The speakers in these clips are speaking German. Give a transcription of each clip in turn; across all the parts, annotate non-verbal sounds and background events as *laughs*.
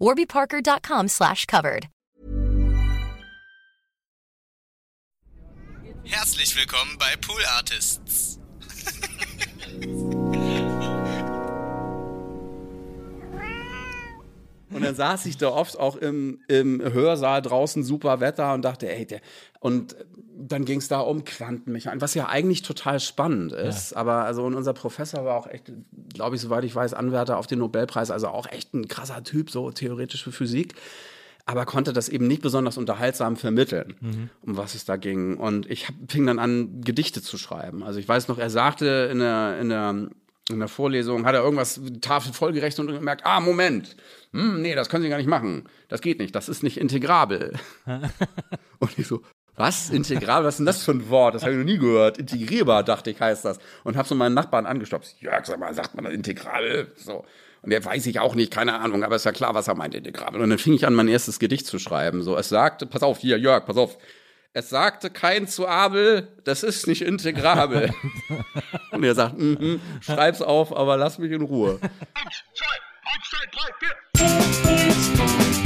warbyparker.com slash covered. Herzlich willkommen bei Pool Artists. Und dann saß ich da oft auch im, im Hörsaal draußen, super Wetter und dachte, ey, der, und dann ging es da um Quantenmechanik, was ja eigentlich total spannend ist. Ja. Aber also und unser Professor war auch echt, glaube ich, soweit ich weiß, Anwärter auf den Nobelpreis, also auch echt ein krasser Typ, so theoretische Physik. Aber konnte das eben nicht besonders unterhaltsam vermitteln, mhm. um was es da ging. Und ich hab, fing dann an, Gedichte zu schreiben. Also ich weiß noch, er sagte in der, in der in der Vorlesung hat er irgendwas Tafel vollgerechnet und gemerkt, ah, Moment, hm, nee, das können Sie gar nicht machen. Das geht nicht, das ist nicht integrabel. *laughs* und ich so, was? Integral? Was ist denn das für ein Wort? Das habe ich noch nie gehört. Integrierbar, dachte ich, heißt das. Und habe so meinen Nachbarn angestoppt. Jörg, sag mal, sagt man das integral? So. Und der weiß ich auch nicht, keine Ahnung, aber ist ja klar, was er meint, integral. Und dann fing ich an, mein erstes Gedicht zu schreiben. So, es sagte, pass auf, hier, Jörg, pass auf. Es sagte kein zu Abel, das ist nicht integrabel. *laughs* Und er sagt, mm -hmm, schreib's auf, aber lass mich in Ruhe. Eins, zwei, eins, zwei, drei, vier.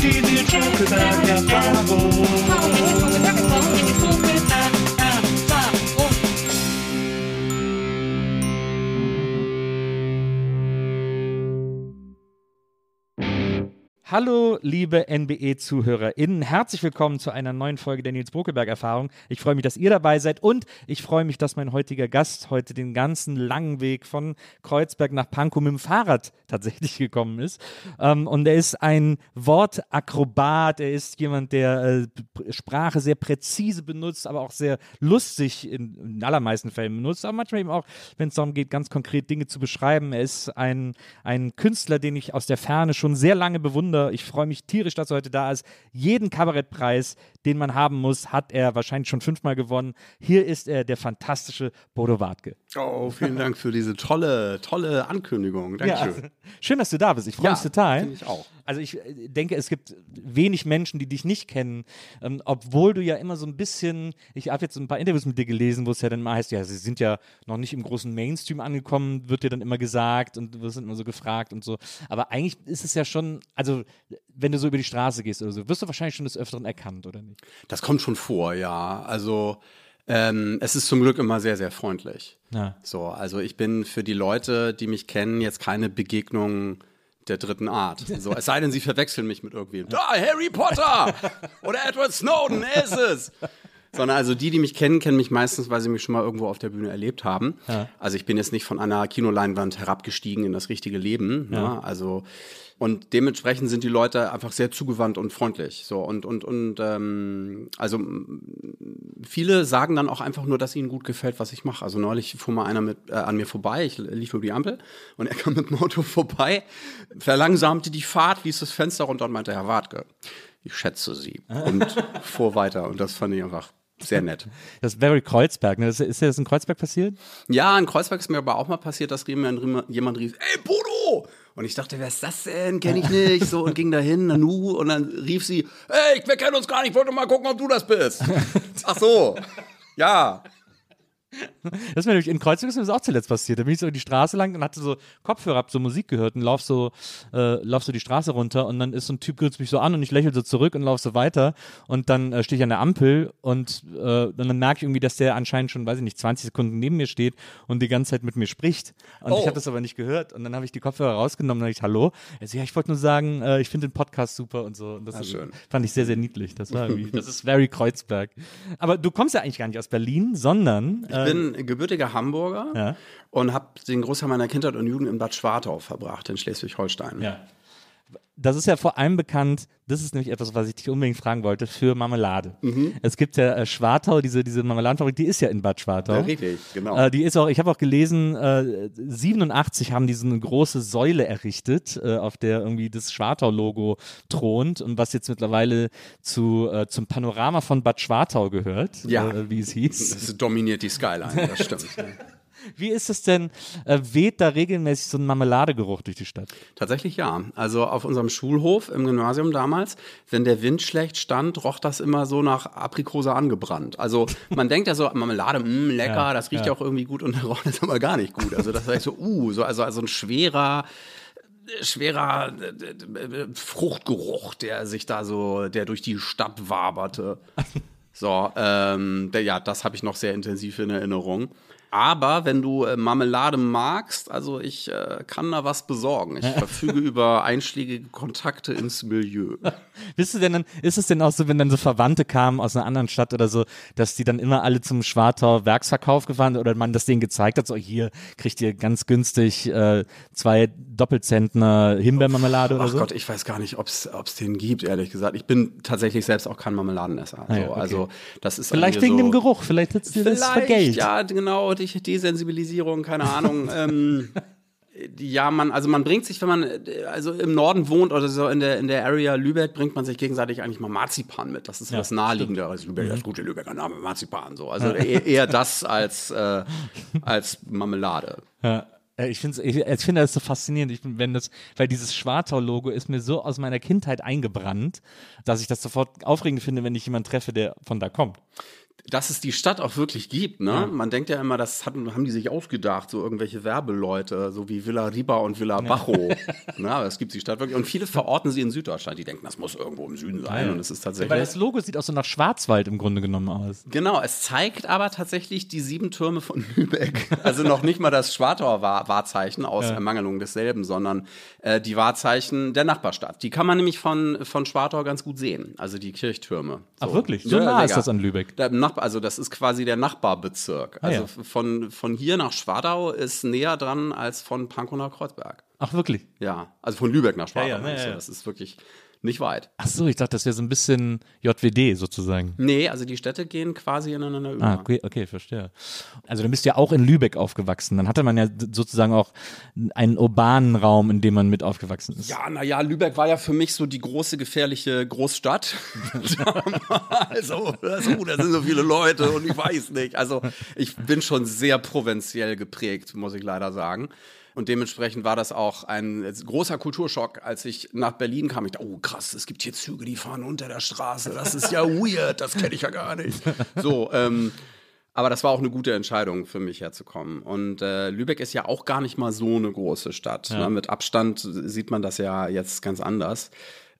Die Hallo, liebe NBE-ZuhörerInnen. Herzlich willkommen zu einer neuen Folge der Nils Bokelberg-Erfahrung. Ich freue mich, dass ihr dabei seid und ich freue mich, dass mein heutiger Gast heute den ganzen langen Weg von Kreuzberg nach Pankow mit dem Fahrrad *laughs* tatsächlich gekommen ist. Ähm, und er ist ein Wortakrobat. Er ist jemand, der äh, Sprache sehr präzise benutzt, aber auch sehr lustig in, in allermeisten Fällen benutzt. Aber manchmal eben auch, wenn es darum geht, ganz konkret Dinge zu beschreiben. Er ist ein, ein Künstler, den ich aus der Ferne schon sehr lange bewundere ich freue mich tierisch, dass er heute da ist. Jeden Kabarettpreis, den man haben muss, hat er wahrscheinlich schon fünfmal gewonnen. Hier ist er, der fantastische Bodo Wartke. Oh, vielen Dank für diese tolle, tolle Ankündigung. Dankeschön. Ja, schön, dass du da bist. Ich freue ja, mich total. Ich auch. Also ich äh, denke, es gibt wenig Menschen, die dich nicht kennen, ähm, obwohl du ja immer so ein bisschen, ich habe jetzt ein paar Interviews mit dir gelesen, wo es ja dann mal heißt, ja, sie sind ja noch nicht im großen Mainstream angekommen, wird dir dann immer gesagt und du wirst immer so gefragt und so. Aber eigentlich ist es ja schon, also wenn du so über die Straße gehst oder so, wirst du wahrscheinlich schon des Öfteren erkannt, oder nicht? Das kommt schon vor, ja. Also ähm, es ist zum Glück immer sehr, sehr freundlich. Ja. So, also ich bin für die Leute, die mich kennen, jetzt keine Begegnung der dritten Art. *laughs* So, es sei denn, sie verwechseln mich mit irgendwem. Da, Harry Potter! Oder Edward Snowden, ist es! Sondern also die, die mich kennen, kennen mich meistens, weil sie mich schon mal irgendwo auf der Bühne erlebt haben. Ja. Also ich bin jetzt nicht von einer Kinoleinwand herabgestiegen in das richtige Leben. Ne? Ja. Ne? Also und dementsprechend sind die Leute einfach sehr zugewandt und freundlich. So und und und ähm, also viele sagen dann auch einfach nur, dass ihnen gut gefällt, was ich mache. Also neulich fuhr mal einer mit äh, an mir vorbei, ich lief über die Ampel und er kam mit dem Auto vorbei, verlangsamte die Fahrt, ließ das Fenster runter und meinte, Herr Wartke, ich schätze Sie und *laughs* fuhr weiter und das fand ich einfach sehr nett. *laughs* Das ist very Kreuzberg, ne? Ist, ist das in Kreuzberg passiert? Ja, in Kreuzberg ist mir aber auch mal passiert, dass jemand rief, ey Bodo! Und ich dachte, wer ist das denn? Kenne ich nicht. So und ging dahin, Nanu, und dann rief sie, hey, wir kennen uns gar nicht, ich wollte mal gucken, ob du das bist. *laughs* Ach so. Ja. Das ist mir nämlich in Kreuzberg ist mir das auch zuletzt passiert. Da bin ich so die Straße lang und hatte so Kopfhörer, hab so Musik gehört und lauf so, äh, lauf so die Straße runter und dann ist so ein Typ, grüßt mich so an und ich lächle so zurück und lauf so weiter und dann äh, stehe ich an der Ampel und, äh, und dann merke ich irgendwie, dass der anscheinend schon, weiß ich nicht, 20 Sekunden neben mir steht und die ganze Zeit mit mir spricht. Und ich Oh. habe das aber nicht gehört und dann habe ich die Kopfhörer rausgenommen und dann ich, hallo? Er so, ja, ich wollte nur sagen, äh, ich finde den Podcast super und so. Und das Ah, ist, schön. fand ich sehr, sehr niedlich. Das war *laughs* irgendwie, das ist very Kreuzberg. Aber du kommst ja eigentlich gar nicht aus Berlin, sondern Ich bin gebürtiger Hamburger Ja. und habe den Großteil meiner Kindheit und Jugend in Bad Schwartau verbracht, in Schleswig-Holstein. Ja. Das ist ja vor allem bekannt, das ist nämlich etwas, was ich dich unbedingt fragen wollte, für Marmelade. Es gibt ja äh, Schwartau, diese, diese Marmeladenfabrik, die ist ja in Bad Schwartau. Ja, richtig, genau. Äh, die ist auch, ich habe auch gelesen, äh, 87 haben die so eine große Säule errichtet, äh, auf der irgendwie das Schwartau-Logo thront und was jetzt mittlerweile zu, äh, zum Panorama von Bad Schwartau gehört, Ja. äh, wie es hieß. Das dominiert die Skyline, das stimmt. *laughs* Wie ist es denn, äh, weht da regelmäßig so ein Marmeladegeruch durch die Stadt? Tatsächlich ja. Also auf unserem Schulhof im Gymnasium damals, wenn der Wind schlecht stand, roch das immer so nach Aprikose angebrannt. Also *laughs* man denkt ja so, Marmelade, mh, lecker, Ja, das riecht ja. auch irgendwie gut und der roch das aber gar nicht gut. Also das war echt so, uh, so, also, also ein schwerer, schwerer äh, Fruchtgeruch, der sich da so, der durch die Stadt waberte. *laughs* So, ähm, ja, das habe ich noch sehr intensiv in Erinnerung. Aber wenn du äh, Marmelade magst, also ich äh, kann da was besorgen. Ich *laughs* verfüge über einschlägige Kontakte ins Milieu. *laughs* Bist du denn dann, ist es denn auch so, wenn dann so Verwandte kamen aus einer anderen Stadt oder so, dass die dann immer alle zum Schwartau Werksverkauf gefahren sind oder man das denen gezeigt hat, so hier kriegt ihr ganz günstig äh, zwei Doppelzentner Himbeermarmelade oder Ach so? Gott, ich weiß gar nicht, ob es den gibt, ehrlich gesagt. Ich bin tatsächlich selbst auch kein Marmeladenesser. Ah ja, so, okay. Also das ist Vielleicht wegen so, dem Geruch, vielleicht hättest du das vergelt. ja, genau, die Desensibilisierung, keine Ahnung. *laughs* ähm, ja, man, also man bringt sich, wenn man äh, also im Norden wohnt oder so in der, in der Area Lübeck, bringt man sich gegenseitig eigentlich mal Marzipan mit. Das ist so das Naheliegende. Also Lübeck, das gute Lübecker Name, Marzipan, so. Also eher, eher das *laughs* als, äh, als Marmelade. Ja. Ich finde ich, ich finde das so faszinierend, ich, wenn das, weil dieses Schwartau-Logo ist mir so aus meiner Kindheit eingebrannt, dass ich das sofort aufregend finde, wenn ich jemanden treffe, der von da kommt. Dass es die Stadt auch wirklich gibt, ne? Man denkt ja immer, das hatten, haben die sich ausgedacht, so irgendwelche Werbeleute, so wie Villa Riba und Villa Bajo. *laughs* ne? Aber es gibt die Stadt wirklich. Und viele verorten sie in Süddeutschland. Die denken, das muss irgendwo im Süden sein. Und es ist tatsächlich. Weil das Logo sieht auch so nach Schwarzwald im Grunde genommen aus. Genau, es zeigt aber tatsächlich die sieben Türme von Lübeck. *laughs* Also noch nicht mal das Schwartauer Wahr- Wahrzeichen aus Ermangelung desselben, sondern äh, die Wahrzeichen der Nachbarstadt. Die kann man nämlich von, von Schwartau ganz gut sehen, also die Kirchtürme. Ach, wirklich? So Ja, nah ist das an Lübeck? Der Nachbar, also das ist quasi der Nachbarbezirk. Ah, also ja. von, von hier nach Schwadau ist näher dran als von Pankow nach Kreuzberg. Ach, wirklich? Ja, also von Lübeck nach Schwadau. Ja, ja, ja. Das ist wirklich nicht weit. Ach so, ich dachte, das wäre so ein bisschen JWD sozusagen. Nee, also die Städte gehen quasi ineinander über. Ah, okay, okay, verstehe. Also dann bist du ja auch in Lübeck aufgewachsen. Dann hatte man ja sozusagen auch einen urbanen Raum, in dem man mit aufgewachsen ist. Ja, naja, Lübeck war ja für mich so die große, gefährliche Großstadt. *laughs* also, also, da sind so viele Leute und ich weiß nicht. Also, ich bin schon sehr provinziell geprägt, muss ich leider sagen. Und dementsprechend war das auch ein großer Kulturschock, als ich nach Berlin kam. Ich dachte, oh krass, es gibt hier Züge, die fahren unter der Straße. Das ist ja weird, das kenne ich ja gar nicht. So, ähm, aber das war auch eine gute Entscheidung für mich herzukommen. Und äh, Lübeck ist ja auch gar nicht mal so eine große Stadt. Ne? Mit Abstand sieht man das ja jetzt ganz anders.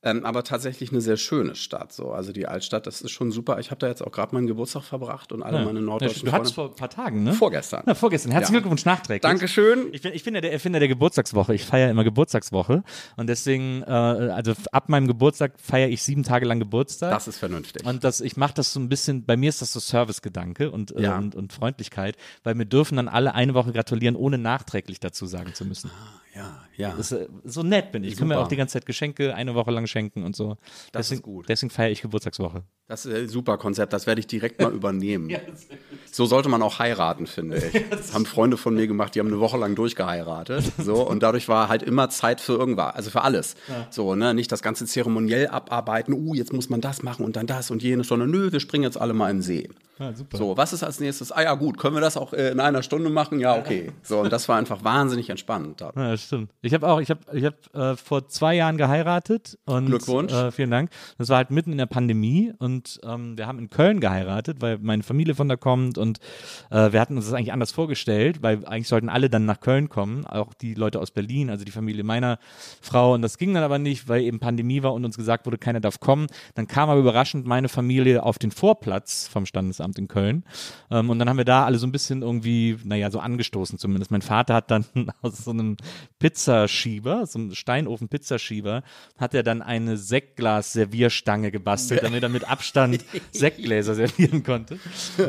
Ähm, aber tatsächlich eine sehr schöne Stadt. So. Also die Altstadt, das ist schon super. Ich habe da jetzt auch gerade meinen Geburtstag verbracht und alle meine norddeutschen Du hattest vor ein paar Tagen, ne? Vorgestern. Na, vorgestern. Herzlichen Ja. Glückwunsch nachträglich. Dankeschön. Ich bin, ich bin ja der Erfinder der Geburtstagswoche. Ich feiere immer Geburtstagswoche. Und deswegen, äh, also ab meinem Geburtstag feiere ich sieben Tage lang Geburtstag. Das ist vernünftig. Und das, ich mache das so ein bisschen, bei mir ist das so Servicegedanke und, äh, Ja. und, und Freundlichkeit, weil mir dürfen dann alle eine Woche gratulieren, ohne nachträglich dazu sagen zu müssen. ja, ja. Das, äh, so nett bin ich. Ich kann mir auch die ganze Zeit Geschenke eine Woche lang schenken und so. Das ist deswegen, gut. Deswegen feiere ich Geburtstagswoche. Das ist ein super Konzept, das werde ich direkt mal *laughs* übernehmen. so sollte man auch heiraten, finde ich. *laughs* Das haben Freunde von mir gemacht, die haben eine Woche lang durchgeheiratet. *laughs* So, und dadurch war halt immer Zeit für irgendwas, also für alles. So, ne, nicht das ganze zeremoniell abarbeiten, uh, jetzt muss man das machen und dann das und jenes, sondern nö, wir springen jetzt alle mal in den See. Ja. So, was ist als nächstes? Ah ja, gut, können wir das auch äh, in einer Stunde machen? Ja, okay. So, und das war einfach wahnsinnig entspannt. Ja, das stimmt. Ich habe auch, ich habe ich hab, äh, vor zwei Jahren geheiratet. Und, Glückwunsch. Äh, vielen Dank. Das war halt mitten in der Pandemie und ähm, wir haben in Köln geheiratet, weil meine Familie von da kommt und äh, wir hatten uns das eigentlich anders vorgestellt, weil eigentlich sollten alle dann nach Köln kommen, auch die Leute aus Berlin, also die Familie meiner Frau. Und das ging dann aber nicht, weil eben Pandemie war und uns gesagt wurde, keiner darf kommen. Dann kam aber überraschend meine Familie auf den Vorplatz vom Standesamt in Köln. Ähm, und dann haben wir da alle so ein bisschen irgendwie, naja, so angestoßen zumindest. Mein Vater hat dann *laughs* aus so einem Pizzaschieber, so einem Steinofen-Pizzaschieber, hat er dann eine Sektglas-Servierstange gebastelt, damit er mit Abstand *laughs* Sektgläser servieren konnte.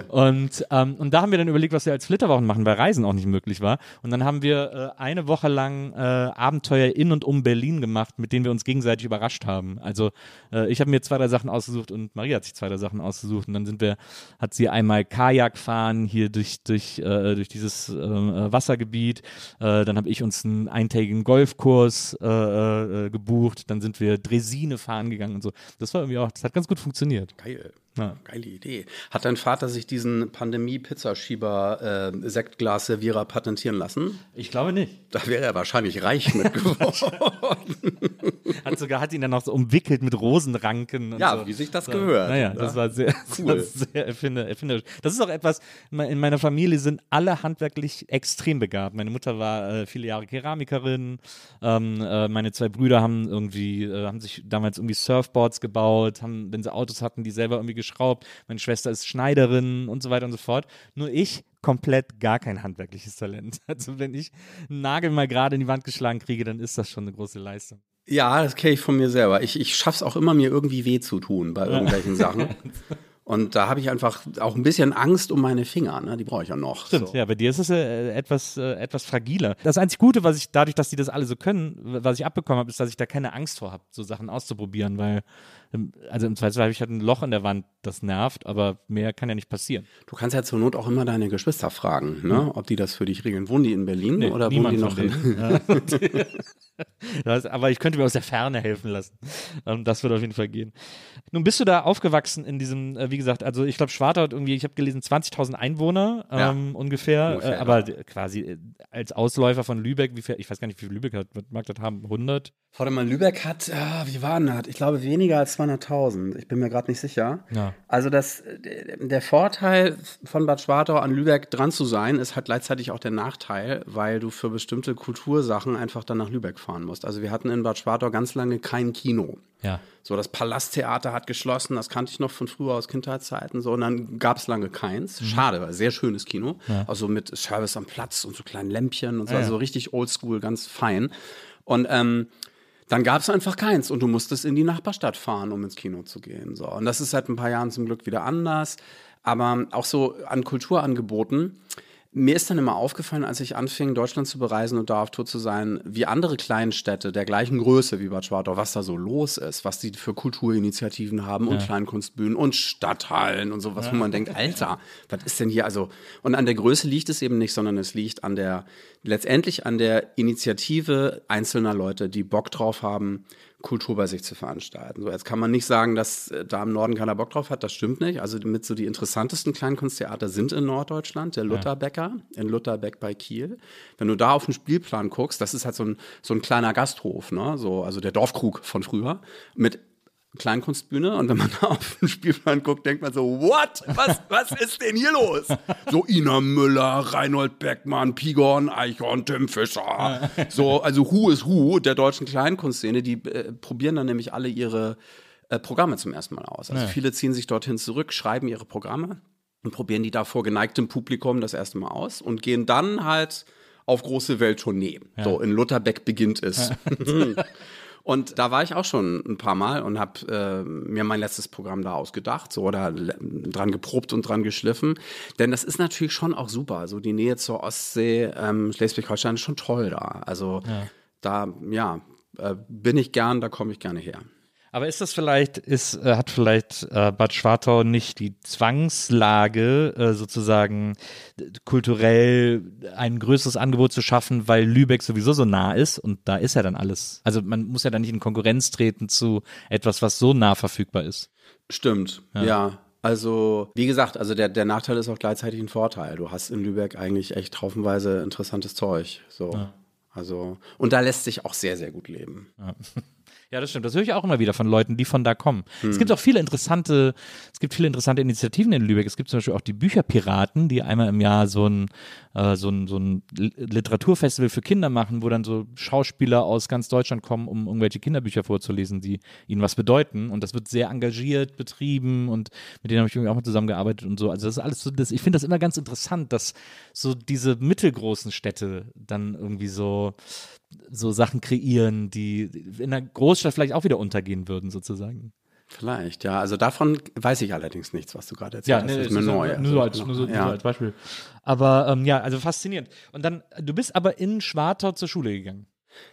Und, ähm, und da haben wir dann überlegt, was wir als Flitterwochen machen, weil Reisen auch nicht möglich war. Und dann haben wir äh, eine Woche lang äh, Abenteuer in und um Berlin gemacht, mit denen wir uns gegenseitig überrascht haben. Also äh, ich habe mir zwei, drei Sachen ausgesucht und Maria hat sich zwei, drei Sachen ausgesucht. Und dann sind wir, hat sie einmal Kajak fahren hier durch, durch, äh, durch dieses äh, Wassergebiet. Äh, dann habe ich uns einen Golfkurs äh, äh, gebucht. Dann sind wir Dresine fahren gegangen und so. Das war irgendwie auch, das hat ganz gut funktioniert. Geil. Ja. Geile Idee. Hat dein Vater sich diesen Pandemie-Pizzaschieber-Sektglas-Servierer patentieren lassen? Ich glaube nicht. Da wäre er wahrscheinlich reich mit *laughs* geworden. Hat sogar, hat ihn dann noch so umwickelt mit Rosenranken. Und ja, so. wie sich das So. gehört. Naja, ne? das war sehr, *laughs* Cool. das war sehr erfinder, erfinderisch. Das ist auch etwas, in meiner Familie sind alle handwerklich extrem begabt. Meine Mutter war äh, viele Jahre Keramikerin. Ähm, äh, meine zwei Brüder haben irgendwie, äh, haben sich damals irgendwie Surfboards gebaut, haben, wenn sie Autos hatten, die selber irgendwie geschraubt. Meine Schwester ist Schneiderin und so weiter und so fort. Nur ich komplett gar kein handwerkliches Talent. *laughs* Also wenn ich einen Nagel mal gerade in die Wand geschlagen kriege, dann ist das schon eine große Leistung. Ja, das kenne ich von mir selber. Ich, ich schaff's auch immer, mir irgendwie weh zu tun bei irgendwelchen Sachen. *laughs* Und da habe ich einfach auch ein bisschen Angst um meine Finger, ne? Die brauche ich ja noch. Stimmt, so. ja, bei dir ist es äh, etwas, äh, etwas fragiler. Das einzig Gute, was ich dadurch, dass die das alle so können, was ich abbekommen habe, ist, dass ich da keine Angst vor habe, so Sachen auszuprobieren, weil, also im Zweifelsfall habe ich halt ein Loch in der Wand, das nervt, aber mehr kann ja nicht passieren. Du kannst ja zur Not auch immer deine Geschwister fragen, ne? ob die das für dich regeln. Wohnen die in Berlin Nee, oder wohnen die noch in. *laughs* Ja. *laughs* das, aber ich könnte mir aus der Ferne helfen lassen. Ähm, das wird auf jeden Fall gehen. Nun bist du da aufgewachsen in diesem, äh, wie gesagt, also ich glaube, Schwartau hat irgendwie, ich habe gelesen, 20.000 Einwohner Ja. ähm, ungefähr, Ungefähr, äh, aber quasi äh, als Ausläufer von Lübeck, wie viel, ich weiß gar nicht, wie viel Lübeck hat, mag das haben, 100? Warte mal, Lübeck hat, ah, wie war denn das? Ich glaube weniger als 200.000. Ich bin mir gerade nicht sicher. Ja. Also das, der Vorteil von Bad Schwartau an Lübeck dran zu sein, ist halt gleichzeitig auch der Nachteil, weil du für bestimmte Kultursachen einfach dann nach Lübeck fahren musst. Also wir hatten in Bad Schwartau ganz lange kein Kino. Ja. So, das Palasttheater hat geschlossen, das kannte ich noch von früher aus Kindheitszeiten. So, und dann gab es lange keins. Schade, weil sehr schönes Kino. Also mit Service am Platz und so kleinen Lämpchen und so, Ja, ja. also richtig oldschool, ganz fein. Und ähm, dann gab es einfach keins und du musstest in die Nachbarstadt fahren, um ins Kino zu gehen. So. Und das ist seit ein paar Jahren zum Glück wieder anders. Aber auch so an Kulturangeboten. Mir ist dann immer aufgefallen, als ich anfing, Deutschland zu bereisen und da auf Tour zu sein, wie andere Kleinstädte der gleichen Größe wie Bad Schwartau, was da so los ist, was die für Kulturinitiativen haben und Kleinkunstbühnen und Stadthallen und sowas, wo man denkt, Alter, was ist denn hier? Also, und an der Größe liegt es eben nicht, sondern es liegt an der, letztendlich an der Initiative einzelner Leute, die Bock drauf haben, Kultur bei sich zu veranstalten. So, jetzt kann man nicht sagen, dass äh, da im Norden keiner Bock drauf hat, das stimmt nicht. Also mit so die interessantesten Kleinkunsttheater sind in Norddeutschland, der Lutherbecker in Lutherbeck bei Kiel. Wenn du da auf den Spielplan guckst, das ist halt so ein, so ein kleiner Gasthof, ne? so, also der Dorfkrug von früher, mit Kleinkunstbühne und wenn man da *laughs* auf den Spielplan guckt, denkt man so, what? Was, was ist denn hier los? So Ina Müller, Reinhold Beckmann, Pigon, Eichhorn, Tim Fischer. So, also Who is Who der deutschen Kleinkunstszene, die äh, probieren dann nämlich alle ihre äh, Programme zum ersten Mal aus. Also viele ziehen sich dorthin zurück, schreiben ihre Programme und probieren die da vor geneigtem Publikum das erste Mal aus und gehen dann halt auf große Welttournee. So, in Lutherbeck beginnt es. *laughs* *laughs* Und da war ich auch schon ein paar Mal und habe äh, mir mein letztes Programm da ausgedacht, so oder dran geprobt und dran geschliffen. Denn das ist natürlich schon auch super. Also die Nähe zur Ostsee, ähm, Schleswig-Holstein ist schon toll da. Also da, ja, äh, bin ich gern, da komme ich gerne her. Aber ist das vielleicht, ist, äh, hat vielleicht äh, Bad Schwartau nicht die Zwangslage, äh, sozusagen kulturell ein größeres Angebot zu schaffen, weil Lübeck sowieso so nah ist und da ist ja dann alles. Also man muss ja dann nicht in Konkurrenz treten zu etwas, was so nah verfügbar ist. Stimmt, ja. Also, wie gesagt, also der, der Nachteil ist auch gleichzeitig ein Vorteil. Du hast in Lübeck eigentlich echt haufenweise interessantes Zeug. So. Ja. Also, und da lässt sich auch sehr, sehr gut leben. Ja. Ja, das stimmt. Das höre ich auch immer wieder von Leuten, die von da kommen. Hm. Es gibt auch viele interessante, es gibt viele interessante Initiativen in Lübeck. Es gibt zum Beispiel auch die Bücherpiraten, die einmal im Jahr so ein, äh, so ein, so ein Literaturfestival für Kinder machen, wo dann so Schauspieler aus ganz Deutschland kommen, um irgendwelche Kinderbücher vorzulesen, die ihnen was bedeuten. Und das wird sehr engagiert betrieben und mit denen habe ich irgendwie auch mal zusammengearbeitet und so. Also das ist alles so, das, ich finde das immer ganz interessant, dass so diese mittelgroßen Städte dann irgendwie so so Sachen kreieren, die in einer Großstadt vielleicht auch wieder untergehen würden, sozusagen. Vielleicht, ja. Also davon weiß ich allerdings nichts, was du gerade erzählt ja, hast. Nee, das ist mir neu. Nur, so als, nur, so, ja. nur als Beispiel. Aber ähm, ja, also faszinierend. Und dann, du bist aber in Schwartau zur Schule gegangen.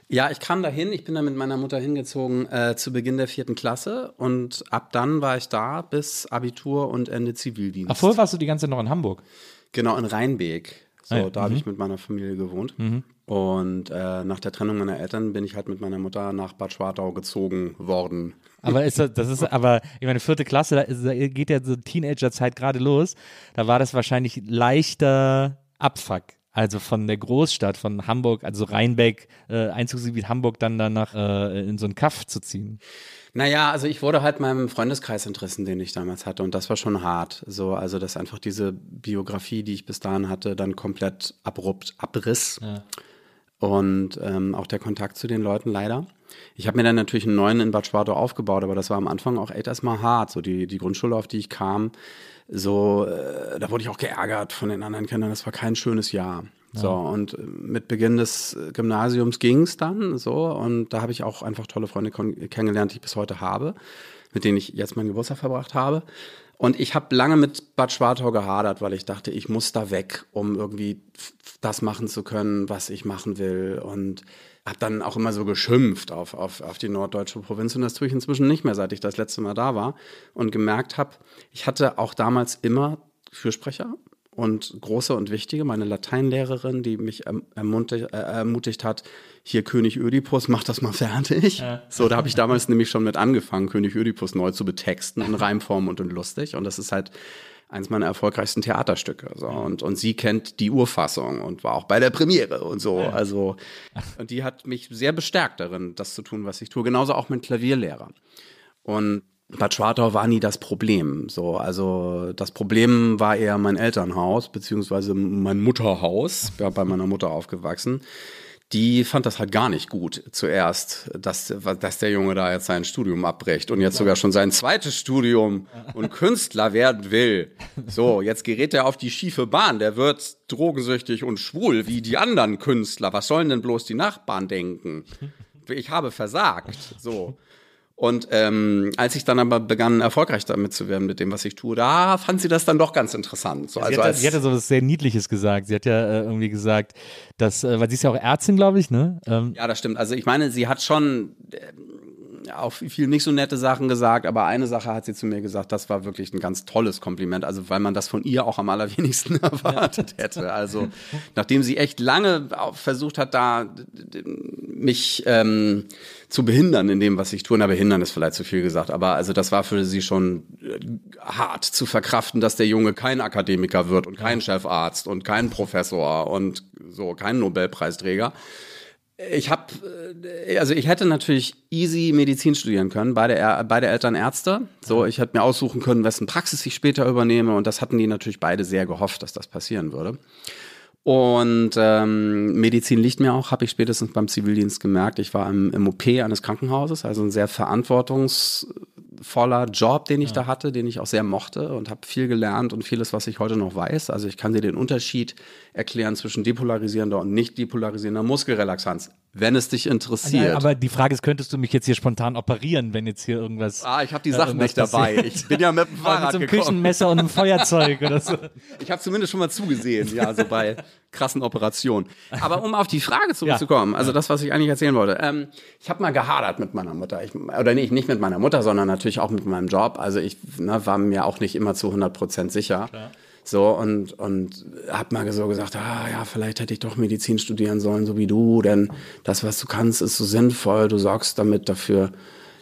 Ja, ich kam dahin. Ich bin da mit meiner Mutter hingezogen äh, zu Beginn der vierten Klasse und ab dann war ich da bis Abitur und Ende Zivildienst. Ach, vorher warst du die ganze Zeit noch in Hamburg? Genau, in Rheinbeek. So, ah ja. da mhm. habe ich mit meiner Familie gewohnt. Mhm. Und äh, nach der Trennung meiner Eltern bin ich halt mit meiner Mutter nach Bad Schwartau gezogen worden. Aber ist das, das ist aber, ich meine, vierte Klasse, da, ist, da geht ja so Teenagerzeit gerade los. Da war das wahrscheinlich leichter Abfuck. Also von der Großstadt, von Hamburg, also Rheinbeck, äh, Einzugsgebiet Hamburg, dann danach äh, in so einen Kaff zu ziehen. Naja, also ich wurde halt meinem Freundeskreis entrissen, den ich damals hatte. Und das war schon hart. So, also, dass einfach diese Biografie, die ich bis dahin hatte, dann komplett abrupt abriss. Ja und ähm, auch der Kontakt zu den Leuten leider. Ich habe mir dann natürlich einen neuen in Bad Schwartau aufgebaut, aber das war am Anfang auch echt erstmal hart. So die, die Grundschule, auf die ich kam, so, äh, da wurde ich auch geärgert von den anderen Kindern. Das war kein schönes Jahr. Ja. So, und äh, mit Beginn des Gymnasiums ging es dann so. Und da habe ich auch einfach tolle Freunde kennengelernt, die ich bis heute habe, mit denen ich jetzt meinen Geburtstag verbracht habe. Und ich habe lange mit Bad Schwartau gehadert, weil ich dachte, ich muss da weg, um irgendwie das machen zu können, was ich machen will. Und habe dann auch immer so geschimpft auf, auf, auf die norddeutsche Provinz. Und das tue ich inzwischen nicht mehr, seit ich das letzte Mal da war. Und gemerkt habe, ich hatte auch damals immer Fürsprecher und große und wichtige, meine Lateinlehrerin, die mich ermutigt, äh, ermutigt hat, hier König Ödipus, mach das mal fertig. Ja. So, da habe ich damals nämlich schon mit angefangen, König Ödipus neu zu betexten in Reimform und in lustig. Und das ist halt eins meiner erfolgreichsten Theaterstücke. So. Und, und sie kennt die Urfassung und war auch bei der Premiere und so. Ja. Also, und die hat mich sehr bestärkt darin, das zu tun, was ich tue. Genauso auch mit Klavierlehrer. Und Bad Schwartau war nie das Problem. So, also das Problem war eher mein Elternhaus, beziehungsweise mein Mutterhaus, ja, bei meiner Mutter aufgewachsen. Die fand das halt gar nicht gut zuerst, dass, dass der Junge da jetzt sein Studium abbricht und jetzt sogar schon sein zweites Studium und Künstler werden will. So, jetzt gerät er auf die schiefe Bahn. Der wird drogensüchtig und schwul wie die anderen Künstler. Was sollen denn bloß die Nachbarn denken? Ich habe versagt. So. Und ähm, als ich dann aber begann, erfolgreich damit zu werden mit dem, was ich tue, da fand sie das dann doch ganz interessant. So, also sie, hat, sie hatte so was sehr Niedliches gesagt. Sie hat ja äh, irgendwie gesagt, dass, äh, weil sie ist ja auch Ärztin, glaube ich, ne? Ähm. Ja, das stimmt. Also ich meine, sie hat schon äh, auch viel nicht so nette Sachen gesagt, aber eine Sache hat sie zu mir gesagt, das war wirklich ein ganz tolles Kompliment, also weil man das von ihr auch am allerwenigsten *laughs* erwartet hätte. Also nachdem sie echt lange versucht hat, da mich ähm, zu behindern in dem, was ich tue, na behindern ist vielleicht zu viel gesagt, aber also das war für sie schon äh, hart zu verkraften, dass der Junge kein Akademiker wird und kein Chefarzt und kein Professor und so kein Nobelpreisträger. Ich habe, äh, also ich hätte natürlich easy Medizin studieren können, beide, beide Eltern Ärzte. So, ich hätte mir aussuchen können, wessen Praxis ich später übernehme. Und das hatten die natürlich beide sehr gehofft, dass das passieren würde. Und ähm, Medizin liegt mir auch, habe ich spätestens beim Zivildienst gemerkt. Ich war im, im OP eines Krankenhauses, also ein sehr verantwortungsvoller Job, den ich ja. da hatte, den ich auch sehr mochte und habe viel gelernt und vieles, was ich heute noch weiß. Also ich kann dir den Unterschied erklären zwischen depolarisierender und nicht depolarisierender Muskelrelaxanz wenn es dich interessiert. Aber die Frage ist, könntest du mich jetzt hier spontan operieren, wenn jetzt hier irgendwas. Ah, ich habe die Sachen nicht dabei. Ich bin ja mit dem *laughs* Fahrrad mit so einem gekommen. Küchenmesser und einem Feuerzeug oder so. *laughs* Ich habe zumindest schon mal zugesehen, ja, so bei krassen Operationen. Aber um auf die Frage zurückzukommen, ja. also das, was ich eigentlich erzählen wollte. Ähm, ich habe mal gehadert mit meiner Mutter. Ich, oder nicht, nicht mit meiner Mutter, sondern natürlich auch mit meinem Job. Also ich ne, war mir auch nicht immer zu 100 Prozent sicher. Klar. So, und, und hab mal so gesagt, ah ja, vielleicht hätte ich doch Medizin studieren sollen, so wie du, denn das, was du kannst, ist so sinnvoll, du sorgst damit dafür,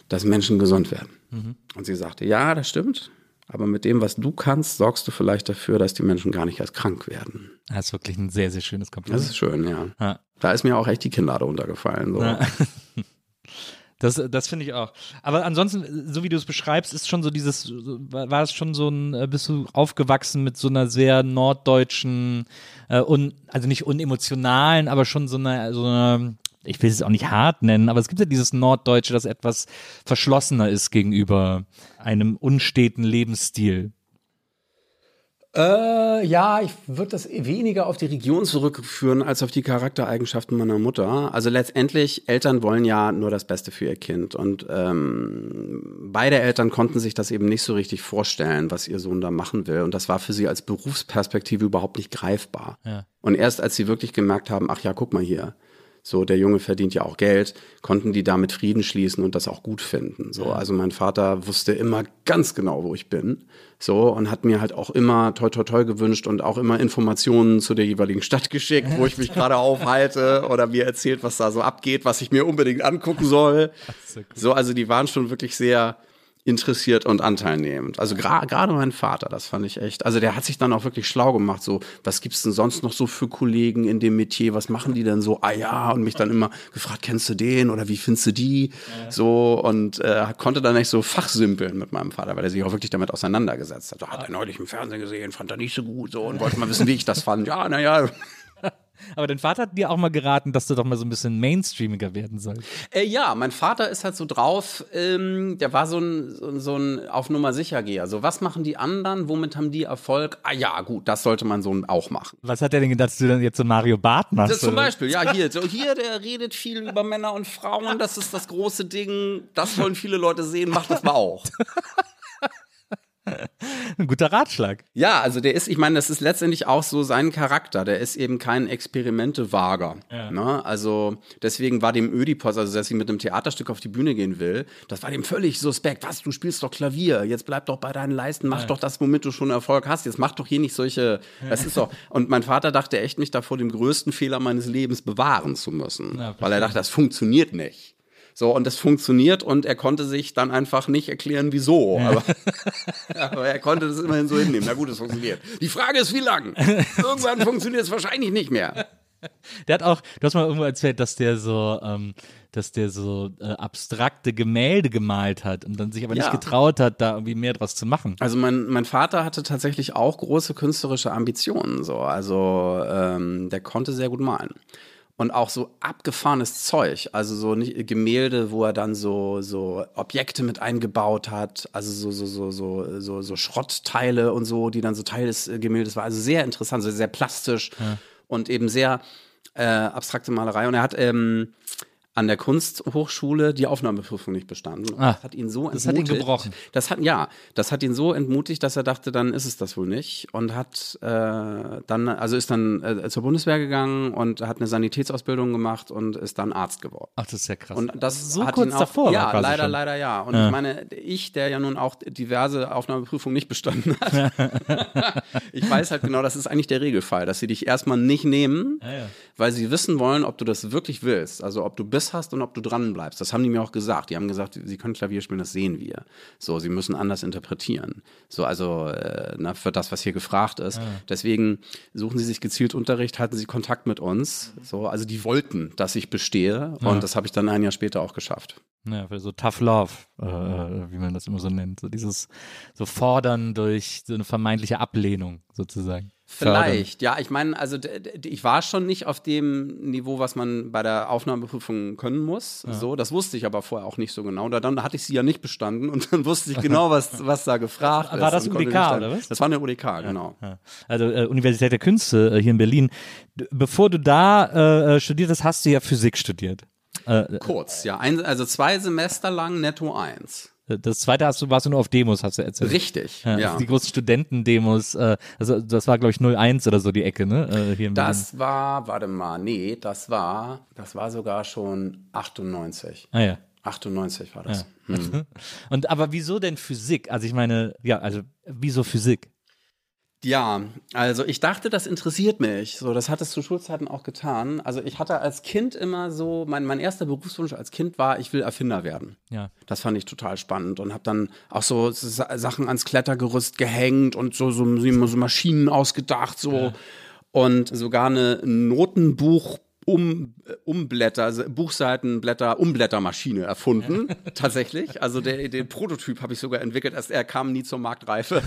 dass Menschen gesund werden. Mhm. Und sie sagte, ja, das stimmt. Aber mit dem, was du kannst, sorgst du vielleicht dafür, dass die Menschen gar nicht erst krank werden. Das ist wirklich ein sehr, sehr schönes Kompliment. Das ist schön, ja. Ja. Da ist mir auch echt die Kinnlade runtergefallen. So. Ja. *laughs* Das, das finde ich auch. Aber ansonsten, so wie du es beschreibst, ist schon so dieses, war es schon so ein, äh, bist du aufgewachsen mit so einer sehr norddeutschen, äh, un, also nicht unemotionalen, aber schon so einer, so einer, ich will es auch nicht hart nennen, aber es gibt ja dieses Norddeutsche, das etwas verschlossener ist gegenüber einem unsteten Lebensstil. Äh, ja, ich würde das weniger auf die Region zurückführen als auf die Charaktereigenschaften meiner Mutter. Also letztendlich, Eltern wollen ja nur das Beste für ihr Kind. Und ähm, beide Eltern konnten sich das eben nicht so richtig vorstellen, was ihr Sohn da machen will. Und das war für sie als Berufsperspektive überhaupt nicht greifbar. Ja. Und erst als sie wirklich gemerkt haben, ach ja, guck mal hier, so der Junge verdient ja auch Geld, konnten die damit Frieden schließen und das auch gut finden. So, also mein Vater wusste immer ganz genau, wo ich bin. So und hat mir halt auch immer toi toi toi gewünscht und auch immer Informationen zu der jeweiligen Stadt *laughs* geschickt, wo ich mich *laughs* gerade aufhalte oder mir erzählt, was da so abgeht, was ich mir unbedingt angucken soll. So, also die waren schon wirklich sehr interessiert und anteilnehmend. Also gerade mein Vater, das fand ich echt. Also der hat sich dann auch wirklich schlau gemacht. So, was gibt's denn sonst noch so für Kollegen in dem Metier? Was machen die denn so? Ah ja, und mich dann immer gefragt, kennst du den oder wie findest du die? So und äh, konnte dann nicht so fachsimpeln mit meinem Vater, weil er sich auch wirklich damit auseinandergesetzt hat. So, hat er neulich im Fernsehen gesehen, fand er nicht so gut so und wollte mal wissen, wie ich das fand. Ja, naja. Aber dein Vater hat dir auch mal geraten, dass du doch mal so ein bisschen mainstreamiger werden sollst. Äh, ja, mein Vater ist halt so drauf, ähm, der war so ein, so, ein- so ein auf Nummer sicher Geher. So, was machen die anderen? Womit haben die Erfolg? Ah ja, gut, das sollte mein Sohn auch machen. Was hat er denn gedacht, dass du dann jetzt so Mario Barth machst? Das zum? Beispiel, ja, hier, so *laughs* hier, der redet viel über Männer und Frauen, das ist das große Ding, das wollen viele Leute sehen, macht das mal auch. *laughs* Ein guter Ratschlag. Ja, also der ist, ich meine, das ist letztendlich auch so sein Charakter. Der ist eben kein Experimente-Wager. Ne? Also deswegen war dem Ödipus, also dass sie mit einem Theaterstück auf die Bühne gehen will, das war dem völlig suspekt. Was, du spielst doch Klavier, jetzt bleib doch bei deinen Leisten, mach doch das, womit du schon Erfolg hast. Jetzt mach doch hier nicht solche, das ist doch. Und mein Vater dachte echt, mich da vor dem größten Fehler meines Lebens bewahren zu müssen. Ja, weil er dachte, das funktioniert nicht. So, und das funktioniert und er konnte sich dann einfach nicht erklären, wieso. Aber, *laughs* aber er konnte das immerhin so hinnehmen. Na gut, es funktioniert. Die Frage ist, wie lang? Irgendwann funktioniert es wahrscheinlich nicht mehr. Der hat auch, du hast mal irgendwo erzählt, dass der so, ähm, dass der so äh, abstrakte Gemälde gemalt hat und dann sich aber nicht Ja. getraut hat, da irgendwie mehr draus zu machen. Also mein, mein Vater hatte tatsächlich auch große künstlerische Ambitionen. So. Also ähm, der konnte sehr gut malen. Und auch so abgefahrenes Zeug, also so nicht, Gemälde, wo er dann so, so Objekte mit eingebaut hat, also so, so, so, so, so, so Schrottteile und so, die dann so Teil des äh, Gemäldes war. Also sehr interessant, so sehr plastisch und eben sehr äh, abstrakte Malerei. Und er hat ähm, an der Kunsthochschule die Aufnahmeprüfung nicht bestanden. Ah, das hat ihn so das hat ihn entmutigt. gebrochen. Das hat ja, das hat ihn so entmutigt, dass er dachte, dann ist es das wohl nicht und hat äh, dann, also ist dann äh, zur Bundeswehr gegangen und hat eine Sanitätsausbildung gemacht und ist dann Arzt geworden. Ach, das ist ja krass. Und das so hat kurz ihn auch, davor. war Ja, quasi leider, schon. leider ja. Und Ja. ich meine, ich, der ja nun auch diverse Aufnahmeprüfungen nicht bestanden hat, *laughs* ich weiß halt genau, das ist eigentlich der Regelfall, dass sie dich erstmal nicht nehmen, Ja, ja. weil sie wissen wollen, ob du das wirklich willst. Also ob du Biss hast und ob du dran bleibst. Das haben die mir auch gesagt. Die haben gesagt, sie können Klavier spielen, das sehen wir. So, sie müssen anders interpretieren. So, also äh, na, für das, was hier gefragt ist. Deswegen suchen sie sich gezielt Unterricht, halten sie Kontakt mit uns. So, also die wollten, dass ich bestehe. Und das habe ich dann ein Jahr später auch geschafft. Ja, für so Tough Love, äh, äh, wie man das immer so nennt. So dieses so Fordern durch so eine vermeintliche Ablehnung sozusagen. Fördern. Vielleicht, ja. Ich meine, also ich war schon nicht auf dem Niveau, was man bei der Aufnahmeprüfung können muss. So, das wusste ich aber vorher auch nicht so genau. Da, dann hatte ich sie ja nicht bestanden und dann wusste ich genau, was, *laughs* was da gefragt ist. War das UDK, oder was? Das war eine UDK, genau. Ja. Also äh, Universität der Künste äh, hier in Berlin. Bevor du da äh, äh, studiert hast, hast du ja Physik studiert. Äh, Kurz, ja. Ein, also zwei Semester lang netto eins. Das zweite hast du, warst du nur auf Demos, hast du erzählt. Richtig, Ja, ja. Die großen Studentendemos, äh, also das war glaube ich 01 oder so die Ecke, ne? Äh, hier in Berlin. Das war, warte mal, nee, das war, das war sogar schon 98. Ah ja. 98 war das. Hm. *laughs* Und aber wieso denn Physik? Also ich meine, ja, also wieso Physik? Ja, also ich dachte, das interessiert mich. So, das hat es zu Schulzeiten auch getan. Also ich hatte als Kind immer so, mein, mein erster Berufswunsch als Kind war, ich will Erfinder werden. Ja. Das fand ich total spannend und habe dann auch so Sa- Sachen ans Klettergerüst gehängt und so, so, so Maschinen ausgedacht, so. Und sogar eine Notenbuch um, äh, Umblätter, also Buchseitenblätter, Umblättermaschine erfunden, *laughs* tatsächlich. Also der, den Prototyp habe ich sogar entwickelt, erst er kam nie zur Marktreife.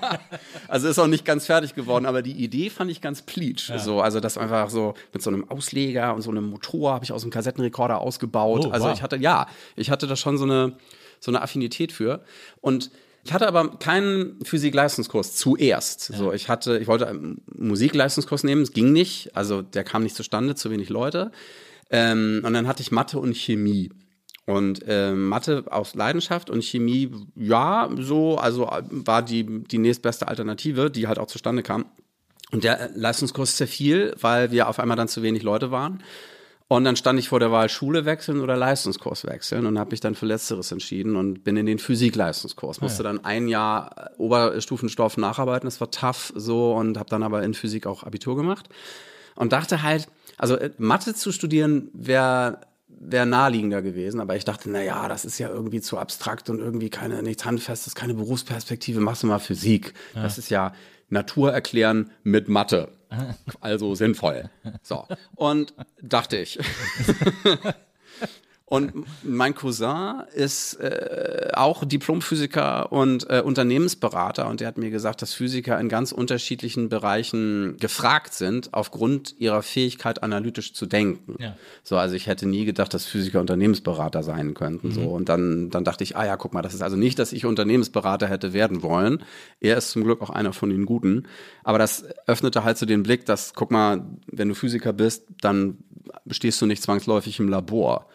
*laughs* also ist auch nicht ganz fertig geworden, aber die Idee fand ich ganz pleatsch. So, also das einfach so mit so einem Ausleger und so einem Motor habe ich aus dem Kassettenrekorder ausgebaut. Oh, also wow. ich hatte, ja, ich hatte da schon so eine, so eine Affinität für. Und ich hatte aber keinen Physik-Leistungskurs zuerst. So, ich hatte, ich wollte einen Musikleistungskurs nehmen, es ging nicht, also der kam nicht zustande, zu wenig Leute. Ähm, und dann hatte ich Mathe und Chemie. Und ähm, Mathe aus Leidenschaft und Chemie, ja, so, also äh, war die, die nächstbeste Alternative, die halt auch zustande kam. Und der äh, Leistungskurs zerfiel, weil wir auf einmal dann zu wenig Leute waren. Und dann stand ich vor der Wahl Schule wechseln oder Leistungskurs wechseln und habe mich dann für Letzteres entschieden und bin in den Physik-Leistungskurs. Musste dann ein Jahr äh, Oberstufenstoff nacharbeiten, das war tough so und habe dann aber in Physik auch Abitur gemacht und dachte halt, also äh, Mathe zu studieren wäre wäre naheliegender gewesen, aber ich dachte, na ja, das ist ja irgendwie zu abstrakt und irgendwie keine nichts handfestes, keine Berufsperspektive, machst du mal Physik. Das ist ja Natur erklären mit Mathe. Also sinnvoll. So. Und dachte ich. *laughs* Und mein Cousin ist äh, auch Diplomphysiker und äh, Unternehmensberater und der hat mir gesagt, dass Physiker in ganz unterschiedlichen Bereichen gefragt sind, aufgrund ihrer Fähigkeit, analytisch zu denken. Ja. So, also ich hätte nie gedacht, dass Physiker Unternehmensberater sein könnten. So. Und dann, dann dachte ich, ah ja, guck mal, das ist also nicht, dass ich Unternehmensberater hätte werden wollen. Er ist zum Glück auch einer von den Guten. Aber das öffnete halt so den Blick, dass, guck mal, wenn du Physiker bist, dann stehst du nicht zwangsläufig im Labor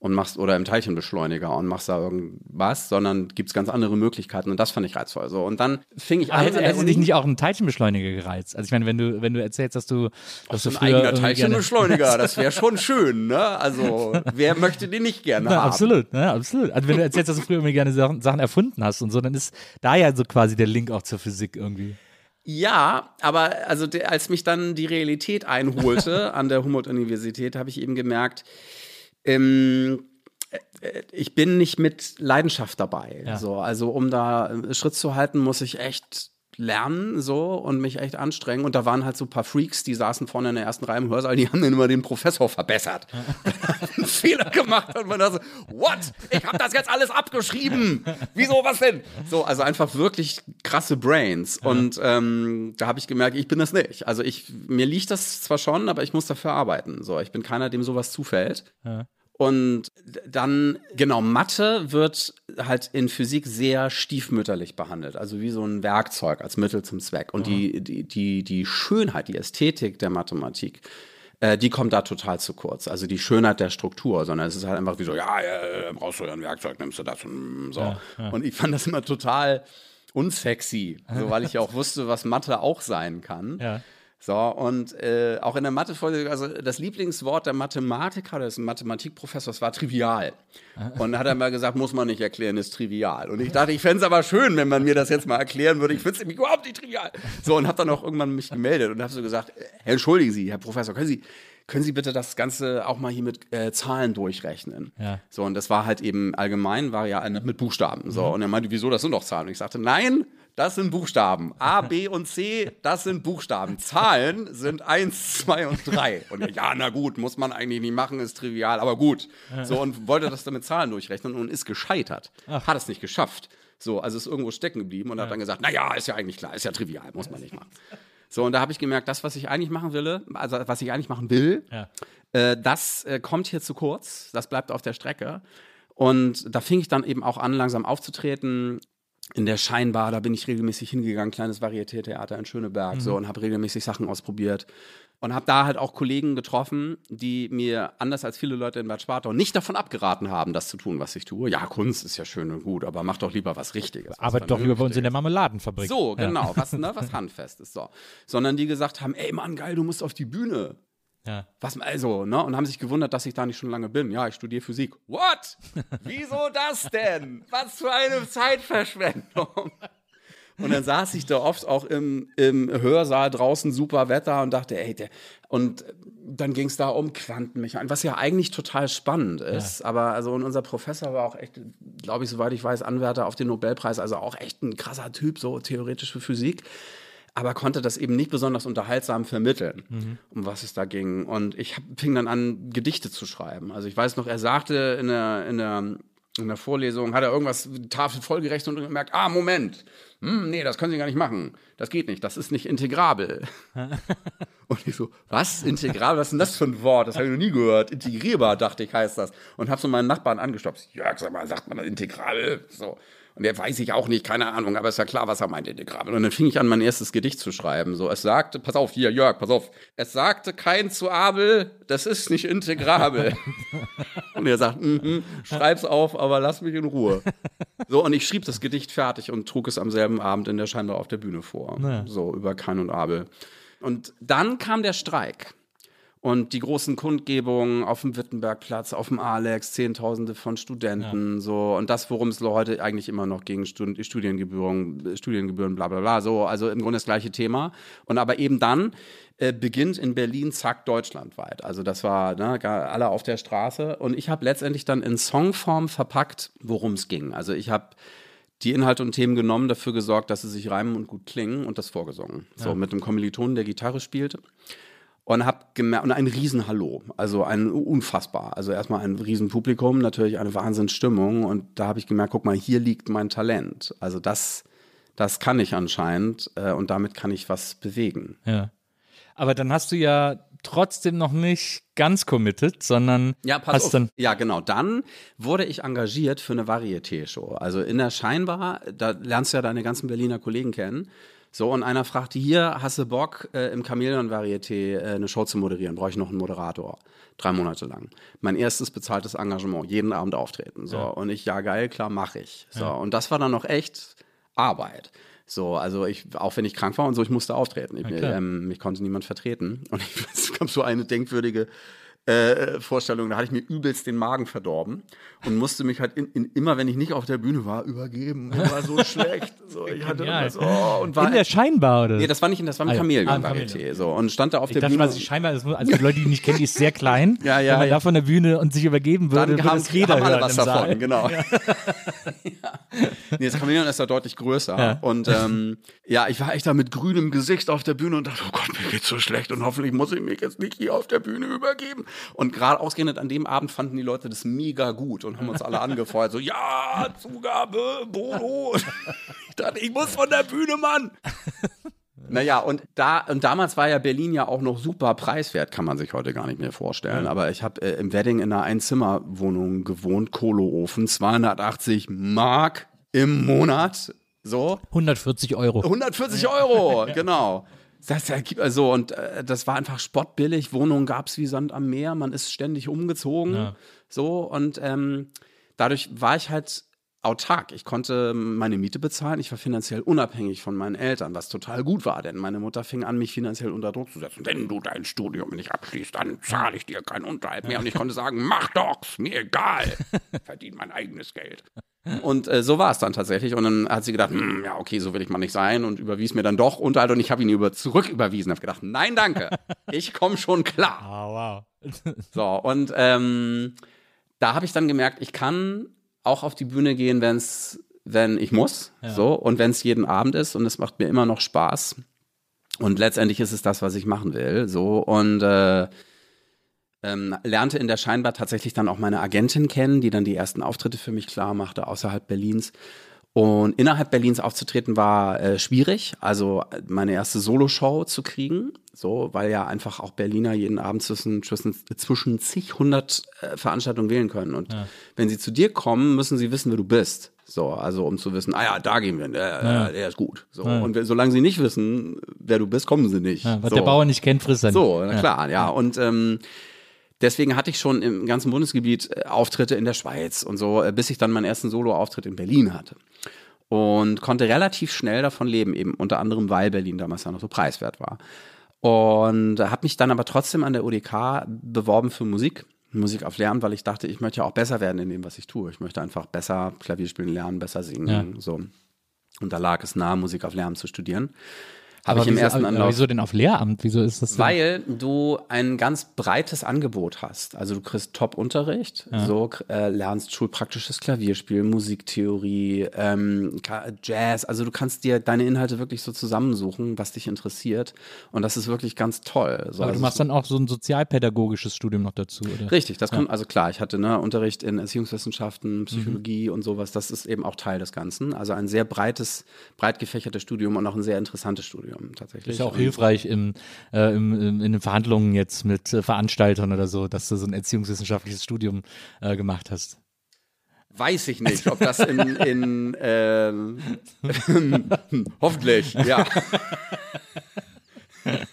und machst oder im Teilchenbeschleuniger und machst da irgendwas, sondern gibt's ganz andere Möglichkeiten und das fand ich reizvoll. So und dann fing ich an. hätte, hätte dich nicht auch ein Teilchenbeschleuniger gereizt? Also ich meine, wenn du, wenn du erzählst, dass du, dass du ein eigener Teilchenbeschleuniger, das wäre *laughs* schon schön, ne? Also wer möchte den nicht gerne Ja, haben? absolut, ja, absolut. Also wenn du erzählst, dass du früher irgendwie gerne Sachen, Sachen erfunden hast und so, dann ist da ja so quasi der Link auch zur Physik irgendwie. Ja, aber also als mich dann die Realität einholte an der Humboldt-Universität, habe ich eben gemerkt, ähm, äh, ich bin nicht mit Leidenschaft dabei. Ja. So, also um da äh, Schritt zu halten, muss ich echt lernen so und mich echt anstrengen. Und da waren halt so ein paar Freaks, die saßen vorne in der ersten Reihe im Hörsaal, die haben dann immer den Professor verbessert. einen *laughs* *laughs* Fehler gemacht und man dachte so, what? Ich habe das jetzt alles abgeschrieben. Wieso, was denn? So, also einfach wirklich krasse Brains. Und ähm, da habe ich gemerkt, ich bin das nicht. Also ich, mir liegt das zwar schon, aber ich muss dafür arbeiten. So, ich bin keiner, dem sowas zufällt. Und dann, genau, Mathe wird halt in Physik sehr stiefmütterlich behandelt, also wie so ein Werkzeug als Mittel zum Zweck. Und die, die, die, die Schönheit, die Ästhetik der Mathematik, äh, die kommt da total zu kurz. Also die Schönheit der Struktur, sondern es ist halt einfach wie so, ja, ja brauchst du ja ein Werkzeug, nimmst du das und so. Und ich fand das immer total unsexy, so, weil ich ja auch *laughs* wusste, was Mathe auch sein kann. Ja. So, und äh, auch in der Mathefolge, also das Lieblingswort der Mathematiker, des Mathematikprofessors, war trivial. Und hat er mal gesagt, muss man nicht erklären, ist trivial. Und ich dachte, ich fände es aber schön, wenn man mir das jetzt mal erklären würde. Ich finde es nämlich überhaupt nicht trivial. So, und habe dann auch irgendwann mich gemeldet und habe so gesagt, äh, entschuldigen Sie, Herr Professor, können Sie, können Sie bitte das Ganze auch mal hier mit äh, Zahlen durchrechnen? Ja. So, und das war halt eben allgemein, war ja eine- mit Buchstaben. So, und er meinte, wieso, das sind doch Zahlen. Und ich sagte, nein, das sind Buchstaben. A, B und C, das sind Buchstaben. Zahlen sind eins, zwei und drei. Und ja, na gut, muss man eigentlich nicht machen, ist trivial, aber gut. So, und wollte das dann mit Zahlen durchrechnen und ist gescheitert. Hat es nicht geschafft. So, also ist irgendwo stecken geblieben und hat dann gesagt, na ja, ist ja eigentlich klar, ist ja trivial, muss man nicht machen. So, und da habe ich gemerkt, das, was ich eigentlich machen will, also was ich eigentlich machen will, Ja. äh, das äh, kommt hier zu kurz, das bleibt auf der Strecke. Und da fing ich dann eben auch an, langsam aufzutreten. In der Scheinbar, da bin ich regelmäßig hingegangen, kleines Varieté-Theater in Schöneberg, so und habe regelmäßig Sachen ausprobiert. Und habe da halt auch Kollegen getroffen, die mir anders als viele Leute in Bad Spartau nicht davon abgeraten haben, das zu tun, was ich tue. Ja, Kunst ist ja schön und gut, aber mach doch lieber was Richtiges. Arbeit doch lieber bei uns in der Marmeladenfabrik. so, genau, was, ne, *laughs* was handfestes. So. Sondern die gesagt haben, ey Mann, geil, du musst auf die Bühne. Ja. Was also, ne? Und haben sich gewundert, dass ich da nicht schon lange bin. Ja, ich studiere Physik. What? *laughs* Wieso das denn? Was für eine Zeitverschwendung. Und dann saß ich da oft auch im, im Hörsaal draußen, super Wetter und dachte, ey, der, und dann ging es da um Quantenmechanik, was ja eigentlich total spannend ist. Ja. Aber also und unser Professor war auch echt, glaube ich, soweit ich weiß, Anwärter auf den Nobelpreis, also auch echt ein krasser Typ, so theoretische Physik aber konnte das eben nicht besonders unterhaltsam vermitteln, mhm. um was es da ging. Und ich hab, fing dann an, Gedichte zu schreiben. Also ich weiß noch, er sagte in der, in der, in der Vorlesung, hat er irgendwas Tafel vollgerechnet und gemerkt, ah, Moment, hm, nee, das können Sie gar nicht machen. Das geht nicht, das ist nicht integrabel. *laughs* und ich so, was? Integrabel? Was ist denn das für ein Wort? Das habe ich noch nie gehört. Integrierbar, dachte ich, heißt das. Und habe so meinen Nachbarn angestoppt. Jörg, sag mal, sagt man das integrabel? So. Und der weiß ich auch nicht, keine Ahnung, aber ist ja klar, was er meinte, der Graben. Und dann fing ich an, mein erstes Gedicht zu schreiben. So, es sagte, pass auf, hier, Jörg, pass auf. Es sagte kein zu Abel, das ist nicht integrabel. *laughs* und er sagt, mm schreib's auf, aber lass mich in Ruhe. So, und ich schrieb das Gedicht fertig und trug es am selben Abend in der Scheinbar auf der Bühne vor. Ja. So, über Kain und Abel. Und dann kam der Streik. Und die großen Kundgebungen auf dem Wittenbergplatz, auf dem Alex, Zehntausende von Studenten, ja. so. Und das, worum es heute eigentlich immer noch gegen Studiengebühren, Studiengebühren, bla, bla, bla, so. Also im Grunde das gleiche Thema. Und aber eben dann äh, beginnt in Berlin, zack, deutschlandweit. Also das war ne, alle auf der Straße. Und ich habe letztendlich dann in Songform verpackt, worum es ging. Also ich habe die Inhalte und Themen genommen, dafür gesorgt, dass sie sich reimen und gut klingen und das vorgesungen. Ja. So mit einem Kommilitonen, der Gitarre spielte und hab gemerkt, und ein Riesenhallo, also ein unfassbar, also erstmal ein Riesenpublikum, natürlich eine Wahnsinnsstimmung und da habe ich gemerkt, guck mal, hier liegt mein Talent, also das, das kann ich anscheinend äh, und damit kann ich was bewegen. Ja, aber dann hast du ja trotzdem noch nicht ganz committed, sondern ja, pass hast auf. dann ja genau. Dann wurde ich engagiert für eine Varieté-Show. Also in der Scheinbar, da lernst du ja deine ganzen Berliner Kollegen kennen. So, und einer fragte hier, hast du Bock, äh, im Chameleon-Varieté äh, eine Show zu moderieren? Brauche ich noch einen Moderator? Drei Monate lang. Mein erstes bezahltes Engagement, jeden Abend auftreten. So, ja. und ich, ja geil, klar, mache ich. So, ja. und das war dann noch echt Arbeit. So, also ich, auch wenn ich krank war und so, ich musste auftreten. Ich, okay. ähm, mich konnte niemand vertreten. Und *laughs* ich, es kam so eine denkwürdige äh, Vorstellung, da hatte ich mir übelst den Magen verdorben und musste mich halt in, in, immer, wenn ich nicht auf der Bühne war, übergeben. Ich war so *laughs* schlecht. So, ich hatte so, oh, und war in der Scheinbar, oder? Nee, das war nicht in, das war im ah, Chameleon-Varieté. Ah, so, und stand da auf ich der dachte Bühne. Mal, die Scheinbar, also die Leute, die nicht kennen, die ist sehr klein. *laughs* ja, ja. Wenn man ja. da von der Bühne und sich übergeben würde, dann würde es jeder haben alle was davon, genau. Ja. ja. *laughs* Nee, das Chameleon ist da deutlich größer. Ja. Und ähm, ja, ich war echt da mit grünem Gesicht auf der Bühne und dachte, oh Gott, mir geht's so schlecht und hoffentlich muss ich mich jetzt nicht hier auf der Bühne übergeben. Und gerade ausgerechnet an dem Abend fanden die Leute das mega gut und haben uns alle angefeuert. So, ja, Zugabe, Bodo. *laughs* ich dachte, ich muss von der Bühne, Mann. *laughs* Naja, und da und damals war ja Berlin ja auch noch super preiswert, kann man sich heute gar nicht mehr vorstellen. Ja. Aber ich habe äh, im Wedding in einer Einzimmerwohnung gewohnt, Kohloofen, 280 Mark im Monat. So. 140 Euro. 140 Euro, *laughs* genau. Das also und äh, das war einfach spottbillig. Wohnungen gab es wie Sand am Meer. Man ist ständig umgezogen. Ja. So und ähm, dadurch war ich halt autark. Ich konnte meine Miete bezahlen. Ich war finanziell unabhängig von meinen Eltern, was total gut war, denn meine Mutter fing an, mich finanziell unter Druck zu setzen. Wenn du dein Studium nicht abschließt, dann zahle ich dir keinen Unterhalt mehr. Und ich konnte sagen, mach doch's, mir egal. *laughs* Verdien mein eigenes Geld. Und äh, so war es dann tatsächlich. Und dann hat sie gedacht, hm, ja, okay, so will ich mal nicht sein und überwies mir dann doch Unterhalt und ich habe ihn über zurück überwiesen. Habe gedacht, nein, danke, *laughs* ich komme schon klar. Oh, wow. so, und ähm, da habe ich dann gemerkt, ich kann auch auf die Bühne gehen, wenn's, wenn ich muss. Ja. So, und wenn es jeden Abend ist und es macht mir immer noch Spaß. Und letztendlich ist es das, was ich machen will. So, und äh, ähm, lernte in der Scheinbar tatsächlich dann auch meine Agentin kennen, die dann die ersten Auftritte für mich klar machte außerhalb Berlins. Und innerhalb Berlins aufzutreten war äh, schwierig, also meine erste Soloshow zu kriegen, so, weil ja einfach auch Berliner jeden Abend zwischen, zwischen, zwischen zig hundert äh, Veranstaltungen wählen können. Und ja. wenn sie zu dir kommen, müssen sie wissen, wer du bist. So, also um zu wissen, ah ja, da gehen wir, der, ja. der ist gut. So. Ja. Und solange sie nicht wissen, wer du bist, kommen sie nicht. was so. der Bauer nicht kennt, frisst er nicht. So, na klar, ja. Und ähm, Deswegen hatte ich schon im ganzen Bundesgebiet äh, Auftritte in der Schweiz und so, äh, bis ich dann meinen ersten Solo-Auftritt in Berlin hatte. Und konnte relativ schnell davon leben, eben unter anderem, weil Berlin damals ja noch so preiswert war. Und habe mich dann aber trotzdem an der UDK beworben für Musik, Musik auf Lernen, weil ich dachte, ich möchte ja auch besser werden in dem, was ich tue. Ich möchte einfach besser Klavier spielen lernen, besser singen, ja. so. Und da lag es nahe, Musik auf Lehramt zu studieren. Habe ich im wieso, ersten Anlauf. wieso denn auf Lehramt? Wieso ist das denn? Weil du ein ganz breites Angebot hast. Also du kriegst Top-Unterricht, so äh, lernst schulpraktisches Klavierspiel, Musiktheorie, ähm, Jazz. Also du kannst dir deine Inhalte wirklich so zusammensuchen, was dich interessiert. Und das ist wirklich ganz toll. So, aber also du machst dann auch so ein sozialpädagogisches Studium noch dazu, oder? Richtig, das kommt, also klar, ich hatte ne, Unterricht in Erziehungswissenschaften, Psychologie Mhm. und sowas, das ist eben auch Teil des Ganzen. Also ein sehr breites, breit gefächertes Studium und auch ein sehr interessantes Studium tatsächlich. Ist ja auch hilfreich im, äh, im, im, in den Verhandlungen jetzt mit äh, Veranstaltern oder so, dass du so ein erziehungswissenschaftliches Studium äh, gemacht hast. Weiß ich nicht, ob das *laughs* in, in ähm, *laughs* hoffentlich, ja. *laughs*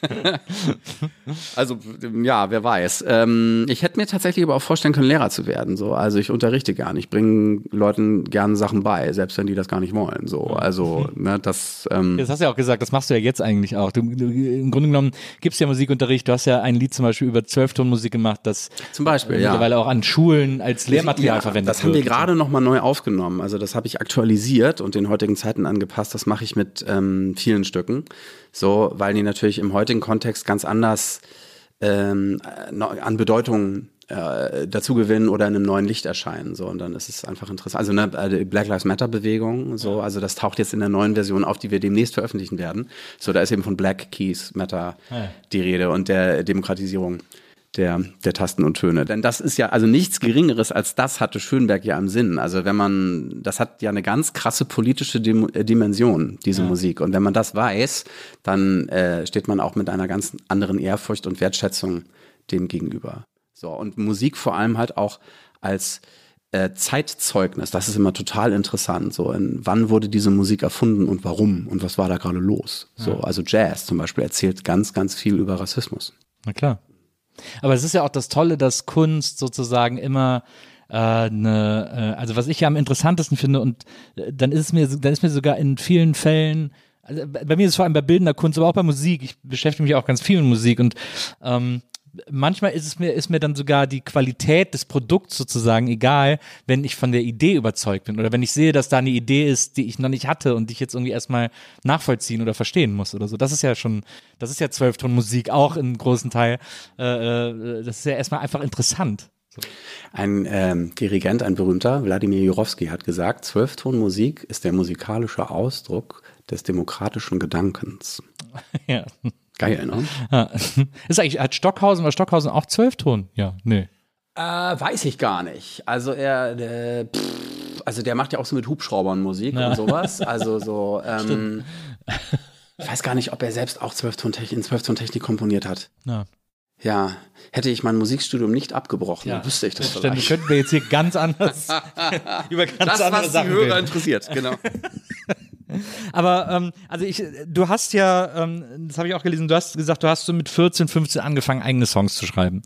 *laughs* also ja, wer weiß. Ähm, ich hätte mir tatsächlich aber auch vorstellen können, Lehrer zu werden. So, also ich unterrichte gern, ich bringe Leuten gerne Sachen bei, selbst wenn die das gar nicht wollen. So, also *laughs* ne, das. Ähm, Das hast du ja auch gesagt, das machst du ja jetzt eigentlich auch. Du, du, Im Grunde genommen gibst du ja Musikunterricht. Du hast ja ein Lied zum Beispiel über Zwölftonmusik gemacht, das Zum Beispiel, ja. mittlerweile auch an Schulen als Lehrmaterial Ja, verwendet Das haben wir wird. gerade nochmal neu aufgenommen. Also das habe ich aktualisiert und den heutigen Zeiten angepasst. Das mache ich mit ähm, vielen Stücken. So, weil die natürlich im heutigen Kontext ganz anders ähm, äh, an Bedeutung äh, dazu gewinnen oder in einem neuen Licht erscheinen. So, und dann ist es einfach interessant. Also ne, äh, die Black Lives Matter Bewegung, so, also das taucht jetzt in der neuen Version auf, die wir demnächst veröffentlichen werden. So, da ist eben von Black Keys Matter Ja. die Rede und der Demokratisierung der, der Tasten und Töne. Denn das ist ja, also nichts Geringeres als das hatte Schönberg ja im Sinn. Also wenn man, das hat ja eine ganz krasse politische Dim äh, Dimension, diese Musik. Und wenn man das weiß, dann äh, steht man auch mit einer ganz anderen Ehrfurcht und Wertschätzung dem gegenüber. So, und Musik vor allem halt auch als äh, Zeitzeugnis, das ist immer total interessant. So, in, wann wurde diese Musik erfunden und warum und was war da gerade los? So, also Jazz zum Beispiel erzählt ganz, ganz viel über Rassismus. Na klar. Aber es ist ja auch das Tolle, dass Kunst sozusagen immer äh, eine, äh, also was ich ja am interessantesten finde und äh, dann ist es mir, dann ist mir sogar in vielen Fällen, also bei mir ist es vor allem bei bildender Kunst, aber auch bei Musik. Ich beschäftige mich auch ganz viel mit Musik und ähm, manchmal ist es mir, ist mir dann sogar die Qualität des Produkts sozusagen egal, wenn ich von der Idee überzeugt bin oder wenn ich sehe, dass da eine Idee ist, die ich noch nicht hatte und die ich jetzt irgendwie erstmal nachvollziehen oder verstehen muss oder so. Das ist ja schon, das ist ja Zwölftonmusik auch in großen Teil. Äh, äh, das ist ja erstmal einfach interessant. So. Ein ähm, Dirigent, ein berühmter, Wladimir Jurowski, hat gesagt, Zwölftonmusik ist der musikalische Ausdruck des demokratischen Gedankens. *laughs* ja. Geil, ne? Ja. *laughs* Ist eigentlich, hat Stockhausen, war Stockhausen auch Zwölfton? Ja, nee. Äh, weiß ich gar nicht. Also er, der, pff, also der macht ja auch so mit Hubschraubern Musik und sowas. Also so, *laughs* ähm, ich weiß gar nicht, ob er selbst auch Zwölftontechnik, in Zwölftontechnik komponiert hat. Ja. Ja, hätte ich mein Musikstudium nicht abgebrochen, dann wüsste ich das Dann vielleicht. könnten wir jetzt hier ganz anders *laughs* über ganz Das, andere was die Sachen Hörer reden. interessiert, genau. Aber ähm, also ich, du hast ja, ähm, das habe ich auch gelesen, du hast gesagt, du hast so mit 14, 15 angefangen, eigene Songs zu schreiben.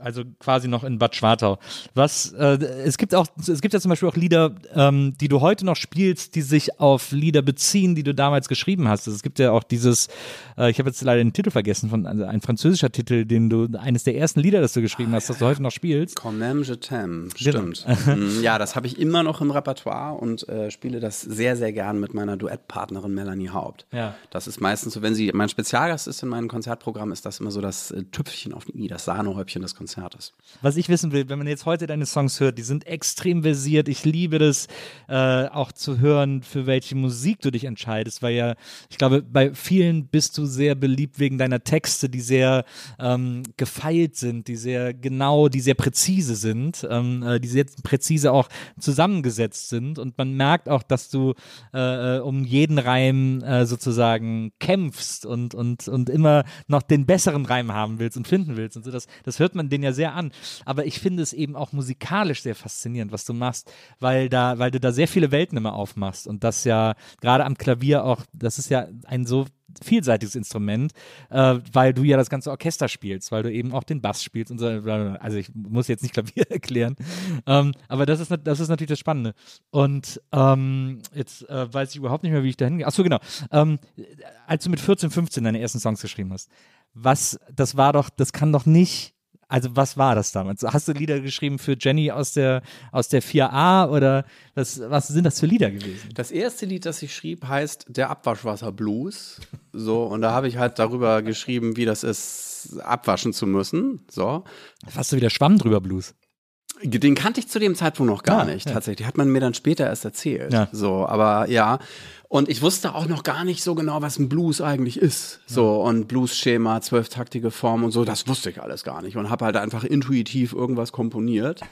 Also quasi noch in Bad Schwartau. Was, äh, es gibt auch, es gibt ja zum Beispiel auch Lieder, ähm, die du heute noch spielst, die sich auf Lieder beziehen, die du damals geschrieben hast. Also es gibt ja auch dieses, äh, ich habe jetzt leider den Titel vergessen, von also ein französischer Titel, den du, eines der ersten Lieder, das du geschrieben hast, das du heute noch spielst. Quand même je t'aime, Genau. stimmt. *laughs* Mm, ja, das habe ich immer noch im Repertoire und äh, spiele das sehr, sehr gern mit meiner Duettpartnerin Melanie Haupt. Ja. Das ist meistens so, wenn sie mein Spezialgast ist in meinem Konzertprogramm, ist das immer so das äh, Tüpfchen auf die i, das Sahnehäubchen des Konzertes. Was ich wissen will, wenn man jetzt heute deine Songs hört, die sind extrem versiert. Ich liebe das äh, auch zu hören, für welche Musik du dich entscheidest, weil ja, ich glaube, bei vielen bist du sehr beliebt wegen deiner Texte, die sehr ähm, gefeilt sind, die sehr genau, die sehr präzise sind, ähm, äh, die sehr präzise auch zusammengesetzt sind und man merkt auch, dass du äh, äh, um jeden Reim äh, sozusagen kämpfst und, und, und immer noch den besseren Reim haben willst und finden willst und so. Das, das hört man den ja sehr an. Aber ich finde es eben auch musikalisch sehr faszinierend, was du machst, weil da, weil du da sehr viele Welten immer aufmachst und das ja gerade am Klavier auch, das ist ja ein so vielseitiges Instrument, äh, weil du ja das ganze Orchester spielst, weil du eben auch den Bass spielst und so. Also ich muss jetzt nicht Klavier *laughs* erklären, ähm, aber das ist, das ist natürlich das Spannende. Und ähm, jetzt äh, weiß ich überhaupt nicht mehr, wie ich da hingehe. Achso, genau. Ähm, als du mit 14, 15 deine ersten Songs geschrieben hast, was, das war doch, das kann doch nicht Also was war das damals? Hast du Lieder geschrieben für Jenny aus der, aus der 4a oder was, was sind das für Lieder gewesen? Das erste Lied, das ich schrieb, heißt Der Abwaschwasser Blues. So, und da habe ich halt darüber geschrieben, wie das ist, abwaschen zu müssen. So. Hast du wieder Schwamm drüber Blues? Den kannte ich zu dem Zeitpunkt noch gar Ah, nicht, ja. tatsächlich. Hat man mir dann später erst erzählt. Ja. So, aber ja. Und ich wusste auch noch gar nicht so genau, was ein Blues eigentlich ist. So, und Blues-Schema, zwölftaktige Form und so, das wusste ich alles gar nicht. Und habe halt einfach intuitiv irgendwas komponiert.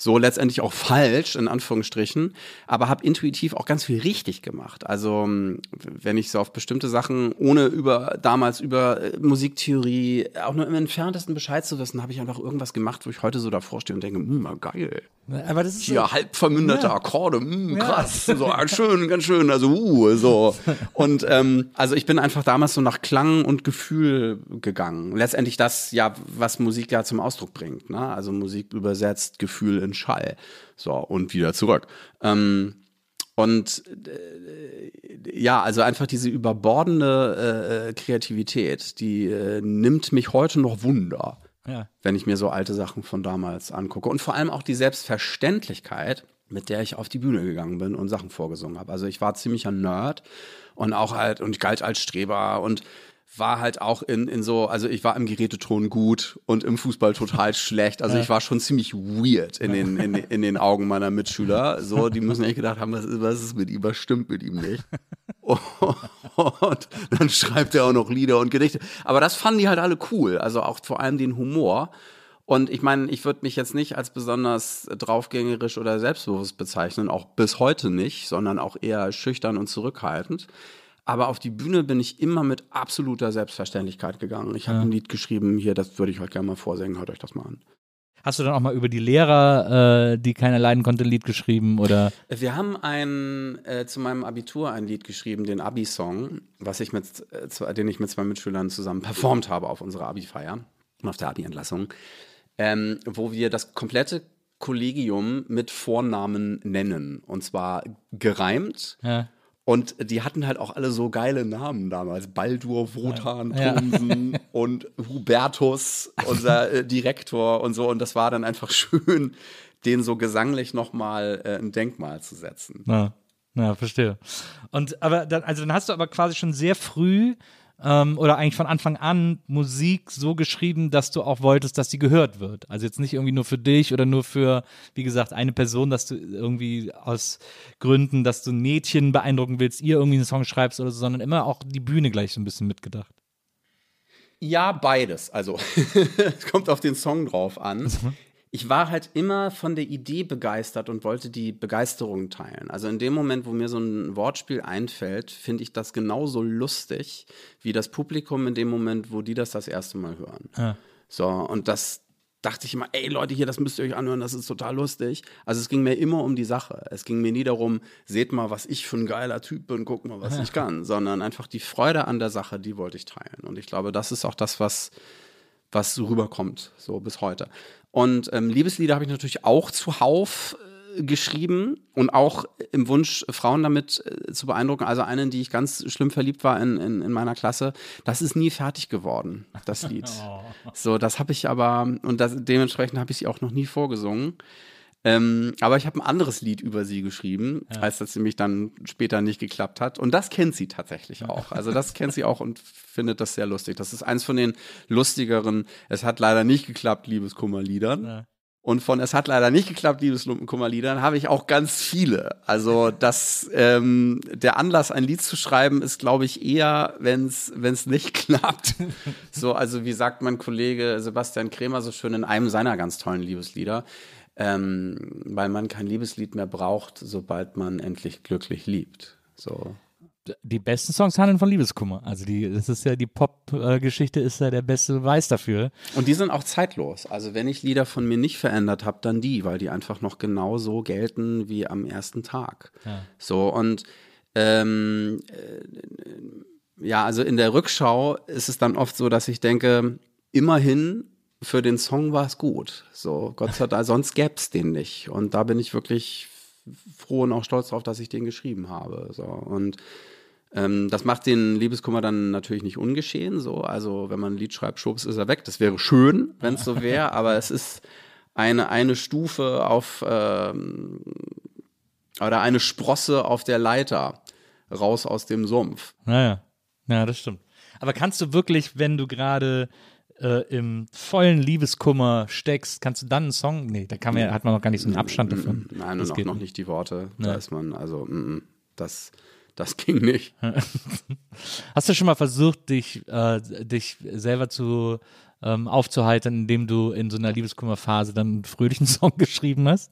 So letztendlich auch falsch, in Anführungsstrichen, aber habe intuitiv auch ganz viel richtig gemacht. Also m, wenn ich so auf bestimmte Sachen, ohne über damals über äh, Musiktheorie auch nur im entferntesten Bescheid zu wissen, habe ich einfach irgendwas gemacht, wo ich heute so davor stehe und denke, hm, geil. Aber das ist so, Hier halb vermünderte Ja. Akkorde, hm, krass, so ah, schön, ganz schön, also uh, so. Und ähm, also ich bin einfach damals so nach Klang und Gefühl gegangen. Letztendlich das ja, was Musik ja zum Ausdruck bringt, ne? Also Musik übersetzt Gefühl in Schall, so und wieder zurück. Ähm, und äh, ja, also einfach diese überbordende äh, Kreativität, die äh, nimmt mich heute noch Wunder ja. wenn ich mir so alte Sachen von damals angucke. Und vor allem auch die Selbstverständlichkeit, mit der ich auf die Bühne gegangen bin und Sachen vorgesungen habe. Also ich war ziemlicher Nerd und auch halt, und galt als Streber und war halt auch in, in so, also ich war im Geräteton gut und im Fußball total *laughs* schlecht. Also ich war schon ziemlich weird in den, in, in den Augen meiner Mitschüler. So, die müssen echt gedacht haben, was ist, was ist mit ihm, was stimmt mit ihm nicht. *laughs* Und dann schreibt er auch noch Lieder und Gedichte. Aber das fanden die halt alle cool. Also auch vor allem den Humor. Und ich meine, ich würde mich jetzt nicht als besonders draufgängerisch oder selbstbewusst bezeichnen, auch bis heute nicht, sondern auch eher schüchtern und zurückhaltend. Aber auf die Bühne bin ich immer mit absoluter Selbstverständlichkeit gegangen. Ich habe ein Lied geschrieben, hier, das würde ich euch gerne mal vorsingen, hört euch das mal an. Hast du dann auch mal über die Lehrer, äh, die keiner leiden konnte, ein Lied geschrieben oder? Wir haben ein, äh, zu meinem Abitur ein Lied geschrieben, den Abi-Song, was ich mit, äh, den ich mit zwei Mitschülern zusammen performt habe auf unserer Abi-Feier und auf der Abi-Entlassung, ähm, wo wir das komplette Kollegium mit Vornamen nennen. Und zwar gereimt. Ja. Und die hatten halt auch alle so geile Namen damals. Baldur, Wotan, Ja. Thomsen *laughs* und Hubertus, unser äh, Direktor und so. Und das war dann einfach *laughs* schön, den so gesanglich nochmal äh, ein Denkmal zu setzen. Ja, ja, verstehe. Und aber dann, also dann hast du aber quasi schon sehr früh ähm, oder eigentlich von Anfang an Musik so geschrieben, dass du auch wolltest, dass sie gehört wird. Also jetzt nicht irgendwie nur für dich oder nur für, wie gesagt, eine Person, dass du irgendwie aus Gründen, dass du ein Mädchen beeindrucken willst, ihr irgendwie einen Song schreibst oder so, sondern immer auch die Bühne gleich so ein bisschen mitgedacht. Ja, beides. Also, *laughs* es kommt auf den Song drauf an. Ich war halt immer von der Idee begeistert und wollte die Begeisterung teilen. Also in dem Moment, wo mir so ein Wortspiel einfällt, finde ich das genauso lustig wie das Publikum in dem Moment, wo die das das erste Mal hören. Ja. So, und das dachte ich immer, ey Leute, hier, das müsst ihr euch anhören, das ist total lustig. Also es ging mir immer um die Sache. Es ging mir nie darum, seht mal, was ich für ein geiler Typ bin, guck mal, was ich kann, sondern einfach die Freude an der Sache, die wollte ich teilen. Und ich glaube, das ist auch das, was, was so rüberkommt, so bis heute. Und ähm, Liebeslieder habe ich natürlich auch zuhauf äh, geschrieben und auch im Wunsch, Frauen damit äh, zu beeindrucken. Also eine, in die ich ganz schlimm verliebt war in, in, in meiner Klasse, das ist nie fertig geworden, das Lied. *laughs* So, das habe ich aber, und das, dementsprechend habe ich sie auch noch nie vorgesungen. Ähm, aber ich habe ein anderes Lied über sie geschrieben, als das nämlich dann später nicht geklappt hat. Und das kennt sie tatsächlich auch. Also das kennt sie auch und findet das sehr lustig. Das ist eins von den lustigeren, es hat leider nicht geklappt, Liebeskummerliedern. Ja. Und von Es hat leider nicht geklappt, Liebeskummerliedern, habe ich auch ganz viele. Also das, ähm, der Anlass, ein Lied zu schreiben, ist, glaube ich, eher, wenn es nicht *laughs* klappt. so, also wie sagt mein Kollege Sebastian Krämer so schön in einem seiner ganz tollen Liebeslieder, ähm, weil man kein Liebeslied mehr braucht, sobald man endlich glücklich liebt. So. Die besten Songs handeln von Liebeskummer. Also die, das ist ja die Pop-Geschichte ist ja der beste Beweis dafür. Und die sind auch zeitlos. Also wenn ich Lieder von mir nicht verändert habe, dann die, weil die einfach noch genauso gelten wie am ersten Tag. So und ähm, äh, ja, also in der Rückschau ist es dann oft so, dass ich denke, immerhin für den Song war es gut. So, Gott sei Dank, sonst gäbe es den nicht. Und da bin ich wirklich froh und auch stolz drauf, dass ich den geschrieben habe. So und Ähm, das macht den Liebeskummer dann natürlich nicht ungeschehen. So. Also wenn man ein Lied schreibt, schubs ist er weg. Das wäre schön, wenn es so wäre, *laughs* aber es ist eine, eine Stufe auf ähm, oder eine Sprosse auf der Leiter raus aus dem Sumpf. Naja, ja, das stimmt. Aber kannst du wirklich, wenn du gerade äh, im vollen Liebeskummer steckst, kannst du dann einen Song? Nee, da kann man, hat man noch gar nicht so einen Abstand davon. Nein, das und auch noch nicht. die Worte. Nee. Da ist man, also, mm, mm, das, das ging nicht. *laughs* Hast du schon mal versucht, dich, äh, dich selber zu ähm, aufzuheitern, indem du in so einer Liebeskummerphase dann einen fröhlichen *laughs* Song geschrieben hast?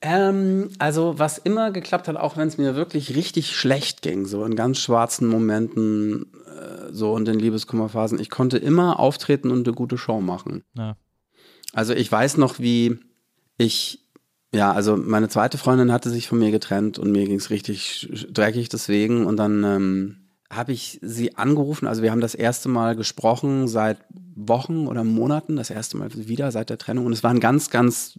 Ähm, also, was immer geklappt hat, auch wenn es mir wirklich richtig schlecht ging, so in ganz schwarzen Momenten, äh, so in den Liebeskummerphasen, ich konnte immer auftreten und eine gute Show machen. Ja. Also, ich weiß noch, wie ich, ja, also meine zweite Freundin hatte sich von mir getrennt und mir ging es richtig dreckig deswegen und dann ähm, habe ich sie angerufen, also wir haben das erste Mal gesprochen seit Wochen oder Monaten, das erste Mal wieder seit der Trennung und es war ein ganz, ganz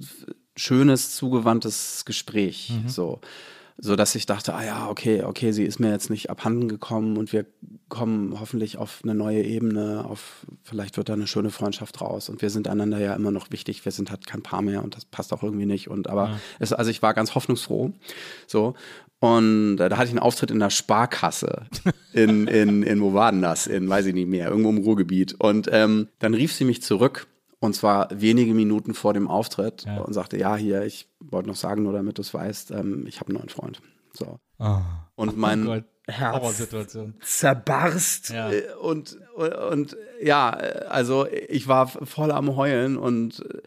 schönes, zugewandtes Gespräch, so. So dass ich dachte, ah ja, okay, okay, sie ist mir jetzt nicht abhanden gekommen und wir kommen hoffentlich auf eine neue Ebene, auf vielleicht wird da eine schöne Freundschaft raus und wir sind einander ja immer noch wichtig, wir sind halt kein Paar mehr und das passt auch irgendwie nicht und aber es, also ich war ganz hoffnungsfroh, so und äh, da hatte ich einen Auftritt in der Sparkasse *laughs* in, in, in wo war denn das? In, weiß ich nicht mehr, irgendwo im Ruhrgebiet. Und ähm, dann rief sie mich zurück und zwar wenige Minuten vor dem Auftritt Ja. und sagte, ja, hier, ich wollte noch sagen, nur damit du es weißt, ähm, ich habe einen neuen Freund. So. Und mein Oh. Herz zerbarst Ja. äh, und, und, und ja, also ich war voll am Heulen und äh,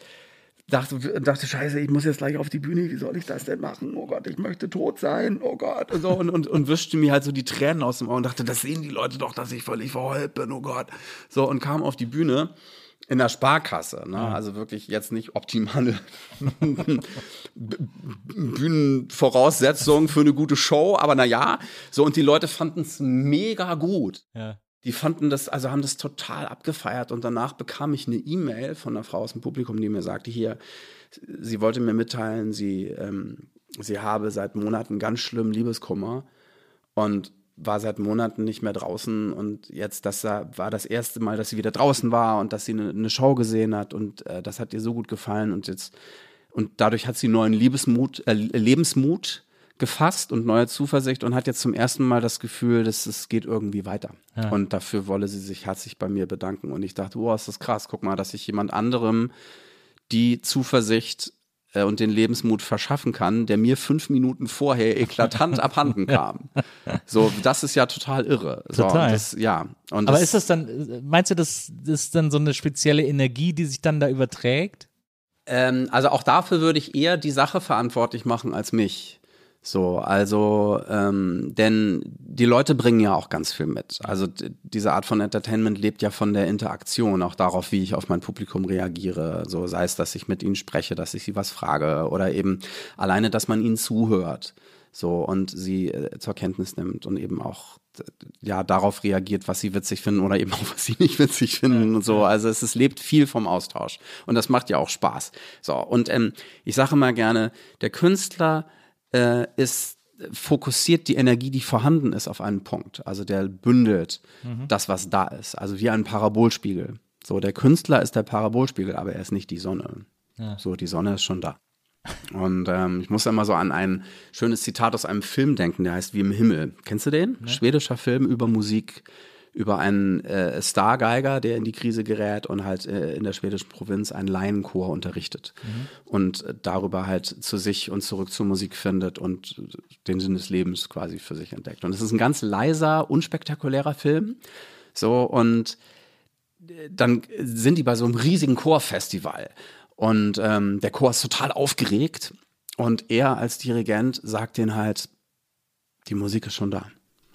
dachte, dachte, scheiße, ich muss jetzt gleich auf die Bühne, wie soll ich das denn machen? Oh Gott, ich möchte tot sein, oh Gott. Und, so, und, und, und wischte mir halt so die Tränen aus dem Auge und dachte, das sehen die Leute doch, dass ich völlig verheult bin, oh Gott. So, und kam auf die Bühne in der Sparkasse, ne? also wirklich jetzt nicht optimale *laughs* Bühnenvoraussetzungen für eine gute Show, aber naja, so und die Leute fanden es mega gut. Ja. Die fanden das, also haben das total abgefeiert und danach bekam ich eine E-Mail von einer Frau aus dem Publikum, die mir sagte, hier, sie wollte mir mitteilen, sie, ähm, sie habe seit Monaten ganz schlimm Liebeskummer und war seit Monaten nicht mehr draußen und jetzt das war das erste Mal, dass sie wieder draußen war und dass sie eine, eine Show gesehen hat und äh, das hat ihr so gut gefallen und jetzt und dadurch hat sie neuen Liebesmut, äh, Lebensmut gefasst und neue Zuversicht und hat jetzt zum ersten Mal das Gefühl, dass es geht irgendwie weiter. Und dafür wolle sie sich herzlich bei mir bedanken. Und ich dachte, oh, ist das krass, guck mal, dass ich jemand anderem die Zuversicht und den Lebensmut verschaffen kann, der mir fünf Minuten vorher eklatant *laughs* abhanden kam. So, das ist ja total irre. So, Total. und das, ja. Und Aber das, ist das dann, meinst du, das ist dann so eine spezielle Energie, die sich dann da überträgt? Ähm, also auch dafür würde ich eher die Sache verantwortlich machen als mich. So, also, ähm, denn die Leute bringen ja auch ganz viel mit. Also diese Art von Entertainment lebt ja von der Interaktion, auch darauf, wie ich auf mein Publikum reagiere. So sei es, dass ich mit ihnen spreche, dass ich sie was frage oder eben alleine, dass man ihnen zuhört. So und sie äh, zur Kenntnis nimmt und eben auch ja darauf reagiert, was sie witzig finden oder eben *laughs* auch was sie nicht witzig finden und so. Also es, es lebt viel vom Austausch und das macht ja auch Spaß. So und ähm, ich sage mal gerne, der Künstler äh, ist fokussiert die Energie, die vorhanden ist, auf einen Punkt. Also der bündelt das, was da ist. Also wie ein Parabolspiegel. So, der Künstler ist der Parabolspiegel, aber er ist nicht die Sonne. So, die Sonne ist schon da. Und ähm, ich muss immer so an ein schönes Zitat aus einem Film denken, der heißt Wie im Himmel. Kennst du den? Schwedischer Film über Musik, über einen äh, Stargeiger, der in die Krise gerät und halt äh, in der schwedischen Provinz einen Laienchor unterrichtet und äh, darüber halt zu sich und zurück zur Musik findet und äh, den Sinn des Lebens quasi für sich entdeckt. Und es ist ein ganz leiser, unspektakulärer Film. So und dann sind die bei so einem riesigen Chorfestival und ähm, der Chor ist total aufgeregt und er als Dirigent sagt denen halt, die Musik ist schon da.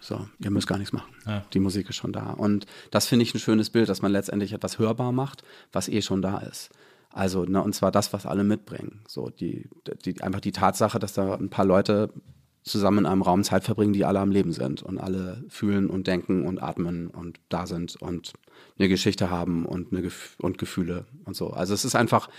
So, ihr müsst gar nichts machen. Die Musik ist schon da. Und das finde ich ein schönes Bild, dass man letztendlich etwas hörbar macht, was eh schon da ist. Also, ne, und zwar das, was alle mitbringen. So, die, die, einfach die Tatsache, dass da ein paar Leute zusammen in einem Raum Zeit verbringen, die alle am Leben sind und alle fühlen und denken und atmen und da sind und eine Geschichte haben und, eine Gef und Gefühle und so. Also es ist einfach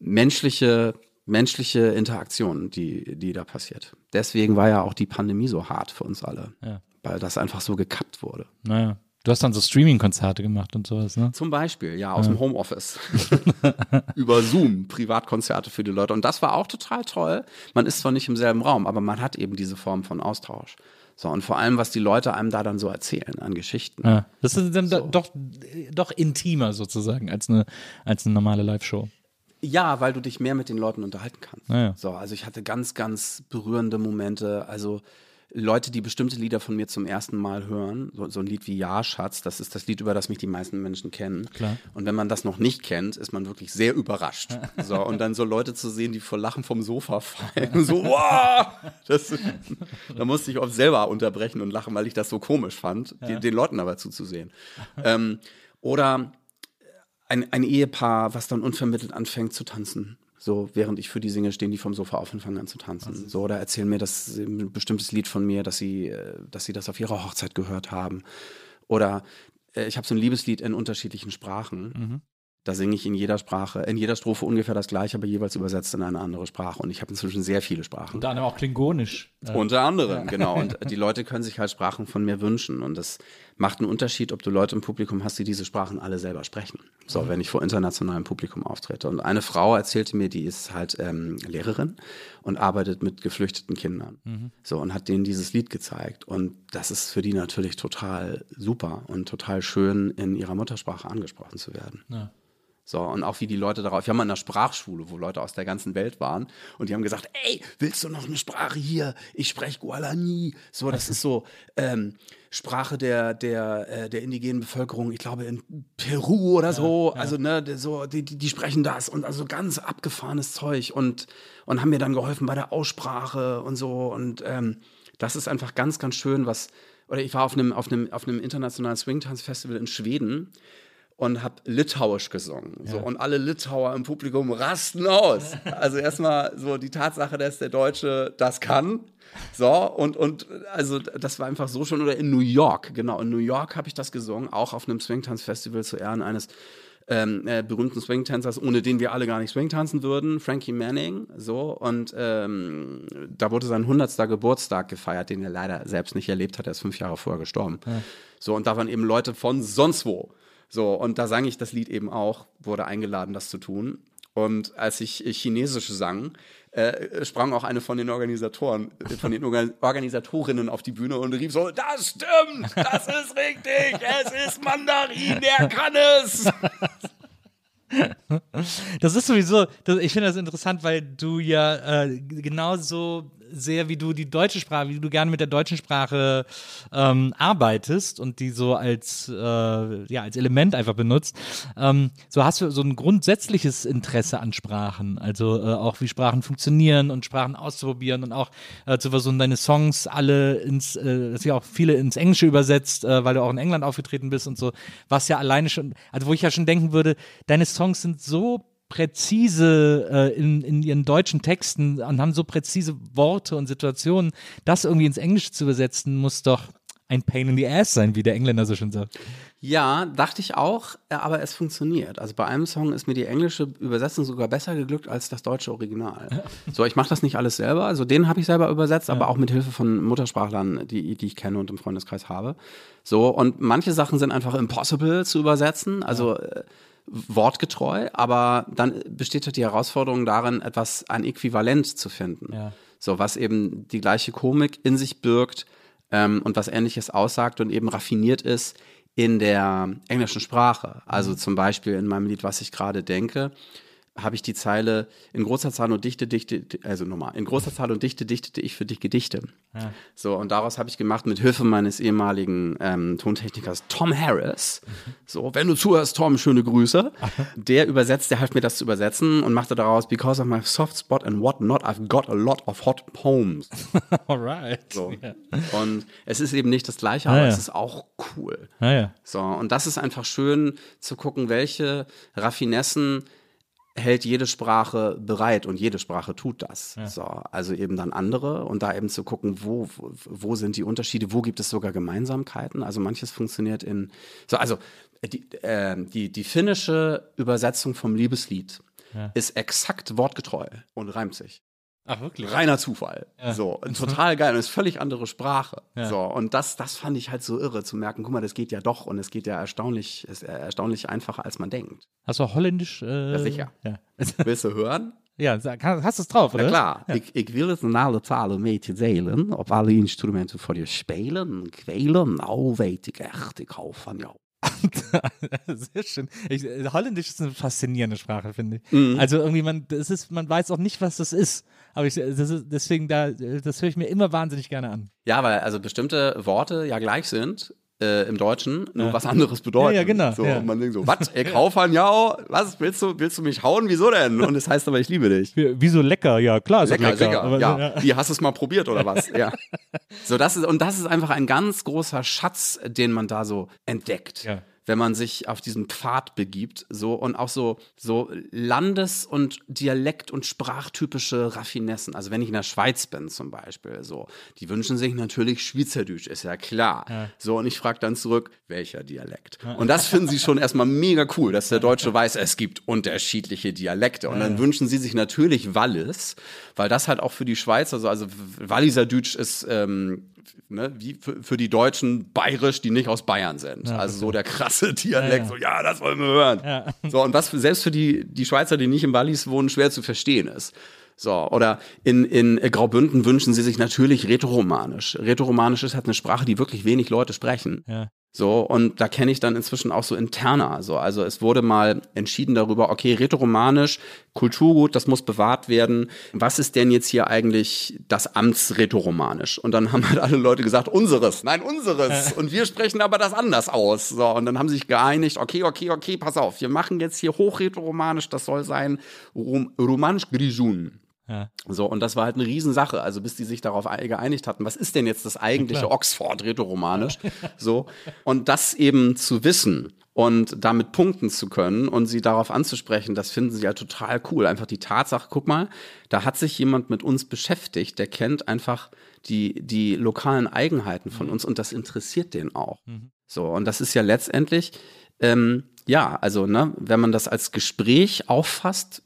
menschliche, menschliche Interaktion, die, die da passiert. Deswegen war ja auch die Pandemie so hart für uns alle. Ja. Weil das einfach so gekappt wurde. Naja. Du hast dann so Streaming-Konzerte gemacht und sowas, ne? Zum Beispiel, ja, aus dem Homeoffice. *laughs* Über Zoom, Privatkonzerte für die Leute. Und das war auch total toll. Man ist zwar nicht im selben Raum, aber man hat eben diese Form von Austausch. So, und vor allem, was die Leute einem da dann so erzählen an Geschichten. Ja. Das ist dann so. doch, doch intimer sozusagen als eine, als eine normale Live-Show. Ja, weil du dich mehr mit den Leuten unterhalten kannst. Ja, ja. So, also ich hatte ganz, ganz berührende Momente. Also Leute, die bestimmte Lieder von mir zum ersten Mal hören, so, so ein Lied wie Ja, Schatz, das ist das Lied, über das mich die meisten Menschen kennen. Klar. Und wenn man das noch nicht kennt, ist man wirklich sehr überrascht. *laughs* So, und dann so Leute zu sehen, die vor Lachen vom Sofa fallen. So, wow! Das, da musste ich oft selber unterbrechen und lachen, weil ich das so komisch fand, die, den Leuten aber zuzusehen. Ähm, oder ein, ein Ehepaar, was dann unvermittelt anfängt zu tanzen. So, während ich für die singe, stehen die vom Sofa auf und fangen an zu tanzen. So, oder erzählen mir das ein bestimmtes Lied von mir, dass sie, äh, dass sie das auf ihrer Hochzeit gehört haben. Oder äh, ich habe so ein Liebeslied in unterschiedlichen Sprachen. Da singe ich in jeder Sprache, in jeder Strophe ungefähr das gleiche, aber jeweils übersetzt in eine andere Sprache. Und ich habe inzwischen sehr viele Sprachen. Unter anderem auch klingonisch. Äh, Unter anderem, genau. Und *laughs* die Leute können sich halt Sprachen von mir wünschen. Und das macht einen Unterschied, ob du Leute im Publikum hast, die diese Sprachen alle selber sprechen. So, wenn ich vor internationalem Publikum auftrete. Und eine Frau erzählte mir, die ist halt ähm, Lehrerin und arbeitet mit geflüchteten Kindern. So, und hat denen dieses Lied gezeigt. Und das ist für die natürlich total super und total schön, in ihrer Muttersprache angesprochen zu werden. Ja. So, und auch wie die Leute darauf, wir haben mal in einer Sprachschule, wo Leute aus der ganzen Welt waren und die haben gesagt, ey, willst du noch eine Sprache hier? Ich spreche Guarani. So, das ist so ähm, Sprache der, der, äh, der indigenen Bevölkerung, ich glaube in Peru oder so. Also, ne, so, die, die, die sprechen das und also ganz abgefahrenes Zeug und, und haben mir dann geholfen bei der Aussprache und so. Und ähm, das ist einfach ganz, ganz schön, was, oder ich war auf einem, auf einem, auf einem internationalen Swingtanz-Festival in Schweden und habe Litauisch gesungen. So, und alle Litauer im Publikum rasten aus. Also erstmal so die Tatsache, dass der Deutsche das kann. So, und, und also das war einfach so schon. Oder in New York, genau. In New York habe ich das gesungen, auch auf einem Swingtanz-Festival zu Ehren eines ähm, äh, berühmten Swingtänzers, ohne den wir alle gar nicht Swing tanzen würden, Frankie Manning, so und ähm, da wurde sein 100. Geburtstag gefeiert, den er leider selbst nicht erlebt hat, er ist fünf Jahre vorher gestorben. So und da waren eben Leute von sonst wo, so und da sang ich das Lied eben auch, wurde eingeladen, das zu tun. Und als ich äh, Chinesisch sang, äh, sprang auch eine von den Organisatoren, äh, von den Orga Organisatorinnen auf die Bühne und rief so: Das stimmt, das ist richtig, es ist Mandarin, der kann es. Das ist sowieso, das, ich finde das interessant, weil du ja äh, genauso sehr wie du die deutsche Sprache, wie du gerne mit der deutschen Sprache ähm, arbeitest und die so als, äh, ja, als Element einfach benutzt, ähm, so hast du so ein grundsätzliches Interesse an Sprachen, also äh, auch wie Sprachen funktionieren und Sprachen auszuprobieren und auch äh, zu versuchen, deine Songs alle ins, äh, dass ja auch viele ins Englische übersetzt, äh, weil du auch in England aufgetreten bist und so, was ja alleine schon, also wo ich ja schon denken würde, deine Songs sind so präzise äh, in, in ihren deutschen Texten und haben so präzise Worte und Situationen, das irgendwie ins Englische zu übersetzen, muss doch ein Pain in the Ass sein, wie der Engländer so schön sagt. Ja, dachte ich auch, äh, aber es funktioniert. Also bei einem Song ist mir die englische Übersetzung sogar besser geglückt als das deutsche Original. *laughs* So, ich mache das nicht alles selber. Also den habe ich selber übersetzt, aber auch mit Hilfe von Muttersprachlern, die, die ich kenne und im Freundeskreis habe. So, und manche Sachen sind einfach impossible zu übersetzen, also äh, wortgetreu, aber dann besteht halt die Herausforderung darin, etwas, ein Äquivalent zu finden. Ja. So, was eben die gleiche Komik in sich birgt ähm, und was ähnliches aussagt und eben raffiniert ist in der englischen Sprache. Also zum Beispiel in meinem Lied, was ich gerade denke, habe ich die Zeile in großer Zahl und Dichte, Dichte, also nochmal, in großer Zahl und Dichte dichtete ich für dich Gedichte. So, und daraus habe ich gemacht mit Hilfe meines ehemaligen ähm, Tontechnikers Tom Harris. So, wenn du zuhörst, Tom, schöne Grüße. *laughs* Der übersetzt, der half mir das zu übersetzen und machte daraus, because of my soft spot and what not, I've got a lot of hot poems. *laughs* Alright. So. Und es ist eben nicht das Gleiche, Ah, aber ja. es ist auch cool. Naja. So, und das ist einfach schön zu gucken, welche Raffinessen hält jede Sprache bereit und jede Sprache tut das. So, also eben dann andere und da eben zu gucken, wo, wo, sind die Unterschiede, wo gibt es sogar Gemeinsamkeiten. Also manches funktioniert in, so, also die, äh, die, die finnische Übersetzung vom Liebeslied ist exakt wortgetreu und reimt sich. Ach, wirklich? Reiner Zufall. So, und total geil. Und ist völlig andere Sprache. So, und das, das fand ich halt so irre zu merken, guck mal, das geht ja doch und es geht ja erstaunlich, ist erstaunlich einfacher, als man denkt. Hast du Holländisch? Äh, Ja, sicher. Ja, *laughs* Willst du hören? ja hast du es drauf, oder? Na klar, ik, ik wil het in alle talen mee te delen, op alle instrumenten voor je spelen, kwelen, nou weet ik echt, ik hou van jou. *laughs* Sehr schön. Ich, äh, Holländisch ist eine faszinierende Sprache, finde ich. Mhm. Also irgendwie, man, das ist, man weiß auch nicht, was das ist. Aber ich, das ist, deswegen, da, das höre ich mir immer wahnsinnig gerne an. Ja, weil also bestimmte Worte ja gleich sind äh, im Deutschen, nur was anderes bedeuten. Ja, ja, genau, So, ja. Und man denkt so, was, ich hau von jou, was, willst du, willst du mich hauen, wieso denn? Und es heißt aber, ich liebe dich. Wie- Wieso lecker? Ja, klar, ist Lecker, lecker. lecker. aber, ja. Wie, hast du es mal probiert oder was? Ja. *laughs* So, das ist, und das ist einfach ein ganz großer Schatz, den man da so entdeckt. Ja. Wenn man sich auf diesen Pfad begibt, so und auch so, so Landes- und Dialekt- und sprachtypische Raffinessen. Also wenn ich in der Schweiz bin zum Beispiel, so, die wünschen sich natürlich Schweizerdeutsch, ist ja klar. So, und ich frage dann zurück, welcher Dialekt? Und das finden sie schon erstmal mega cool, dass der Deutsche weiß, es gibt unterschiedliche Dialekte. Und dann wünschen sie sich natürlich Wallis, weil das halt auch für die Schweizer so, also Walliser Deutsch ist ähm, ne, wie für, für die Deutschen bayerisch, die nicht aus Bayern sind. also so der krasse *laughs* Dialekt, so ja, das wollen wir hören. So, und was für, selbst für die, die Schweizer, die nicht im Wallis wohnen, schwer zu verstehen ist. So, oder in, in Graubünden wünschen sie sich natürlich Rätoromanisch. Rätoromanisch ist halt eine Sprache, die wirklich wenig Leute sprechen. Ja. So, und da kenne ich dann inzwischen auch so interner. So, also es wurde mal entschieden darüber, okay, rätoromanisch, Kulturgut, das muss bewahrt werden. Was ist denn jetzt hier eigentlich das Amtsrätoromanisch? Und dann haben halt alle Leute gesagt, unseres, nein, unseres. Und wir sprechen aber das anders aus. So, und dann haben sie sich geeinigt, okay, okay, okay, pass auf, wir machen jetzt hier hochrätoromanisch, das soll sein Rom romanisch Grijun. Ja. So, und das war halt eine Riesensache, also bis die sich darauf ei- geeinigt hatten, was ist denn jetzt das eigentliche Oxford Rätoromanisch? *laughs* so, und das eben zu wissen und damit punkten zu können und sie darauf anzusprechen, das finden sie ja total cool. Einfach die Tatsache, guck mal, da hat sich jemand mit uns beschäftigt, der kennt einfach die, die lokalen Eigenheiten von uns und das interessiert den auch. So, und das ist ja letztendlich, ähm, ja, also, ne, wenn man das als Gespräch auffasst,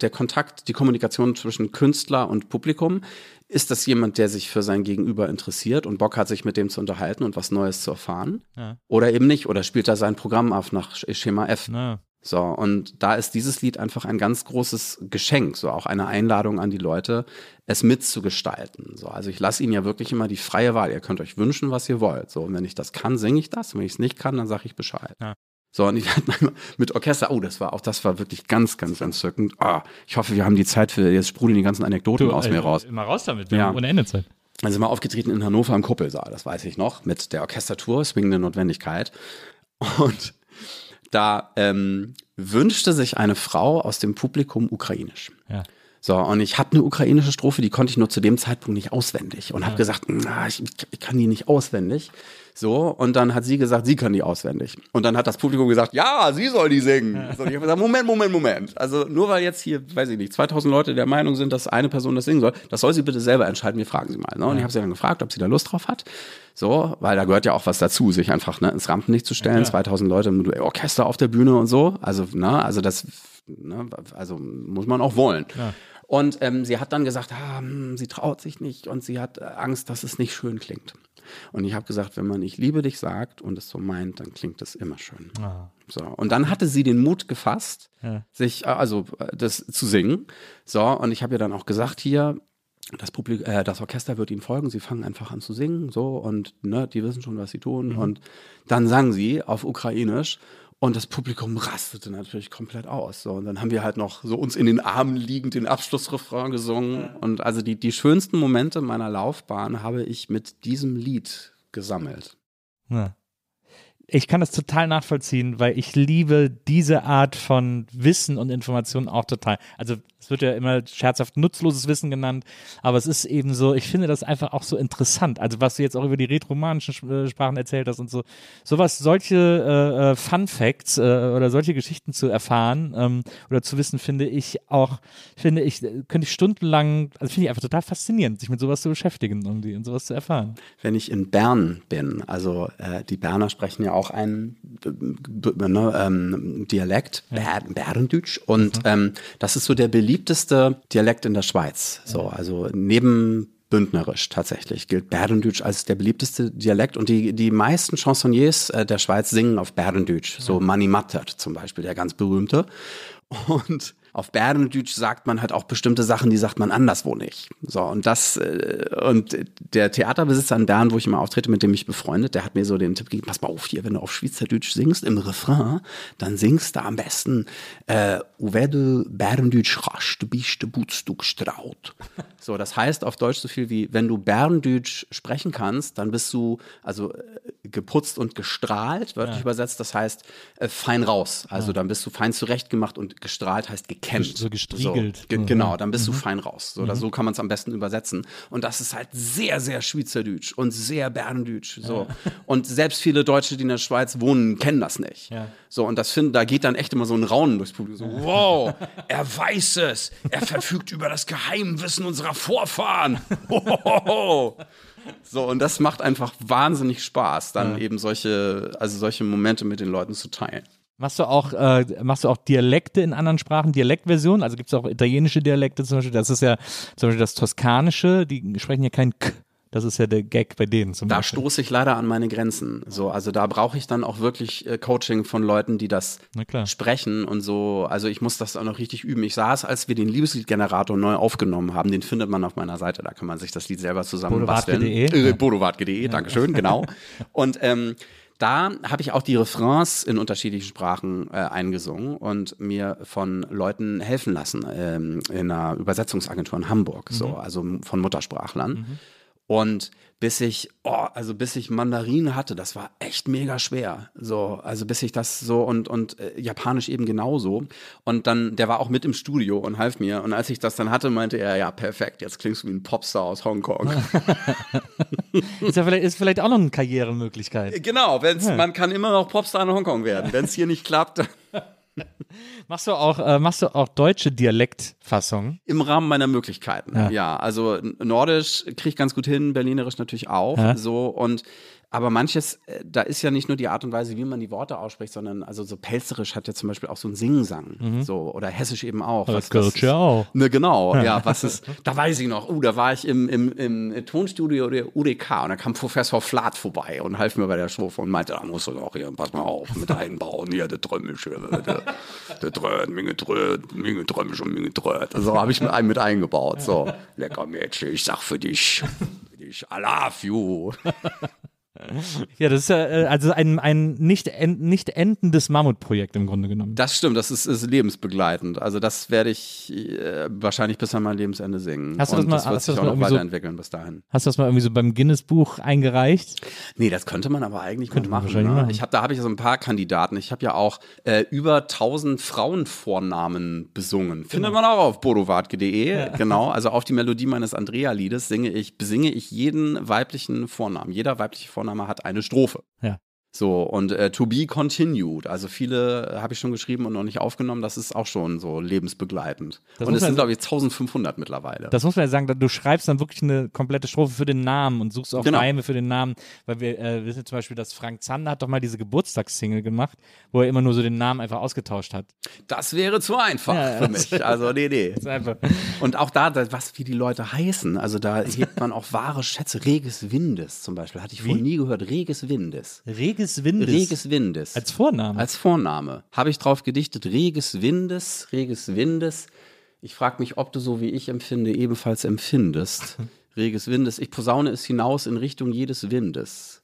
der Kontakt, die Kommunikation zwischen Künstler und Publikum, ist das jemand, der sich für sein Gegenüber interessiert und Bock hat, sich mit dem zu unterhalten und was Neues zu erfahren? Ja. Oder eben nicht? Oder spielt er sein Programm auf nach Sch- Schema F? Na, So, und da ist dieses Lied einfach ein ganz großes Geschenk, so auch eine Einladung an die Leute, es mitzugestalten. So, also ich lasse ihnen ja wirklich immer die freie Wahl. Ihr könnt euch wünschen, was ihr wollt. So, und wenn ich das kann, singe ich das. Und wenn ich es nicht kann, dann sage ich Bescheid. Ja. So, und ich *laughs* hatte mit Orchester, oh, das war auch, das war wirklich ganz, ganz entzückend. Ah, ich hoffe, wir haben die Zeit für, jetzt sprudeln die ganzen Anekdoten aus mir äh, raus. Immer raus damit, wir Ja. haben ohne Ende Zeit. Also wir aufgetreten in Hannover im Kuppelsaal, das weiß ich noch, mit der Orchestertour Swingende Notwendigkeit. Und da ähm, wünschte sich eine Frau aus dem Publikum ukrainisch. Ja. So, und ich habe eine ukrainische Strophe, die konnte ich nur zu dem Zeitpunkt nicht auswendig und habe gesagt, na, ich, ich kann die nicht auswendig. So, und dann hat sie gesagt, sie kann die auswendig. Und dann hat das Publikum gesagt, ja, sie soll die singen. So, ich habe gesagt, Moment, Moment, Moment. Also nur weil jetzt hier, weiß ich nicht, 2000 Leute der Meinung sind, dass eine Person das singen soll, das soll sie bitte selber entscheiden. Wir fragen sie mal. Ne? Und ich habe sie dann gefragt, ob sie da Lust drauf hat. So, weil da gehört ja auch was dazu, sich einfach ne, ins Rampenlicht zu stellen, 2000 Leute mit Orchester auf der Bühne und so. Also, ne, also das, ne, also muss man auch wollen. Und ähm, sie hat dann gesagt, ah, hm, sie traut sich nicht und sie hat Angst, dass es nicht schön klingt. Und ich habe gesagt, wenn man ich liebe dich sagt und es so meint, dann klingt es immer schön. So. Und dann hatte sie den Mut gefasst, Ja. sich, äh, also äh, das zu singen. So, und ich habe ihr dann auch gesagt, hier, das, Publik äh, das Orchester wird ihnen folgen, sie fangen einfach an zu singen, so, und ne, die wissen schon, was sie tun. Und dann sang sie auf Ukrainisch und das Publikum rastete natürlich komplett aus. So, und dann haben wir halt noch so uns in den Armen liegend den Abschlussrefrain gesungen. Und also die, die schönsten Momente meiner Laufbahn habe ich mit diesem Lied gesammelt. Ja. Ich kann das total nachvollziehen, weil ich liebe diese Art von Wissen und Information auch total. Also es wird ja immer scherzhaft nutzloses Wissen genannt, aber es ist eben so, ich finde das einfach auch so interessant. Also was du jetzt auch über die rätoromanischen Sp- äh, Sprachen erzählt hast und so, sowas, solche äh, äh, Fun Facts äh, oder solche Geschichten zu erfahren ähm, oder zu wissen, finde ich auch, finde ich, äh, könnte ich stundenlang, also finde ich einfach total faszinierend, sich mit sowas zu beschäftigen irgendwie und sowas zu erfahren. wenn ich in Bern bin, also äh, die Berner sprechen ja auch einen ne, ähm, Dialekt, ja. Bärendütsch. Und mhm. ähm, das ist so der beliebteste Dialekt in der Schweiz. So, also neben bündnerisch tatsächlich gilt Bärendütsch als der beliebteste Dialekt und die, die meisten Chansonniers äh, der Schweiz singen auf Bärendütsch, so Manny Matter zum Beispiel, der ganz berühmte. Und auf Berndeutsch sagt man halt auch bestimmte Sachen, die sagt man anderswo nicht. So, und das, äh, und der Theaterbesitzer in Bern, wo ich immer auftrete, mit dem ich befreundet, der hat mir so den Tipp gegeben, pass mal auf hier, wenn du auf Schweizerdeutsch singst im Refrain, dann singst du am besten, äh, wenn du Berndeutsch rasch, du bist, du butzt, du gestraut. *laughs* So, das heißt auf Deutsch so viel wie, wenn du Berndeutsch sprechen kannst, dann bist du, also äh, geputzt und gestrahlt, wörtlich ja. übersetzt, das heißt äh, fein raus. Also ja. dann bist du fein zurechtgemacht und gestrahlt heißt gekämmt. So gestriegelt. So, ge mhm. Genau, dann bist mhm. du fein raus. So, mhm. so kann man es am besten übersetzen. Und das ist halt sehr, sehr Schweizerdeutsch und sehr Berndeutsch. So. Ja. *laughs* Und selbst viele Deutsche, die in der Schweiz wohnen, kennen das nicht. Ja. So, und das finden, da geht dann echt immer so ein Raunen durchs Publikum. So, wow, *laughs* er weiß es. Er verfügt über das Geheimwissen unserer Vorfahren. Hohoho. So, und das macht einfach wahnsinnig Spaß, dann ja. eben solche, also solche Momente mit den Leuten zu teilen. Machst du auch, äh, machst du auch Dialekte in anderen Sprachen, Dialektversionen? Also gibt es auch italienische Dialekte zum Beispiel. Das ist ja zum Beispiel das Toskanische, die sprechen ja kein K. Das ist ja der Gag bei denen zum Da Beispiel. stoße ich leider an meine Grenzen. So, also da brauche ich dann auch wirklich äh, Coaching von Leuten, die das sprechen und so. Also ich muss das auch noch richtig üben. Ich saß, als wir den Liebesliedgenerator neu aufgenommen haben, den findet man auf meiner Seite. Da kann man sich das Lied selber zusammenbasteln. Äh, Bodowart.de, ja. Dankeschön, genau. *laughs* Und ähm, da habe ich auch die Refrains in unterschiedlichen Sprachen äh, eingesungen und mir von Leuten helfen lassen ähm, in einer Übersetzungsagentur in Hamburg, mhm. so, also von Muttersprachlern. Mhm. Und bis ich, oh, also bis ich Mandarin hatte, das war echt mega schwer. So, also bis ich das so und, und äh, Japanisch eben genauso. Und dann, der war auch mit im Studio und half mir. Und als ich das dann hatte, meinte er, ja, perfekt, jetzt klingst du wie ein Popstar aus Hongkong. *laughs* ist ja vielleicht, ist vielleicht auch noch eine Karrieremöglichkeit. Genau, wenn's, ja. man kann immer noch Popstar in Hongkong werden. Wenn es hier nicht klappt, *laughs* machst du auch, äh, machst du auch deutsche Dialektfassungen? Im Rahmen meiner Möglichkeiten, ja. ja. Also Nordisch kriege ich ganz gut hin, Berlinerisch natürlich auch. Ja. So und aber manches, äh, da ist ja nicht nur die Art und Weise, wie man die Worte ausspricht, sondern also so Pelzerisch hat ja zum Beispiel auch so einen Singsang. Mhm. So, oder Hessisch eben auch. Das gehört ja auch. Ne, genau, ja. was ist, da weiß ich noch, uh, da war ich im, im, im Tonstudio der UDK und da kam Professor Flath vorbei und half mir bei der Strophe und meinte, da musst du auch hier, pass mal auf, mit einbauen, hier, der Trömmische, der, der Dröt, Minge Dröt, Minge Trömmisch und Minge Dröt. So habe ich mit einem mit eingebaut. So, lecker Mädchen, ich sag für dich, für dich, I love you. Ja, das ist ja äh, also ein, ein nicht, end, nicht endendes Mammutprojekt im Grunde genommen. Das stimmt, das ist, ist lebensbegleitend. Also das werde ich äh, wahrscheinlich bis an mein Lebensende singen. Hast du das Und mal, das wird sich auch noch weiterentwickeln so, bis dahin. Hast du das mal irgendwie so beim Guinness-Buch eingereicht? Nee, das könnte man aber eigentlich könnte mal machen, ne? machen. Ich hab, da habe ich so ein paar Kandidaten. Ich habe ja auch äh, über 1000 Frauenvornamen besungen. Findet genau. man auch auf bodowart.de. Ja. *laughs* Genau, also auf die Melodie meines Andrea-Liedes singe ich, besinge ich jeden weiblichen Vornamen. Jeder weibliche Vorname Vorname hat eine Strophe. Ja. So, und äh, to be continued. Also viele habe ich schon geschrieben und noch nicht aufgenommen. Das ist auch schon so lebensbegleitend. Das und es sind, glaube ich, 1500 mittlerweile. Das muss man ja sagen, du schreibst dann wirklich eine komplette Strophe für den Namen und suchst auch genau. Reime für den Namen. Weil wir äh, wissen zum Beispiel, dass Frank Zander hat doch mal diese Geburtstagssingle gemacht, wo er immer nur so den Namen einfach ausgetauscht hat. Das wäre zu einfach ja, für mich. Also, nee, nee. *laughs* Und auch da, was wie die Leute heißen. Also da hebt man auch wahre Schätze. Reges Windes zum Beispiel. Hatte ich vorher nie gehört. Reges Windes. Reges Reges Windes. Reges Windes. Als Vorname. Als Vorname. Habe ich drauf gedichtet. Reges Windes, Reges Windes. Ich frage mich, ob du so wie ich empfinde, ebenfalls empfindest. *laughs* Reges Windes. Ich posaune es hinaus in Richtung jedes Windes.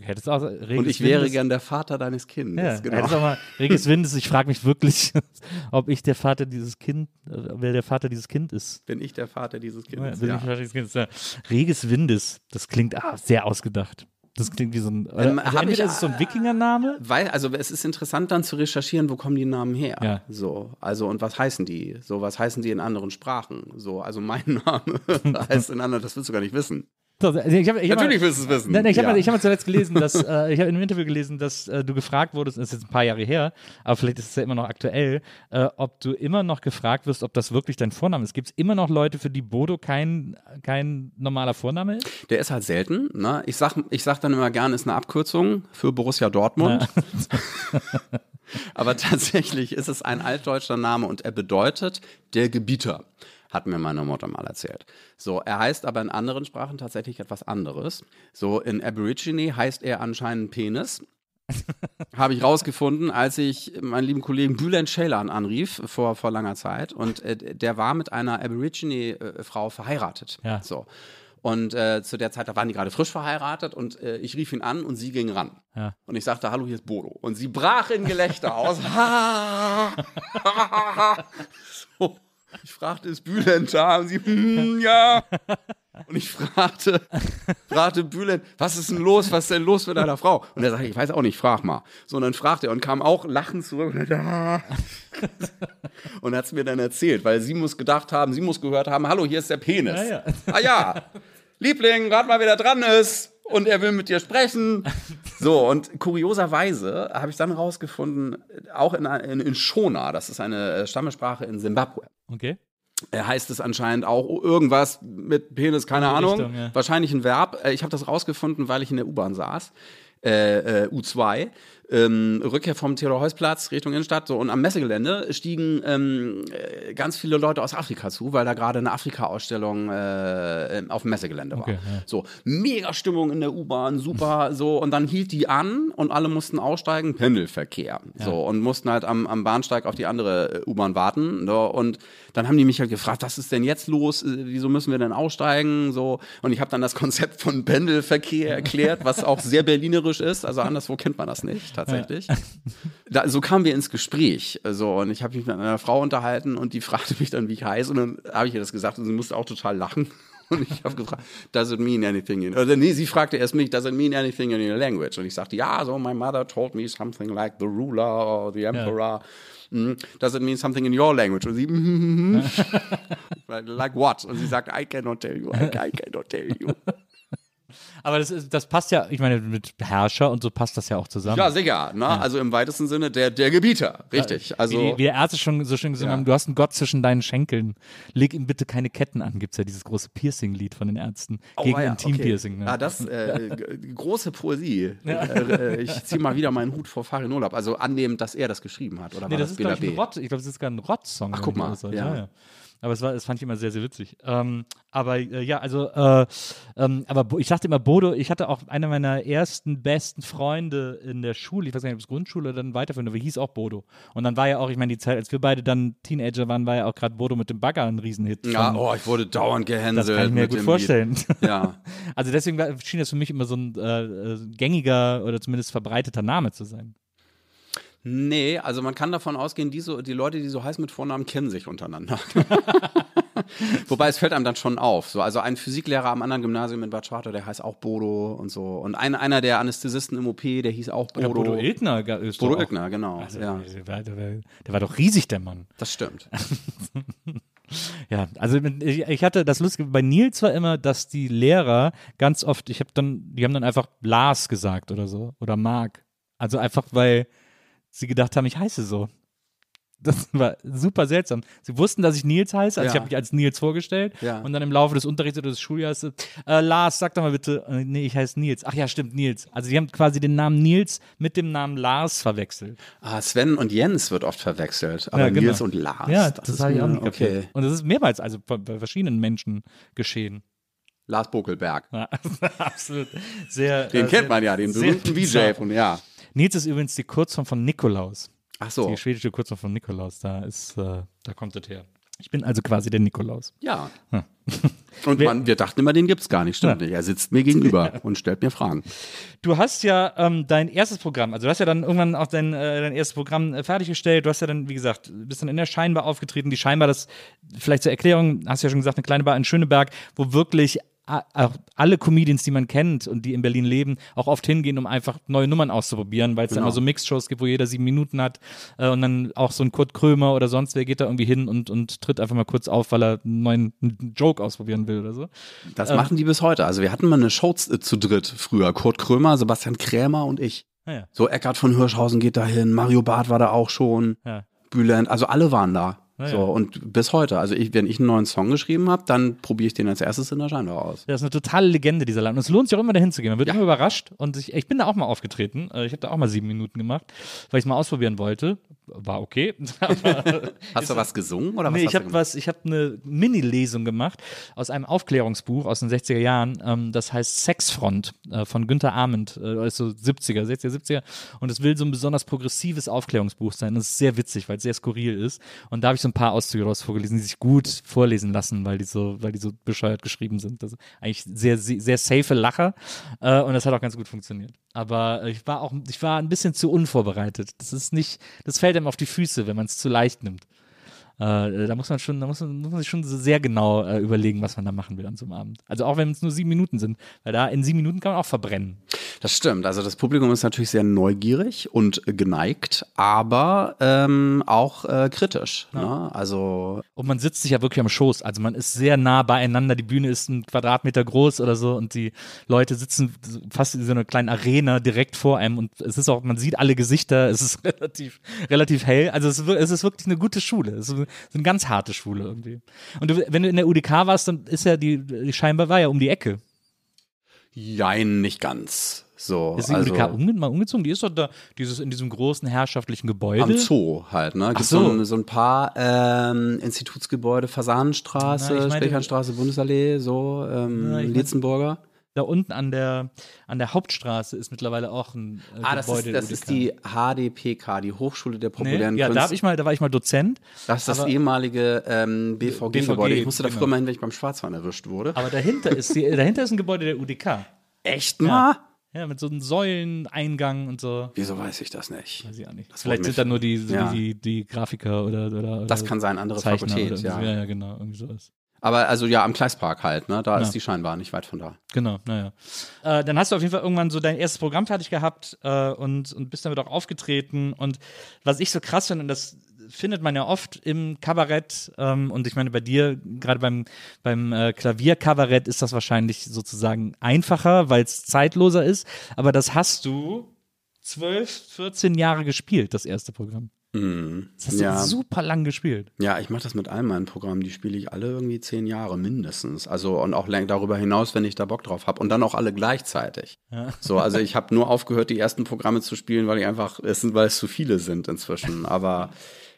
Hättest auch Reges Und ich wäre Windes. gern der Vater deines Kindes. Ja, genau. Auch mal Reges Windes. Ich frage mich wirklich, *laughs* ob ich der Vater dieses Kind, wer der Vater dieses Kind ist. Bin ich der Vater dieses Kindes? Ja, ja. Kindes, ja. Reges Windes. Das klingt ah, sehr ausgedacht. Das klingt wie so ein. Ähm, also entweder ich, ist es so ein Wikingername. Weil, also es ist interessant dann zu recherchieren, wo kommen die Namen her. Ja. So, also und was heißen die? So, was heißen die in anderen Sprachen? So, also mein *laughs* Name *laughs* heißt in anderen, das willst du gar nicht wissen. Also ich hab, ich Natürlich mal, willst du es wissen. Nein, ich habe Ja. mal, hab mal zuletzt gelesen, dass äh, ich habe in einem Interview gelesen, dass äh, du gefragt wurdest, das ist jetzt ein paar Jahre her, aber vielleicht ist es ja immer noch aktuell, äh, ob du immer noch gefragt wirst, ob das wirklich dein Vorname ist. Gibt es immer noch Leute, für die Bodo kein, kein normaler Vorname ist? Der ist halt selten. Ne? Ich, sag, ich sag dann immer gern, ist eine Abkürzung für Borussia Dortmund. *laughs* Aber tatsächlich ist es ein altdeutscher Name und er bedeutet der Gebieter, hat mir meine Mutter mal erzählt. So, er heißt aber in anderen Sprachen tatsächlich etwas anderes. So, in Aborigine heißt er anscheinend Penis. *laughs* Habe ich rausgefunden, als ich meinen lieben Kollegen Bülent Ceylan anrief vor, vor langer Zeit. Und äh, der war mit einer Aborigine-Frau verheiratet. Ja. So. Und äh, zu der Zeit, da waren die gerade frisch verheiratet und äh, ich rief ihn an und sie ging ran. Ja. Und ich sagte, hallo, hier ist Bodo. Und sie brach in Gelächter aus. *laughs* so. Ich fragte, ist Bülent da? Und sie, hm, ja. Und ich fragte, fragte Bülent, was ist denn los? Was ist denn los mit deiner Frau? Und er sagte, ich weiß auch nicht, frag mal. So, und dann fragte er und kam auch lachend zurück. Und, er, und hat es mir dann erzählt, weil sie muss gedacht haben, sie muss gehört haben, hallo, hier ist der Penis. Ja, ja. Ah ja, Liebling, rat mal, wer da dran ist. Und er will mit dir sprechen. *laughs* So, und kurioserweise habe ich dann rausgefunden, auch in, in, in Shona, das ist eine äh, Stammesprache in Simbabwe, Okay. heißt es anscheinend auch irgendwas mit Penis, keine Ahnung. Richtung, ja. Wahrscheinlich ein Verb. Äh, Ich habe das rausgefunden, weil ich in der U-Bahn saß. Äh, äh, U2, ähm, Rückkehr vom Theodor-Heuss-Platz Richtung Innenstadt. So, und am Messegelände stiegen ähm, äh, ganz viele Leute aus Afrika zu, weil da gerade eine Afrika-Ausstellung äh, auf dem Messegelände war. Okay, ja. So, mega Stimmung in der U-Bahn, super, *laughs* so. Und dann hielt die an und alle mussten aussteigen, Pendelverkehr. So, und mussten halt am, am Bahnsteig auf die andere äh, U-Bahn warten. So, und dann haben die mich halt gefragt, was ist denn jetzt los? Äh, Wieso müssen wir denn aussteigen? So, und ich habe dann das Konzept von Pendelverkehr erklärt, was auch sehr berlinerisch ist. Also anderswo kennt man das nicht, tatsächlich. *laughs* Da, so kamen wir ins Gespräch. So, und ich habe mich mit einer Frau unterhalten und die *laughs* fragte mich dann, wie ich heiße. Und dann habe ich ihr das gesagt und sie musste auch total lachen. *laughs* Und ich habe gefragt, does it mean anything in, oder nee, sie fragte erst mich, does it mean anything in your language? Und ich sagte, ja, so my mother told me something like the ruler or the emperor. Mm, Does it mean something in your language? Und sie, mm, like what? Und sie sagt, I cannot tell you, I, I cannot tell you. Aber das, ist, das passt ja, ich meine, mit Herrscher und so passt das ja auch zusammen. Ja, sicher. Ne? Also im weitesten Sinne der, der Gebieter, richtig. Also wie, die, wie der Ärzte schon so schön gesungen Ja. haben, du hast einen Gott zwischen deinen Schenkeln. Leg ihm bitte keine Ketten an, gibt es ja dieses große Piercing-Lied von den Ärzten. gegen Oh, ja, Intim-Piercing. Okay. Ne? Ah, das äh, große Poesie. Äh, äh, ich ziehe mal wieder meinen Hut vor Farin Urlaub. Also annehmend, dass er das geschrieben hat. Oder nee, war das das ist, glaube ich, ein? Rott. Ich glaube, das ist gar ein Rott-Song. Ach, guck mal, das weiß. ja. Aber es war, das fand ich immer sehr, sehr witzig. Ähm, aber äh, ja, also, äh, ähm, aber ich sagte immer Bodo, ich hatte auch einer meiner ersten besten Freunde in der Schule, ich weiß gar nicht, ob es Grundschule oder dann weiterführend, aber hieß auch Bodo. Und dann war ja auch, ich meine, die Zeit, als wir beide dann Teenager waren, war ja auch gerade Bodo mit dem Bagger ein Riesenhit. Ja, Von- oh, ich wurde dauernd gehänselt. das kann ich mir gut vorstellen. Lied. Ja. *laughs* Also deswegen schien das für mich immer so ein äh, äh, gängiger oder zumindest verbreiteter Name zu sein. Nee, also man kann davon ausgehen, die, so, die Leute, die so heißen mit Vornamen, kennen sich untereinander. *laughs* Wobei es fällt einem dann schon auf. So, also ein Physiklehrer am anderen Gymnasium in Bad Schwartau, der heißt auch Bodo und so. Und ein, einer der Anästhesisten im OP, der hieß auch Bodo. Ja, Bodo Ilgner ist Bodo Ilgner, genau. Also, ja, der, war, der, war, der war doch riesig, der Mann. das stimmt. *laughs* Ja, also ich, ich hatte das Lustige bei Nils war immer, dass die Lehrer ganz oft, ich habe dann, die haben dann einfach Lars gesagt oder so oder Mark. Also einfach, weil sie gedacht haben, ich heiße so. Das war super seltsam. Sie wussten, dass ich Nils heiße, also ich Ja. habe mich als Nils vorgestellt Ja. und dann im Laufe des Unterrichts oder des Schuljahres, äh, Lars, sag doch mal bitte, äh, nee, ich heiße Nils. Ach ja, stimmt, Nils. Also die haben quasi den Namen Nils mit dem Namen Lars verwechselt. Ah, Sven und Jens wird oft verwechselt, aber Ja, genau. Nils und Lars. Ja, das, ist habe ich auch nicht. Okay, Und das ist mehrmals, also bei, verschiedenen Menschen geschehen. Lars Bokelberg. Ja, *laughs* absolut. Sehr, Den äh, kennt sehr- man ja, den berühmten. VJ von, ja. Nils ist übrigens die Kurzform von Nikolaus. Ach so, Die schwedische Kurzform von Nikolaus. Da ist, äh, da kommt das her. Ich bin also quasi der Nikolaus. ja. *laughs* Und man, wir dachten immer, den gibt's gar nicht, stimmt nicht. Er sitzt mir gegenüber *laughs* und stellt mir Fragen. Du hast ja ähm, dein erstes Programm, also du hast ja dann irgendwann auch dein, äh, dein erstes Programm äh, fertiggestellt. Du hast ja dann, wie gesagt, bist dann in der Scheinbar aufgetreten. Die Scheinbar, das vielleicht zur Erklärung, hast du ja schon gesagt, eine kleine Bar in Schöneberg, wo wirklich auch alle Comedians, die man kennt und die in Berlin leben, auch oft hingehen, um einfach neue Nummern auszuprobieren, weil es Genau. dann immer so Mixshows gibt, wo jeder sieben Minuten hat äh, und dann auch so ein Kurt Krömer oder sonst wer geht da irgendwie hin und, und tritt einfach mal kurz auf, weil er einen neuen einen Joke ausprobieren will oder so. Das machen die bis heute. Also wir hatten mal eine Show z- zu dritt früher. Kurt Krömer, Sebastian Krämer und ich. Naja, So Eckhard von Hirschhausen geht dahin, Mario Barth war da auch schon, ja. Bülent, also alle waren da. Ja, so ja. und bis heute. Also ich, wenn ich einen neuen Song geschrieben habe, dann probiere ich den als erstes in der Scheinbar aus. Das ist eine totale Legende, dieser Land. Und es lohnt sich auch immer dahin zu gehen. Man wird Ja. immer überrascht. Und ich, ich bin da auch mal aufgetreten. Äh, Ich habe da auch mal sieben Minuten gemacht, weil ich es mal ausprobieren wollte. War okay. *laughs* *laughs* Hast du was gesungen oder was nee, ich habe was, ich habe eine Mini-Lesung gemacht aus einem Aufklärungsbuch aus den 60er Jahren. Ähm, das heißt Sexfront äh, von Günter Arment, äh, also 70er, 60er, 70er. Und es will so ein besonders progressives Aufklärungsbuch sein. Das ist sehr witzig, weil es sehr skurril ist. Und da habe ich so ein paar Auszüge daraus vorgelesen, die sich gut vorlesen lassen, weil die so, weil die so bescheuert geschrieben sind. Das eigentlich sehr, sehr, sehr safe Lacher. Äh, und das hat auch ganz gut funktioniert. Aber äh, ich war auch, ich war ein bisschen zu unvorbereitet. Das ist nicht, das fällt einem auf die Füße, wenn man es zu leicht nimmt. Äh, da muss man schon, da muss man, muss man sich schon sehr genau äh, überlegen, was man da machen will an so einem Abend. Also auch wenn es nur sieben Minuten sind, weil da in sieben Minuten kann man auch verbrennen. Das stimmt. Also das Publikum ist natürlich sehr neugierig und geneigt, aber ähm, auch äh, kritisch. Ne? Also Und man sitzt sich ja wirklich am Schoß. Also man ist sehr nah beieinander. Die Bühne ist ein Quadratmeter groß oder so und die Leute sitzen fast in so einer kleinen Arena direkt vor einem und es ist auch, man sieht alle Gesichter. Es ist *laughs* relativ, relativ hell. Also es, es ist wirklich eine gute Schule. Es ist eine ganz harte Schule irgendwie. Und du, wenn du in der UDK warst, dann ist ja die, die scheinbar war ja um die Ecke. jein, nicht ganz. So, Ist die also UDK umge mal umgezogen? Die ist doch da, dieses in diesem großen herrschaftlichen Gebäude. am Zoo halt, ne? Gibt so. so. ein, paar ähm, Institutsgebäude, Fasanenstraße, Speichernstraße, Bundesallee, so, ähm, Na, mein- Lietzenburger. Da unten an der, an der Hauptstraße ist mittlerweile auch ein äh, Ah, das, Gebäude ist, der das ist die HDPK, die Hochschule der Nee? populären Ja, da, Künste. ich mal, da war ich mal Dozent. das ist das ehemalige ähm, BVG-Gebäude. BVG, ich musste da genau. früher mal hin, wenn ich beim Schwarzfahren erwischt wurde. Aber dahinter ist, die, dahinter ist ein Gebäude der UDK. Echt mal? Ja, mit so einem Säuleneingang und so. Wieso weiß ich das nicht? Weiß ich auch nicht. Das Vielleicht sind da nur die, Ja. die, die Grafiker oder, oder, oder Das kann sein, andere Zeichner Fakultät, ja. ja. ja, genau, irgendwie sowas. Aber also ja, am Kleispark halt, ne? Da Ja. ist die Scheinbar nicht weit von da. Genau, naja. Äh, dann hast du auf jeden Fall irgendwann so dein erstes Programm fertig gehabt äh, und, und bist damit auch aufgetreten. Und was ich so krass finde, und das findet man ja oft im Kabarett, ähm, und ich meine, bei dir, gerade beim, beim äh, Klavierkabarett, ist das wahrscheinlich sozusagen einfacher, weil es zeitloser ist. Aber das hast du zwölf, 14 Jahre gespielt, das erste Programm. Das hast du Ja. super lang gespielt. Ja, ich mache das mit all meinen Programmen. Die spiele ich alle irgendwie zehn Jahre mindestens. Also und auch darüber hinaus, wenn ich da Bock drauf habe. Und dann auch alle gleichzeitig. So, also ich habe nur aufgehört, die ersten Programme zu spielen, weil ich einfach, weil es zu viele sind inzwischen. Aber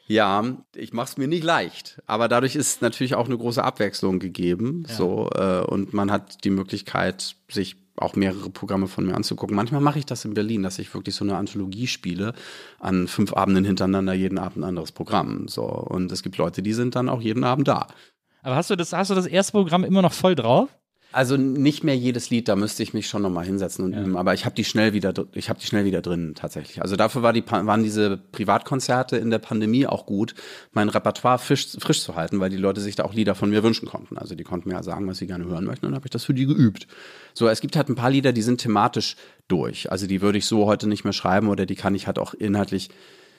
ja, ich mache es mir nicht leicht. Aber dadurch ist natürlich auch eine große Abwechslung gegeben. So äh, und man hat die Möglichkeit, sich auch mehrere Programme von mir anzugucken. Manchmal mache ich das in Berlin, dass ich wirklich so eine Anthologie spiele, an fünf Abenden hintereinander, jeden Abend ein anderes Programm. So. Und es gibt Leute, die sind dann auch jeden Abend da. Aber hast du das, hast du das erste Programm immer noch voll drauf? Also nicht mehr jedes Lied, da müsste ich mich schon nochmal hinsetzen und üben, aber ich habe die schnell wieder, ich habe die schnell wieder drin tatsächlich. Also dafür war die, waren diese Privatkonzerte in der Pandemie auch gut, mein Repertoire frisch, frisch zu halten, weil die Leute sich da auch Lieder von mir wünschen konnten. Also die konnten mir ja sagen, was sie gerne hören möchten und dann habe ich das für die geübt. So, es gibt halt ein paar Lieder, die sind thematisch durch. Also die würde ich so heute nicht mehr schreiben oder die kann ich halt auch inhaltlich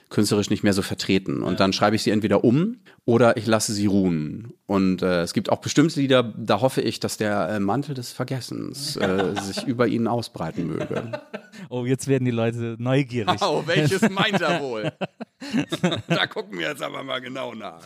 künstlerisch nicht mehr so vertreten. Und dann schreibe ich sie entweder um oder ich lasse sie ruhen. Und äh, es gibt auch bestimmte Lieder, da hoffe ich, dass der äh, Mantel des Vergessens äh, *laughs* sich über ihnen ausbreiten möge. Oh, jetzt werden die Leute neugierig. Oh, welches *laughs* meint er wohl? *laughs* da gucken wir jetzt aber mal genau nach.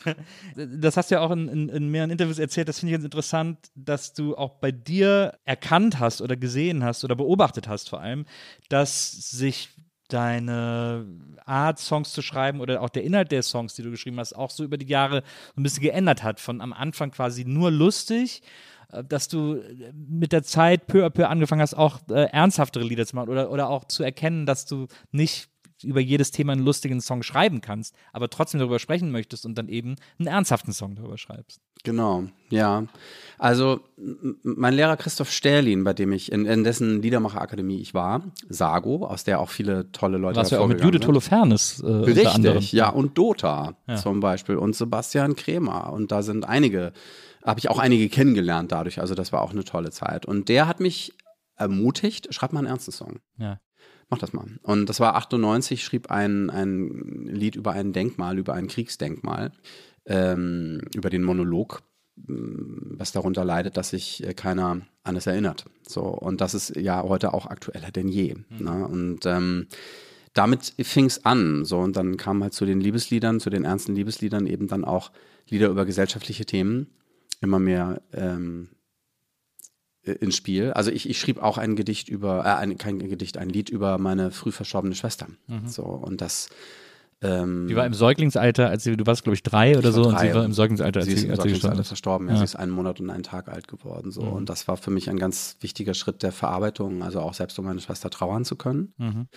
das hast du ja auch in, in, in mehreren Interviews erzählt, das finde ich ganz interessant, dass du auch bei dir erkannt hast oder gesehen hast oder beobachtet hast vor allem, dass sich deine Art, Songs zu schreiben oder auch der Inhalt der Songs, die du geschrieben hast, auch so über die Jahre ein bisschen geändert hat. Von am Anfang quasi nur lustig, äh, dass du mit der Zeit peu à peu angefangen hast, auch äh, ernsthaftere Lieder zu machen oder, oder auch zu erkennen, dass du nicht über jedes Thema einen lustigen Song schreiben kannst, aber trotzdem darüber sprechen möchtest und dann eben einen ernsthaften Song darüber schreibst. Genau, ja. Also mein Lehrer Christoph Sterlin, bei dem ich in, in dessen Liedermacherakademie ich war, Sago, aus der auch viele tolle Leute du ja auch mit Judith Holofernes äh, Richtig, ja, und Dota ja. zum Beispiel und Sebastian Kremer und da sind einige, habe ich auch einige kennengelernt dadurch, also das war auch eine tolle Zeit und der hat mich ermutigt, schreib mal einen ernsten Song. Ja. Mach das mal. Und das war 98, schrieb ein, ein Lied über ein Denkmal, über ein Kriegsdenkmal, ähm, über den Monolog, mm, was darunter leidet, dass sich äh, keiner an es erinnert. So, und das ist ja heute auch aktueller denn je. Mhm. Ne? Und ähm, damit fing es an. So, und dann kam halt zu den Liebesliedern, zu den ernsten Liebesliedern eben dann auch Lieder über gesellschaftliche Themen, immer mehr ähm, äh, ins Spiel. Also ich, ich schrieb auch ein Gedicht über, äh, ein, kein Gedicht, ein Lied über meine früh verstorbene Schwester. Mhm. So, und das ähm, die war im Säuglingsalter, als sie, du warst, glaube ich, drei oder so, drei, und sie war im Säuglingsalter, als sie, ist im Säuglingsalter verstorben. Ja. ja. Sie ist einen Monat und einen Tag alt geworden. So. Mhm. Und das war für mich ein ganz wichtiger Schritt der Verarbeitung, also auch selbst um meine Schwester trauern zu können. Mhm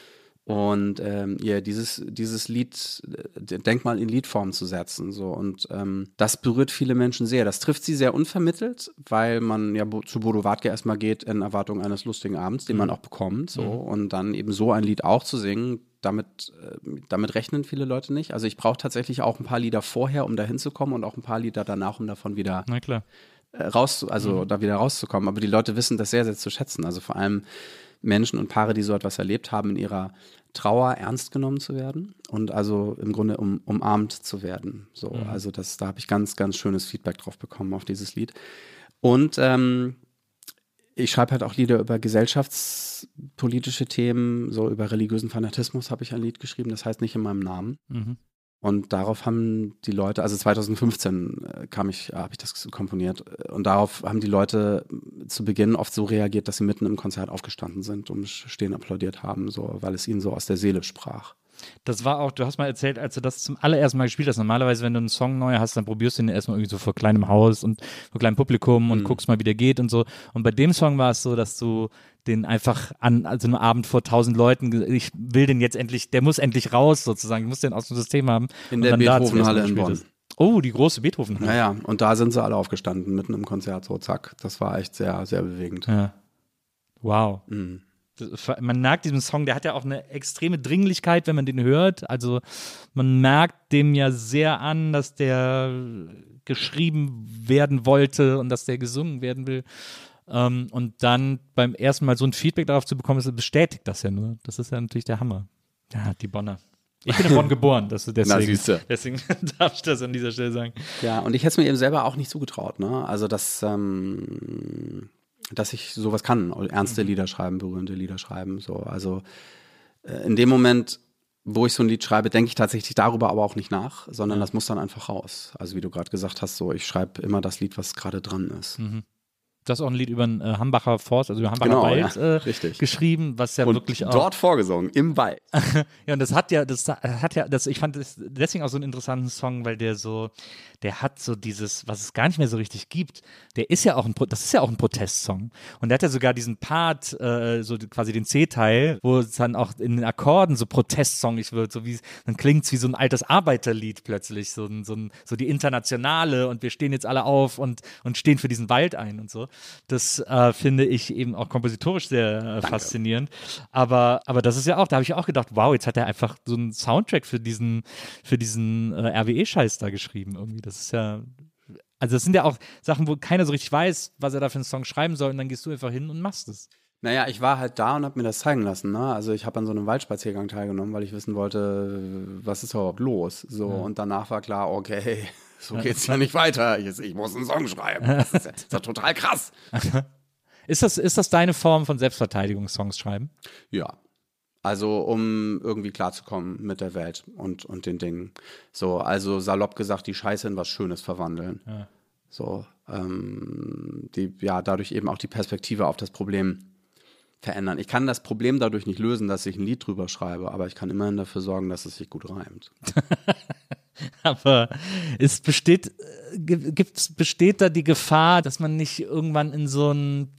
und ähm, ihr dieses, dieses Lied, äh, Denkmal in Liedform zu setzen. So. Und ähm, das berührt viele Menschen sehr. Das trifft sie sehr unvermittelt, weil man ja zu Bodo Wartke erstmal geht in Erwartung eines lustigen Abends, den mhm. man auch bekommt. So. Mhm. Und dann eben so ein Lied auch zu singen, damit, äh, damit rechnen viele Leute nicht. Also ich brauche tatsächlich auch ein paar Lieder vorher, um da hinzukommen und auch ein paar Lieder danach, um davon wieder. Äh, raus, also mhm. da wieder rauszukommen. Aber die Leute wissen das sehr, sehr zu schätzen. Also vor allem Menschen und Paare, die so etwas erlebt haben, in ihrer Trauer ernst genommen zu werden und also im Grunde um, umarmt zu werden. So, mhm. also das, da habe ich ganz, ganz schönes Feedback drauf bekommen auf dieses Lied. Und ähm, ich schreibe halt auch Lieder über gesellschaftspolitische Themen, so über religiösen Fanatismus habe ich ein Lied geschrieben, das heißt nicht in meinem Namen. Mhm. Und darauf haben die Leute, also 2015 äh, kam ich, habe ich das komponiert, äh, und darauf haben die Leute zu Beginn oft so reagiert, dass sie mitten im Konzert aufgestanden sind und stehen applaudiert haben, so, weil es ihnen so aus der Seele sprach. Das war auch, du hast mal erzählt, als du das zum allerersten Mal gespielt hast. Normalerweise, wenn du einen Song neu hast, dann probierst du ihn erstmal irgendwie so vor kleinem Haus und vor kleinem Publikum und mhm. guckst mal, wie der geht und so. Und bei dem Song war es so, dass du den einfach an, also einen Abend vor tausend Leuten, ich will den jetzt endlich, der muss endlich raus sozusagen, ich muss den aus dem System haben. In der Beethovenhalle in Bonn. Oh, die große Beethovenhalle. Naja, und da sind sie alle aufgestanden, mitten im Konzert, so zack. Das war echt sehr, sehr bewegend. Ja. Wow. Mhm man merkt diesem Song, der hat ja auch eine extreme Dringlichkeit, wenn man den hört. Also man merkt dem ja sehr an, dass der geschrieben werden wollte und dass der gesungen werden will. Ähm, und dann beim ersten Mal so ein Feedback darauf zu bekommen, bestätigt das ja nur. Das ist ja natürlich der Hammer. Ja, die Bonner. Ich bin in Bonn *laughs* geboren, das, deswegen, Na, deswegen *laughs* darf ich das an dieser Stelle sagen. Ja, und ich hätte es mir eben selber auch nicht zugetraut. Ne? Also das, ähm, dass ich sowas kann, ernste mhm. Lieder schreiben, berührende Lieder schreiben. So. Also äh, in dem Moment, wo ich so ein Lied schreibe, denke ich tatsächlich darüber aber auch nicht nach, sondern das muss dann einfach raus. Also wie du gerade gesagt hast, so ich schreibe immer das Lied, was gerade dran ist. Mhm. Du hast auch ein Lied über den äh, Hambacher Forst, also über Hambacher genau, Wald ja, äh, *laughs* geschrieben, was ja und wirklich auch. Dort vorgesungen, im Wald. *laughs* ja, und das hat ja, das hat ja, das, ich fand das deswegen auch so einen interessanten Song, weil der so, der hat so dieses, was es gar nicht mehr so richtig gibt. Der ist ja auch ein, das ist ja auch ein Protestsong. Und der hat ja sogar diesen Part, äh, so quasi den C-Teil, wo es dann auch in den Akkorden so protestsongig wird, so wie, dann klingt es wie so ein altes Arbeiterlied plötzlich, so, so, so die Internationale und wir stehen jetzt alle auf und, und stehen für diesen Wald ein und so. Das äh, finde ich eben auch kompositorisch sehr äh, faszinierend. Aber, aber das ist ja auch, da habe ich auch gedacht, wow, jetzt hat er einfach so einen Soundtrack für diesen, für diesen äh, RWE-Scheiß da geschrieben irgendwie. Das ist ja also das sind ja auch Sachen, wo keiner so richtig weiß, was er da für einen Song schreiben soll und dann gehst du einfach hin und machst es. Naja, ich war halt da und habe mir das zeigen lassen. Ne? Also ich habe an so einem Waldspaziergang teilgenommen, weil ich wissen wollte, was ist überhaupt los. So ja. und danach war klar, okay, *laughs* so geht's ja nicht weiter. Ich, ich muss einen Song schreiben. Das ist, ja, das ist ja total krass. *laughs* ist, das, ist das deine Form von Selbstverteidigung, Songs schreiben? Ja. Also um irgendwie klarzukommen mit der Welt und, und den Dingen. So, also salopp gesagt, die Scheiße in was Schönes verwandeln. Ja. So, ähm, die, ja, dadurch eben auch die Perspektive auf das Problem verändern. Ich kann das Problem dadurch nicht lösen, dass ich ein Lied drüber schreibe, aber ich kann immerhin dafür sorgen, dass es sich gut reimt. *laughs* Aber es besteht, äh, gibt's, besteht da die Gefahr, dass man nicht irgendwann in so ein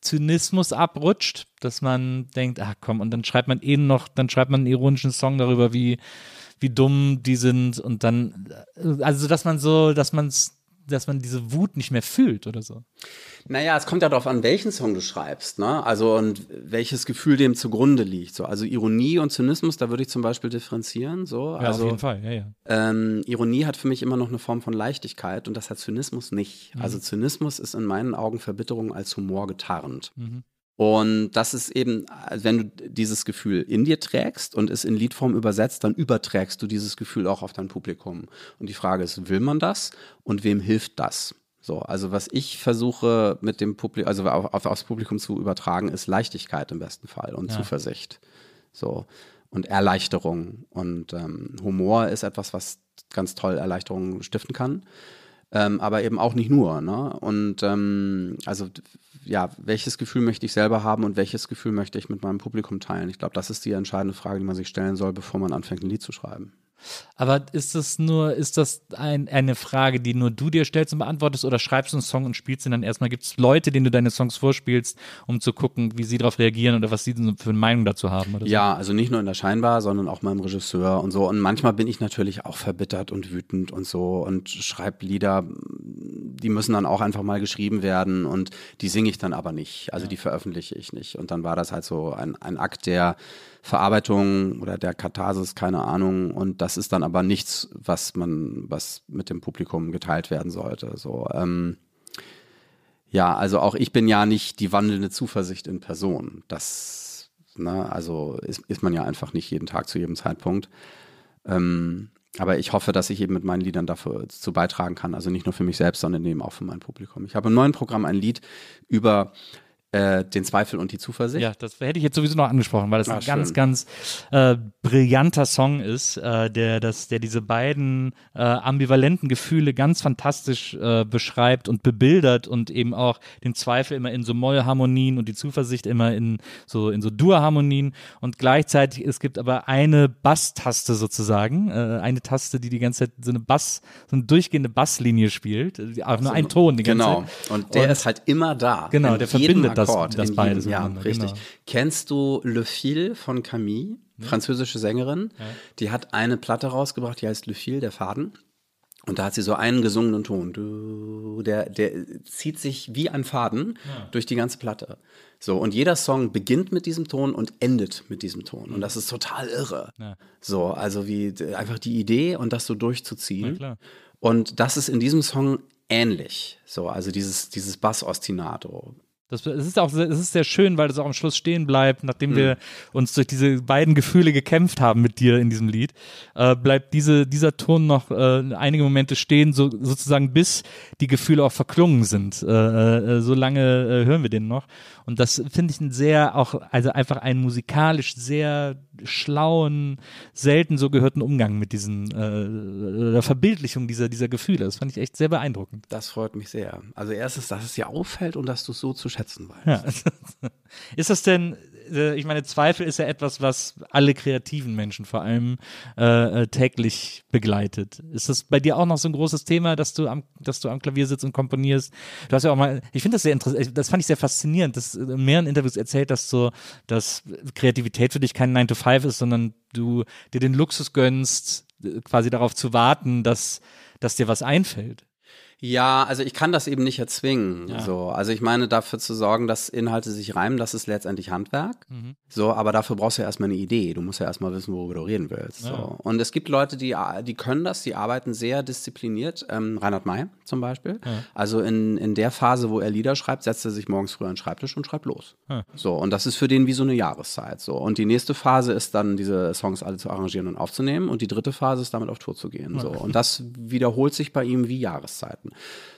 Zynismus abrutscht, dass man denkt, ach komm, und dann schreibt man eben noch, dann schreibt man einen ironischen Song darüber, wie, wie dumm die sind und dann, äh, also dass man so, dass man es dass man diese Wut nicht mehr fühlt oder so. Naja, es kommt ja darauf an, welchen Song du schreibst, ne? Also und welches Gefühl dem zugrunde liegt. So, also Ironie und Zynismus, da würde ich zum Beispiel differenzieren. So, ja, also, auf jeden Fall, ja, ja. Ähm, Ironie hat für mich immer noch eine Form von Leichtigkeit und das hat Zynismus nicht. Mhm. Also Zynismus ist in meinen Augen Verbitterung als Humor getarnt. Mhm. Und das ist eben, also wenn du dieses Gefühl in dir trägst und es in Liedform übersetzt, dann überträgst du dieses Gefühl auch auf dein Publikum. Und die Frage ist, will man das und wem hilft das? So, also was ich versuche mit dem Publikum, also auf, auf, aufs Publikum zu übertragen, ist Leichtigkeit im besten Fall und Ja. Zuversicht. So. Und Erleichterung. Und ähm, Humor ist etwas, was ganz toll Erleichterung stiften kann. Ähm, aber eben auch nicht nur. Ne? Und ähm, also ja, welches Gefühl möchte ich selber haben und welches Gefühl möchte ich mit meinem Publikum teilen? Ich glaube, das ist die entscheidende Frage, die man sich stellen soll, bevor man anfängt, ein Lied zu schreiben. Aber ist das nur, ist das ein, eine Frage, die nur du dir stellst und beantwortest oder schreibst du einen Song und spielst ihn dann erstmal? Gibt es Leute, denen du deine Songs vorspielst, um zu gucken, wie sie darauf reagieren oder was sie für eine Meinung dazu haben? So? Ja, also nicht nur in der Scheinbar, sondern auch meinem Regisseur und so. Und manchmal bin ich natürlich auch verbittert und wütend und so und schreibe Lieder, die müssen dann auch einfach mal geschrieben werden und die singe ich dann aber nicht. Also die veröffentliche ich nicht. Und dann war das halt so ein, ein Akt der Verarbeitung oder der Katharsis, keine Ahnung. Und das ist dann aber nichts, was man, was mit dem Publikum geteilt werden sollte. So, ähm, ja, also auch ich bin ja nicht die wandelnde Zuversicht in Person. Das, ne, also ist, ist man ja einfach nicht jeden Tag zu jedem Zeitpunkt. Ähm, aber ich hoffe, dass ich eben mit meinen Liedern dafür zu beitragen kann. Also nicht nur für mich selbst, sondern eben auch für mein Publikum. Ich habe im neuen Programm ein Lied über äh, den Zweifel und die Zuversicht. Ja, das hätte ich jetzt sowieso noch angesprochen, weil das Ah, ein ganz, schön. ganz äh, brillanter Song ist, äh, der, das, der diese beiden äh, ambivalenten Gefühle ganz fantastisch äh, beschreibt und bebildert und eben auch den Zweifel immer in so Mollharmonien und die Zuversicht immer in so, in so Dur-Harmonien und gleichzeitig, es gibt aber eine Basstaste sozusagen, eine Taste, die die ganze Zeit so eine Bass, so eine durchgehende Basslinie spielt, auch nur ein Ton die ganze Genau. Zeit. Und der Und- ist halt immer da. Genau, der verbindet Akkord, das in beides Ja, miteinander, richtig. genau. Kennst du Le Fil von Camille, französische Sängerin? Die hat eine Platte rausgebracht, die heißt Le Fil, der Faden. Und da hat sie so einen gesungenen Ton. Du, der, der zieht sich wie ein Faden durch die ganze Platte. So, und jeder Song beginnt mit diesem Ton und endet mit diesem Ton. Und das ist total irre. Ja. So, also wie einfach die Idee und das so durchzuziehen. Und das ist in diesem Song ähnlich. So, also dieses, dieses Bass-Ostinato. Das, es ist auch sehr, es ist sehr schön, weil das auch am Schluss stehen bleibt, nachdem Mhm. wir uns durch diese beiden Gefühle gekämpft haben mit dir in diesem Lied, äh, bleibt diese, dieser Ton noch äh, einige Momente stehen, so, sozusagen bis die Gefühle auch verklungen sind. Äh, äh, so lange äh, hören wir den noch. Und das finde ich ein sehr, auch, also einfach einen musikalisch sehr schlauen, selten so gehörten Umgang mit diesen, äh, Verbildlichung dieser, dieser Gefühle. Das fand ich echt sehr beeindruckend. Das freut mich sehr. Also erstens, dass es dir auffällt und dass du es so zu schätzen weißt. Ja. *laughs* Ist das denn, äh, ich meine, Zweifel ist ja etwas, was alle kreativen Menschen vor allem äh, äh, täglich begleitet. Ist das bei dir auch noch so ein großes Thema, dass du am, dass du am Klavier sitzt und komponierst? Du hast ja auch mal, ich finde das sehr interessant, das fand ich sehr faszinierend, dass du in mehreren Interviews erzählt, dass so, dass Kreativität für dich kein 9 to 5 ist, sondern du dir den Luxus gönnst, äh, quasi darauf zu warten, dass, dass dir was einfällt. Ja, also ich kann das eben nicht erzwingen. Ja. So, also ich meine, dafür zu sorgen, dass Inhalte sich reimen, das ist letztendlich Handwerk. Mhm. So, aber dafür brauchst du ja erstmal eine Idee. Du musst ja erstmal wissen, worüber du reden willst. Ja. So. Und es gibt Leute, die, die können das, die arbeiten sehr diszipliniert. Ähm, Reinhard May zum Beispiel. Also in, in der Phase, wo er Lieder schreibt, setzt er sich morgens früh an den Schreibtisch und schreibt los. Ja. So, und das ist für den wie so eine Jahreszeit. So. Und die nächste Phase ist dann, diese Songs alle zu arrangieren und aufzunehmen. Und die dritte Phase ist damit auf Tour zu gehen. So. Und das wiederholt sich bei ihm wie Jahreszeiten.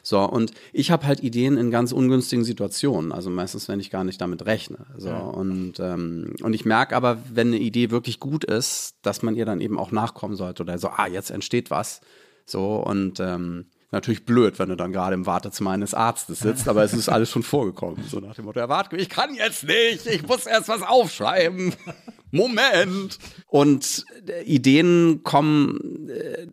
So, und ich habe halt Ideen in ganz ungünstigen Situationen, also meistens, wenn ich gar nicht damit rechne. So, und, ähm, und ich merke aber, wenn eine Idee wirklich gut ist, dass man ihr dann eben auch nachkommen sollte oder so, ah, jetzt entsteht was. So, und ähm, natürlich blöd, wenn du dann gerade im Wartezimmer eines Arztes sitzt, aber es ist alles schon vorgekommen. So nach dem Motto, er warte, ich kann jetzt nicht, ich muss erst was aufschreiben. *laughs* Moment! Und äh, Ideen kommen, äh,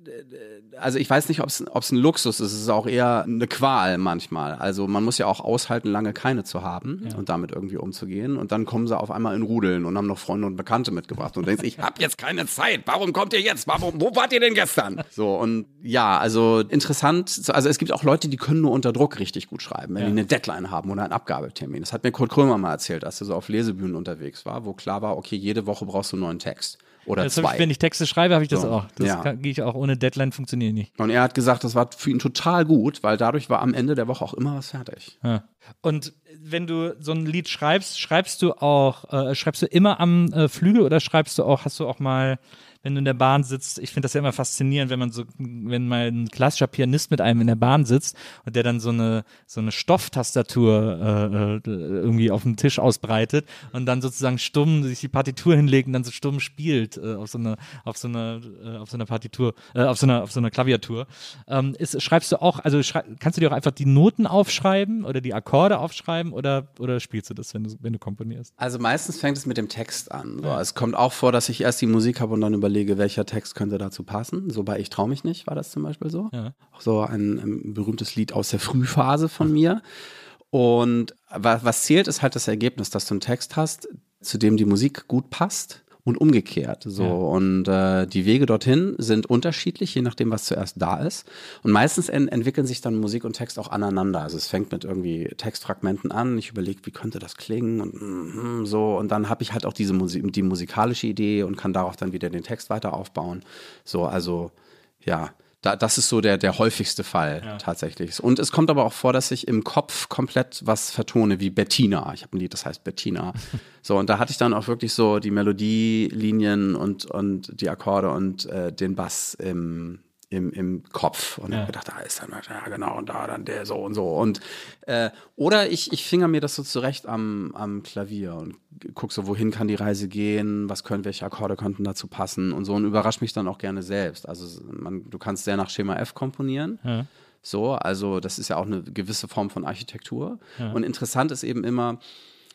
also ich weiß nicht, ob es ein Luxus ist, es ist auch eher eine Qual manchmal. Also man muss ja auch aushalten, lange keine zu haben ja. und damit irgendwie umzugehen. Und dann kommen sie auf einmal in Rudeln und haben noch Freunde und Bekannte mitgebracht und denkst, ich habe jetzt keine Zeit, warum kommt ihr jetzt? Warum, wo wart ihr denn gestern? So, und ja, also interessant, also es gibt auch Leute, die können nur unter Druck richtig gut schreiben, wenn ja. die eine Deadline haben oder einen Abgabetermin. Das hat mir Kurt Krömer mal erzählt, als er so auf Lesebühnen unterwegs war, wo klar war, okay, jede Woche brauchst du einen neuen Text. Oder das zwei. Ich, wenn ich Texte schreibe, habe ich das so. auch. Das ja. gehe ich auch ohne Deadline, funktioniert nicht. Und er hat gesagt, das war für ihn total gut, weil dadurch war am Ende der Woche auch immer was fertig. Ja. Und wenn du so ein Lied schreibst, schreibst du auch, äh, schreibst du immer am äh, Flügel oder schreibst du auch, hast du auch mal wenn du in der Bahn sitzt, ich finde das ja immer faszinierend, wenn man so, wenn mal ein klassischer Pianist mit einem in der Bahn sitzt und der dann so eine, so eine Stofftastatur äh, äh, irgendwie auf dem Tisch ausbreitet und dann sozusagen stumm sich die Partitur hinlegt und dann so stumm spielt äh, auf so einer, auf so einer, äh, auf so einer Partitur, äh, auf so einer, auf so einer Klaviatur. Ähm, ist, schreibst du auch, also kannst du dir auch einfach die Noten aufschreiben oder die Akkorde aufschreiben oder, oder spielst du das, wenn du, wenn du komponierst? Also meistens fängt es mit dem Text an. So. Ja. Es kommt auch vor, dass ich erst die Musik habe und dann über überlege, welcher Text könnte dazu passen. So bei Ich trau mich nicht war das zum Beispiel so. Ja. Auch so ein, ein, berühmtes Lied aus der Frühphase von mir. Und was, was zählt, ist halt das Ergebnis, dass du einen Text hast, zu dem die Musik gut passt und umgekehrt. So. Ja. Und äh, die Wege dorthin sind unterschiedlich, je nachdem, was zuerst da ist. Und meistens en entwickeln sich dann Musik und Text auch aneinander. Also es fängt mit irgendwie Textfragmenten an. Ich überlege, wie könnte das klingen und mm, so. Und dann habe ich halt auch diese Musik, die musikalische Idee und kann darauf dann wieder den Text weiter aufbauen. So, also ja. Da, das ist so der, der häufigste Fall ja. tatsächlich. Und es kommt aber auch vor, dass ich im Kopf komplett was vertone, wie Bettina. Ich habe ein Lied, das heißt Bettina. *laughs* so, und da hatte ich dann auch wirklich so die Melodielinien und, und die Akkorde und äh, den Bass im, im, im Kopf und ja. habe gedacht, da ist dann, ja genau, und da dann der so und so. Und äh, oder ich, ich finger mir das so zurecht am, am Klavier und guck so, wohin kann die Reise gehen, was können, welche Akkorde könnten dazu passen und so und überrasche mich dann auch gerne selbst. Also man, du kannst sehr nach Schema F komponieren. Ja. So, also das ist ja auch eine gewisse Form von Architektur. Ja. Und interessant ist eben immer,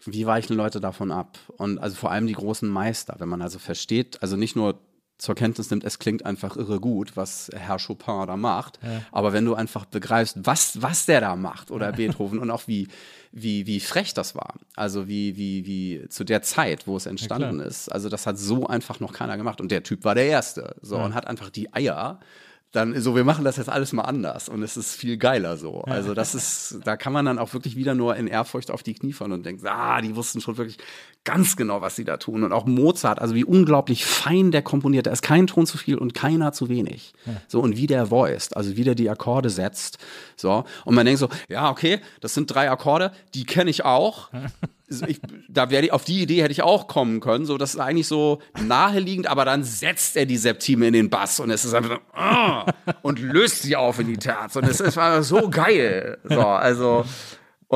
wie weichen Leute davon ab? Und also vor allem die großen Meister, wenn man also versteht, also nicht nur zur Kenntnis nimmt, es klingt einfach irre gut, was Herr Chopin da macht. Ja. Aber wenn du einfach begreifst, was, was der da macht oder Beethoven und auch wie, wie, wie frech das war, also wie, wie, wie zu der Zeit, wo es entstanden ja, ist, also das hat so einfach noch keiner gemacht und der Typ war der Erste. So ja. und hat einfach die Eier, dann so, wir machen das jetzt alles mal anders und es ist viel geiler so. Also das ist, da kann man dann auch wirklich wieder nur in Ehrfurcht auf die Knie fallen und denkt, ah, die wussten schon wirklich ganz genau, was sie da tun. Und auch Mozart, also wie unglaublich fein der komponiert. Da ist kein Ton zu viel und keiner zu wenig. Ja. So, und wie der voiced, also wie der die Akkorde setzt. So, und man denkt so, ja, okay, das sind drei Akkorde, die kenne ich auch. ich, da wäre auf die Idee hätte ich auch kommen können. So, das ist eigentlich so naheliegend, aber dann setzt er die Septime in den Bass und es ist einfach so, oh, und löst sie auf in die Terz. Und es, es war so geil. So, also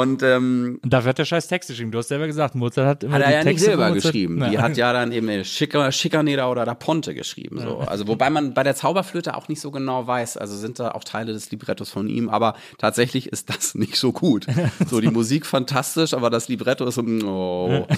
und, ähm, und dafür hat der scheiß Text geschrieben. Du hast selber gesagt, Mozart hat immer hat er ja Texte nicht selber geschrieben. Die hat ja dann eben Schikaneder oder Da Ponte geschrieben. So. Also wobei man bei der Zauberflöte auch nicht so genau weiß. Also sind da auch Teile des Librettos von ihm, aber tatsächlich ist das *laughs* nicht so gut. So die Musik fantastisch, aber das Libretto ist so, oh. *laughs*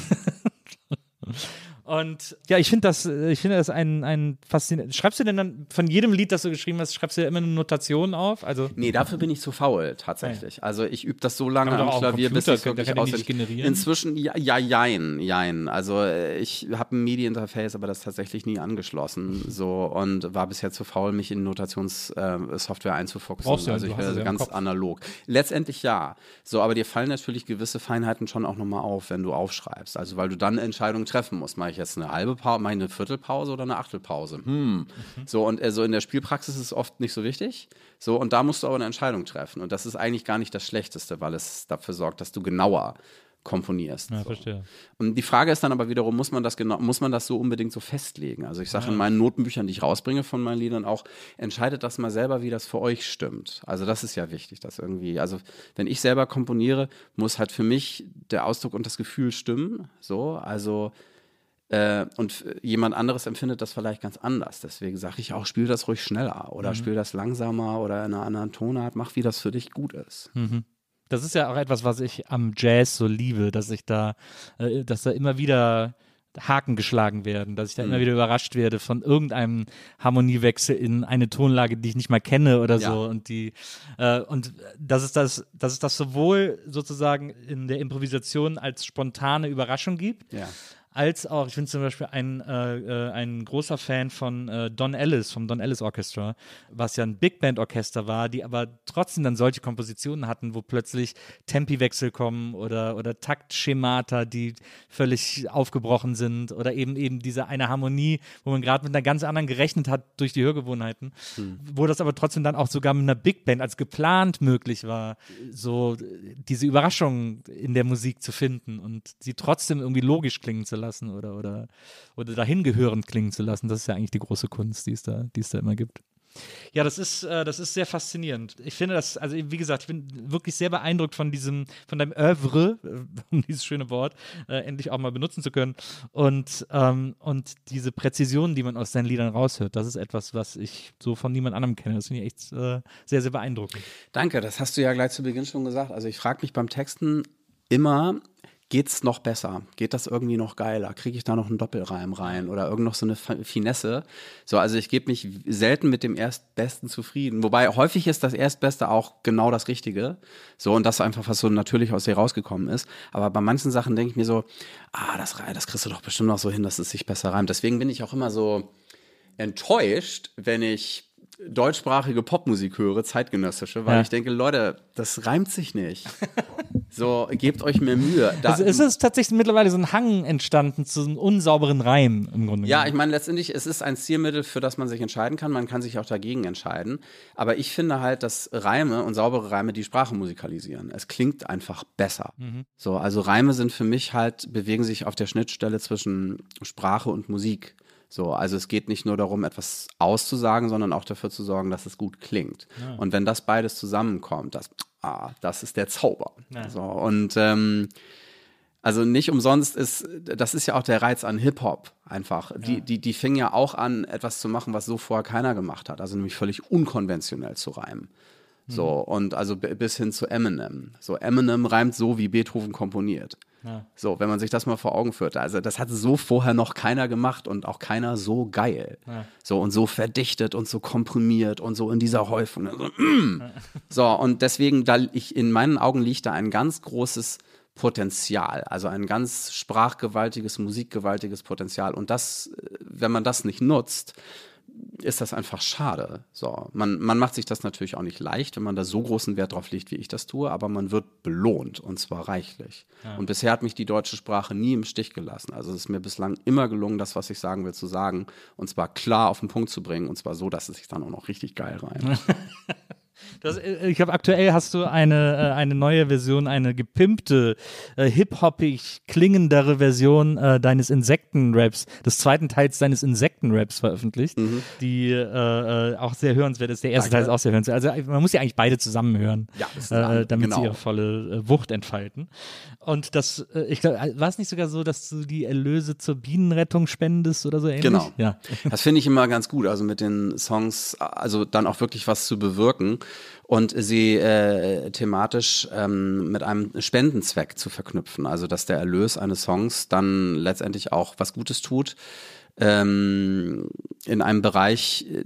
Und ja, ich finde das, ich finde das ein, ein faszinierend. Schreibst du denn dann von jedem Lied, das du geschrieben hast, schreibst du ja immer eine Notation auf? Also nee, dafür bin ich zu faul, tatsächlich. Also ich übe das so lange am Klavier, bis ich wirklich auswendig generieren. Inzwischen, ja, ja, jein, jein. Also äh, ich habe ein MIDI-Interface, aber das tatsächlich nie angeschlossen. So und war bisher zu faul, mich in Notationssoftware äh, einzufuchsen. Brauchst du, also ich wäre ganz analog. Letztendlich ja. So, aber dir fallen natürlich gewisse Feinheiten schon auch nochmal auf, wenn du aufschreibst. Also weil du dann Entscheidungen treffen musst. Mache ich jetzt eine halbe Pause, mache ich eine Viertelpause oder eine Achtelpause? Hm. Mhm. So, und also in der Spielpraxis ist es oft nicht so wichtig. So, und da musst du aber eine Entscheidung treffen. Und das ist eigentlich gar nicht das Schlechteste, weil es dafür sorgt, dass du genauer komponierst. Ja, so. verstehe. Und die Frage ist dann aber wiederum, muss man das genau, muss man das so unbedingt so festlegen? Also ich sage ja. in meinen Notenbüchern, die ich rausbringe von meinen Liedern auch, entscheidet das mal selber, wie das für euch stimmt. Also das ist ja wichtig, dass irgendwie, also wenn ich selber komponiere, muss halt für mich der Ausdruck und das Gefühl stimmen. So, also äh, und jemand anderes empfindet das vielleicht ganz anders. Deswegen sage ich auch, spiel das ruhig schneller oder mhm. spiel das langsamer oder in einer anderen Tonart. Mach, wie das für dich gut ist. Mhm. Das ist ja auch etwas, was ich am Jazz so liebe, dass ich da, äh, dass da immer wieder Haken geschlagen werden, dass ich da Mhm. immer wieder überrascht werde von irgendeinem Harmoniewechsel in eine Tonlage, die ich nicht mal kenne oder Ja. so und die äh, und dass es das, dass es das sowohl sozusagen in der Improvisation als spontane Überraschung gibt, Ja. Als auch, ich bin zum Beispiel ein, äh, äh, ein großer Fan von äh, Don Ellis, vom Don Ellis Orchestra, was ja ein Big Band Orchester war, die aber trotzdem dann solche Kompositionen hatten, wo plötzlich Tempiwechsel kommen oder, oder Taktschemata, die völlig aufgebrochen sind oder eben eben diese eine Harmonie, wo man gerade mit einer ganz anderen gerechnet hat durch die Hörgewohnheiten, wo das aber trotzdem dann auch sogar mit einer Big Band als geplant möglich war, so diese Überraschung in der Musik zu finden und sie trotzdem irgendwie logisch klingen zu lassen oder, oder, oder dahingehörend klingen zu lassen. Das ist ja eigentlich die große Kunst, die es da, die es da immer gibt. Ja, das ist, äh, das ist sehr faszinierend. Ich finde das, also wie gesagt, ich bin wirklich sehr beeindruckt von diesem, von deinem Oeuvre, äh, um dieses schöne Wort äh, endlich auch mal benutzen zu können. Und, ähm, und diese Präzision, die man aus deinen Liedern raushört, das ist etwas, was ich so von niemand anderem kenne. Das finde ich echt äh, sehr, sehr beeindruckend. Danke, das hast du ja gleich zu Beginn schon gesagt. Also ich frage mich beim Texten immer, geht's noch besser? Geht das irgendwie noch geiler? Kriege ich da noch einen Doppelreim rein oder irgend noch so eine Finesse? So, also ich gebe mich selten mit dem Erstbesten zufrieden. Wobei häufig ist das Erstbeste auch genau das Richtige. So, und das einfach, was so natürlich aus dir rausgekommen ist. Aber bei manchen Sachen denke ich mir so, ah, das, das kriegst du doch bestimmt noch so hin, dass es sich besser reimt. Deswegen bin ich auch immer so enttäuscht, wenn ich deutschsprachige Popmusik höre, zeitgenössische, weil Ja. ich denke, Leute, das reimt sich nicht. *laughs* so, gebt euch mehr Mühe. Da, Also ist es tatsächlich mittlerweile so ein Hang entstanden zu einem unsauberen Reim im Grunde. ja, ich meine, letztendlich, es ist ein Stilmittel, für das man sich entscheiden kann. Man kann sich auch dagegen entscheiden. Aber ich finde halt, dass Reime und saubere Reime die Sprache musikalisieren. Es klingt einfach besser. So, also Reime sind für mich halt, bewegen sich auf der Schnittstelle zwischen Sprache und Musik. So, also es geht nicht nur darum, etwas auszusagen, sondern auch dafür zu sorgen, dass es gut klingt. Und wenn das beides zusammenkommt, das, ah, das ist der Zauber. So, und ähm, also nicht umsonst ist, das ist ja auch der Reiz an Hip-Hop einfach. Die, die, die fingen ja auch an, etwas zu machen, was so vorher keiner gemacht hat. Also nämlich völlig unkonventionell zu reimen. So, und also bi- bis hin zu Eminem. So, Eminem reimt so, wie Beethoven komponiert. So, wenn man sich das mal vor Augen führt. Also, das hat so vorher noch keiner gemacht und auch keiner so geil. So, und so verdichtet und so komprimiert und so in dieser Häufung. Also, mm. So, und deswegen, da ich, in meinen Augen liegt da ein ganz großes Potenzial, also ein ganz sprachgewaltiges, musikgewaltiges Potenzial. Und das, äh, wenn man das nicht nutzt, ist das einfach schade. So, man, man macht sich das natürlich auch nicht leicht, wenn man da so großen Wert drauf legt, wie ich das tue, aber man wird belohnt und zwar reichlich. Und bisher hat mich die deutsche Sprache nie im Stich gelassen. Also es ist mir bislang immer gelungen, das, was ich sagen will, zu sagen und zwar klar auf den Punkt zu bringen und zwar so, dass es sich dann auch noch richtig geil reimt. *laughs* Das, äh, ich glaube, aktuell hast du eine, äh, eine neue Version, eine gepimpte, äh, hip-hoppig klingendere Version äh, deines Insekten-Raps, des zweiten Teils deines Insekten-Raps veröffentlicht, die äh, äh, auch sehr hörenswert ist. Der erste Danke. Teil ist auch sehr hörenswert. Also äh, man muss ja eigentlich beide zusammen hören, Ja, äh, damit sie genau. ihre volle äh, Wucht entfalten. Und das, äh, ich glaube, war es nicht sogar so, dass du die Erlöse zur Bienenrettung spendest oder so ähnlich? Genau. Ja. Das finde ich immer ganz gut, also mit den Songs, also dann auch wirklich was zu bewirken und sie äh, thematisch ähm, mit einem Spendenzweck zu verknüpfen. Also dass der Erlös eines Songs dann letztendlich auch was Gutes tut. Ähm, in einem Bereich, äh,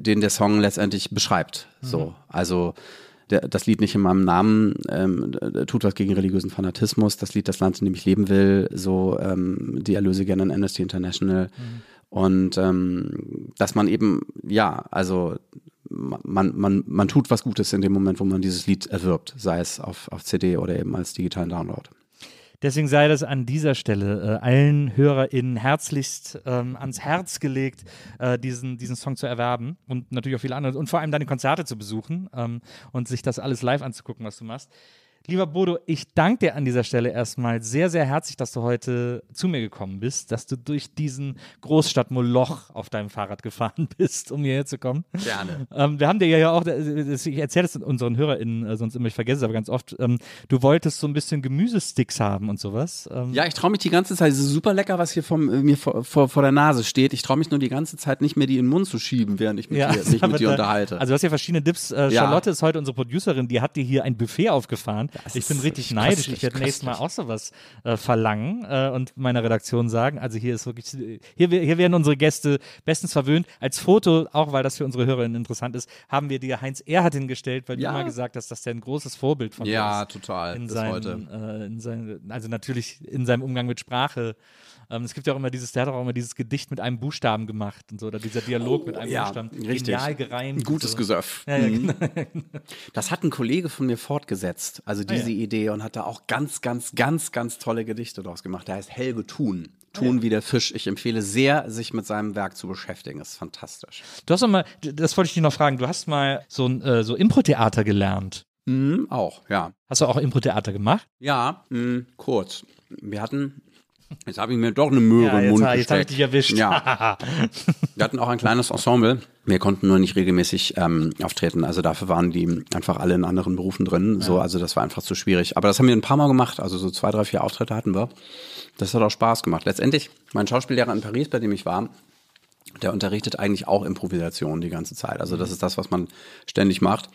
den der Song letztendlich beschreibt. So, also der, das Lied nicht in meinem Namen ähm, tut was gegen religiösen Fanatismus. Das Lied Das Land, in dem ich leben will, so ähm, die Erlöse gerne an Amnesty International. Und ähm, dass man eben, ja, also man, man, man tut was Gutes in dem Moment, wo man dieses Lied erwirbt, sei es auf, auf CD oder eben als digitalen Download. Deswegen sei das an dieser Stelle äh, allen HörerInnen herzlichst ähm, ans Herz gelegt, äh, diesen, diesen Song zu erwerben und natürlich auch viele andere und vor allem deine Konzerte zu besuchen ähm, und sich das alles live anzugucken, was du machst. Lieber Bodo, ich danke dir an dieser Stelle erstmal sehr, sehr herzlich, dass du heute zu mir gekommen bist, dass du durch diesen Großstadtmoloch auf deinem Fahrrad gefahren *laughs* bist, um hierher zu kommen. Gerne. Ähm, wir haben dir ja auch, ich erzähle das unseren HörerInnen äh, sonst immer, ich vergesse es aber ganz oft, ähm, du wolltest so ein bisschen Gemüsesticks haben und sowas. Ähm, Ja, ich traue mich die ganze Zeit, es ist super lecker, was hier vom, äh, mir vor, vor, vor der Nase steht. Ich traue mich nur die ganze Zeit nicht mehr, die in den Mund zu schieben, während ich *laughs* mich aber mit dir unterhalte. Also du hast ja verschiedene Dips. Äh, Ja. Charlotte ist heute unsere Producerin, die hat dir hier ein Buffet aufgefahren Das ich bin richtig köstlich, neidisch. Ich werde nächstes Mal auch sowas äh, verlangen äh, und meiner Redaktion sagen. Also hier ist wirklich, hier, hier werden unsere Gäste bestens verwöhnt. Als Foto, auch weil das für unsere Hörerinnen interessant ist, haben wir dir Heinz Erhardt hingestellt, weil Ja. du immer gesagt hast, dass der ein großes Vorbild von Ja, ist. total. In bis seinem, heute. Äh, in seinem, also natürlich in seinem Umgang mit Sprache. Ähm, es gibt ja auch immer dieses, der hat auch immer dieses Gedicht mit einem Buchstaben gemacht und so, oder dieser Dialog mit einem ja, Buchstaben. richtig. Genial gereimt. Ein gutes so. Gesöff. Ja, ja, Mhm. genau. Das hat ein Kollege von mir fortgesetzt, also diese ja. Idee und hat da auch ganz, ganz, ganz, ganz tolle Gedichte draus gemacht. Der heißt Helge Thun. Thun wie der Fisch. Ich empfehle sehr, sich mit seinem Werk zu beschäftigen. Das ist fantastisch. Du hast doch mal, das wollte ich dich noch fragen, du hast mal so, ein, äh, so Impro-Theater gelernt. Mhm, auch, ja. Hast du auch Impro-Theater gemacht? Ja, mh, kurz. Wir hatten, jetzt habe ich mir doch eine Möhre im jetzt, Mund jetzt habe ich dich erwischt. Ja. *laughs* Wir hatten auch ein kleines Ensemble. Wir konnten nur nicht regelmäßig ähm, auftreten. Also dafür waren die einfach alle in anderen Berufen drin. So, also das war einfach zu schwierig. Aber das haben wir ein paar Mal gemacht. Also so zwei, drei, vier Auftritte hatten wir. Das hat auch Spaß gemacht. Letztendlich, mein Schauspiellehrer in Paris, bei dem ich war, der unterrichtet eigentlich auch Improvisation die ganze Zeit. Also das ist das, was man ständig macht.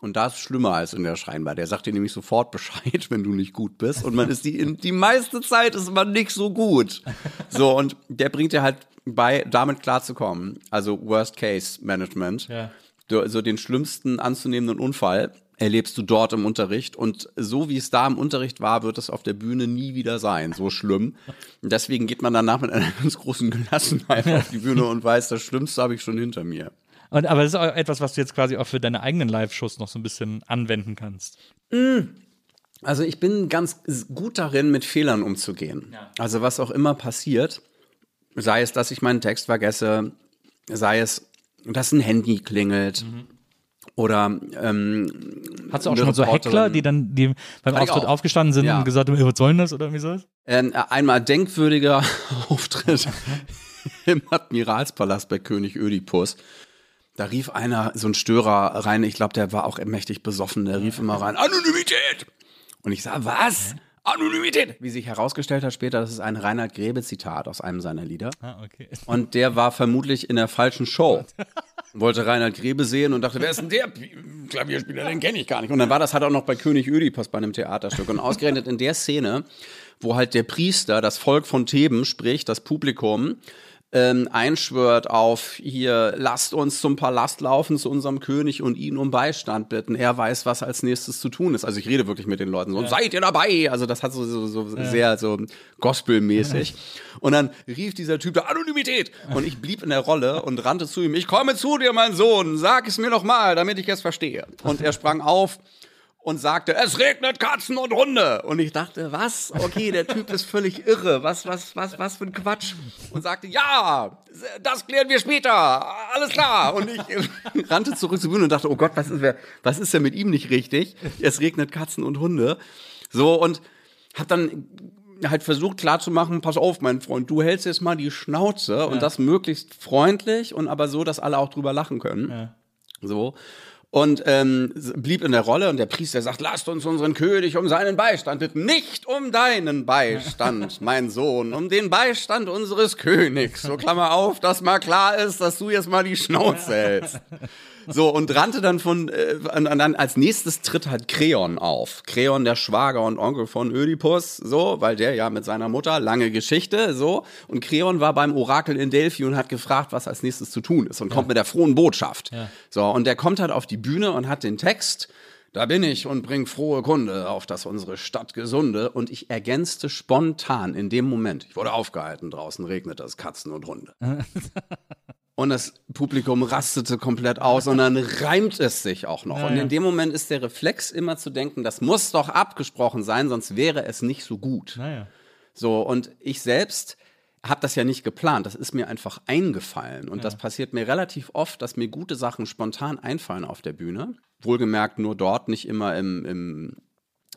Und da ist es schlimmer als in der Scheinbar. Der sagt dir nämlich sofort *laughs* Bescheid, wenn du nicht gut bist. Und man ist die, die meiste Zeit ist man nicht so gut. So, und der bringt dir halt bei, damit klarzukommen. Also Worst Case Management. Ja. Du, so den schlimmsten anzunehmenden Unfall erlebst du dort im Unterricht. Und so wie es da im Unterricht war, wird es auf der Bühne nie wieder sein. So schlimm. Und deswegen geht man danach mit einer *laughs* ganz großen Gelassenheit auf die Bühne und weiß, das Schlimmste habe ich schon hinter mir. Und, aber das ist auch etwas, was du jetzt quasi auch für deine eigenen Live-Shows noch so ein bisschen anwenden kannst. Also ich bin ganz gut darin, mit Fehlern umzugehen. Also was auch immer passiert, sei es, dass ich meinen Text vergesse, sei es, dass ein Handy klingelt oder ähm, Hast du auch schon mal so Heckler, die dann die beim Auftritt aufgestanden sind Ja. und gesagt haben, "Ey, was soll denn das oder wie soll das? äh, einmal denkwürdiger *laughs* Auftritt *laughs* im Admiralspalast bei König Ödipus. Da rief einer, so ein Störer rein, ich glaube, der war auch mächtig besoffen, der rief immer rein, Anonymität! Und ich sag, was? Anonymität! Wie sich herausgestellt hat später, das ist ein Reinhard Grebe-Zitat aus einem seiner Lieder. Ah, okay. Und der war vermutlich in der falschen Show. *laughs* Wollte Reinhard Grebe sehen und dachte, wer ist denn der Klavierspieler? Den kenne ich gar nicht. Und dann war das halt auch noch bei König Ödipus bei einem Theaterstück. Und ausgerechnet in der Szene, wo halt der Priester, das Volk von Theben, sprich das Publikum, ähm, einschwört auf hier, lasst uns zum Palast laufen, zu unserem König und ihn um Beistand bitten. Er weiß, was als nächstes zu tun ist. Also ich rede wirklich mit den Leuten so, seid ihr dabei? Also das hat so, so, so sehr so gospelmäßig. Und dann rief dieser Typ da Anonymität. Und ich blieb in der Rolle und rannte zu ihm. Ich komme zu dir, mein Sohn. Sag es mir noch mal, damit ich es verstehe. Und er sprang auf und sagte, es regnet Katzen und Hunde. Und ich dachte, was? Okay, der Typ ist völlig irre. Was, was, was, was für ein Quatsch. Und sagte, ja, das klären wir später. Alles klar. Und ich *laughs* rannte zurück zur Bühne und dachte, oh Gott, was ist, was ist denn mit ihm nicht richtig? Es regnet Katzen und Hunde. So, und hab dann halt versucht klarzumachen, pass auf, mein Freund, du hältst jetzt mal die Schnauze und das möglichst freundlich und aber so, dass alle auch drüber lachen können. So. Und ähm, blieb in der Rolle und der Priester sagt, lasst uns unseren König um seinen Beistand bitten. Nicht um deinen Beistand, *laughs* mein Sohn, um den Beistand unseres Königs. So Klammer auf, dass mal klar ist, dass du jetzt mal die Schnauze hältst. So, und rannte dann von, äh, und dann als nächstes tritt halt Kreon auf. Kreon, der Schwager und Onkel von Ödipus, so, weil der ja mit seiner Mutter, lange Geschichte, so. Und Kreon war beim Orakel in Delphi und hat gefragt, was als nächstes zu tun ist und kommt mit der frohen Botschaft. So, und der kommt halt auf die Bühne und hat den Text, da bin ich und bring frohe Kunde, auf dass unsere Stadt gesunde. Und ich ergänzte spontan in dem Moment, ich wurde aufgehalten, draußen regnet es Katzen und Hunde. *laughs* Und das Publikum rastete komplett aus und dann reimt es sich auch noch. und in dem Moment ist der Reflex immer zu denken, das muss doch abgesprochen sein, sonst wäre es nicht so gut. Naja. So, und ich selbst habe das ja nicht geplant. Das ist mir einfach eingefallen. Und das passiert mir relativ oft, dass mir gute Sachen spontan einfallen auf der Bühne. Wohlgemerkt nur dort, nicht immer im, im,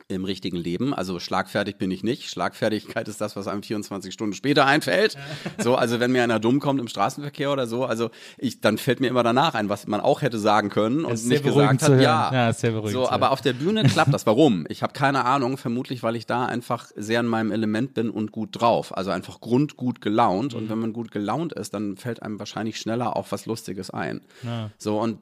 im richtigen Leben. Also schlagfertig bin ich nicht. Schlagfertigkeit ist das, was einem 24 Stunden später einfällt. So, also wenn mir einer dumm kommt im Straßenverkehr oder so, also ich, dann fällt mir immer danach ein, was man auch hätte sagen können und nicht gesagt hat. Ja. Ja, ist sehr beruhigend so, aber auf der Bühne *laughs* klappt das. Warum? Ich habe keine Ahnung. Vermutlich, weil ich da einfach sehr in meinem Element bin und gut drauf. Also einfach grundgut gelaunt. Mhm. Und wenn man gut gelaunt ist, dann fällt einem wahrscheinlich schneller auch was Lustiges ein. So, und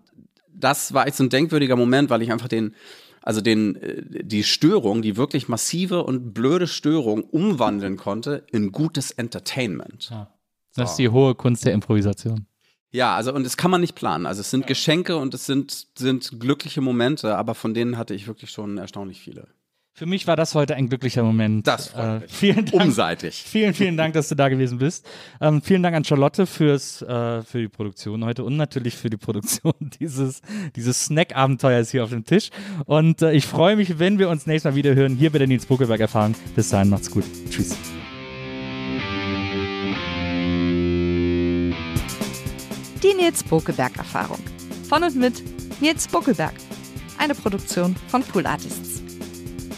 das war echt so ein denkwürdiger Moment, weil ich einfach den also den, äh, die Störung, die wirklich massive und blöde Störung umwandeln konnte in gutes Entertainment. Ja. Das ist die hohe Kunst der Improvisation. Ja, also und das kann man nicht planen. Also es sind Geschenke und es sind, sind glückliche Momente, aber von denen hatte ich wirklich schon erstaunlich viele. Für mich war das heute ein glücklicher Moment. Das freut mich. vielen Dank. Umseitig. *laughs* Vielen, vielen Dank, dass du da gewesen bist. Ähm, vielen Dank an Charlotte fürs, äh, für die Produktion heute und natürlich für die Produktion *laughs* dieses, dieses Snack-Abenteuers hier auf dem Tisch. Und äh, ich freue mich, wenn wir uns nächstes Mal wieder hören, hier bei der Nils Buckelberg erfahren. Bis dahin, macht's gut. Tschüss. Die Nils Bokelberg Erfahrung. Von und mit Nils Bokelberg. Eine Produktion von Pool Artists.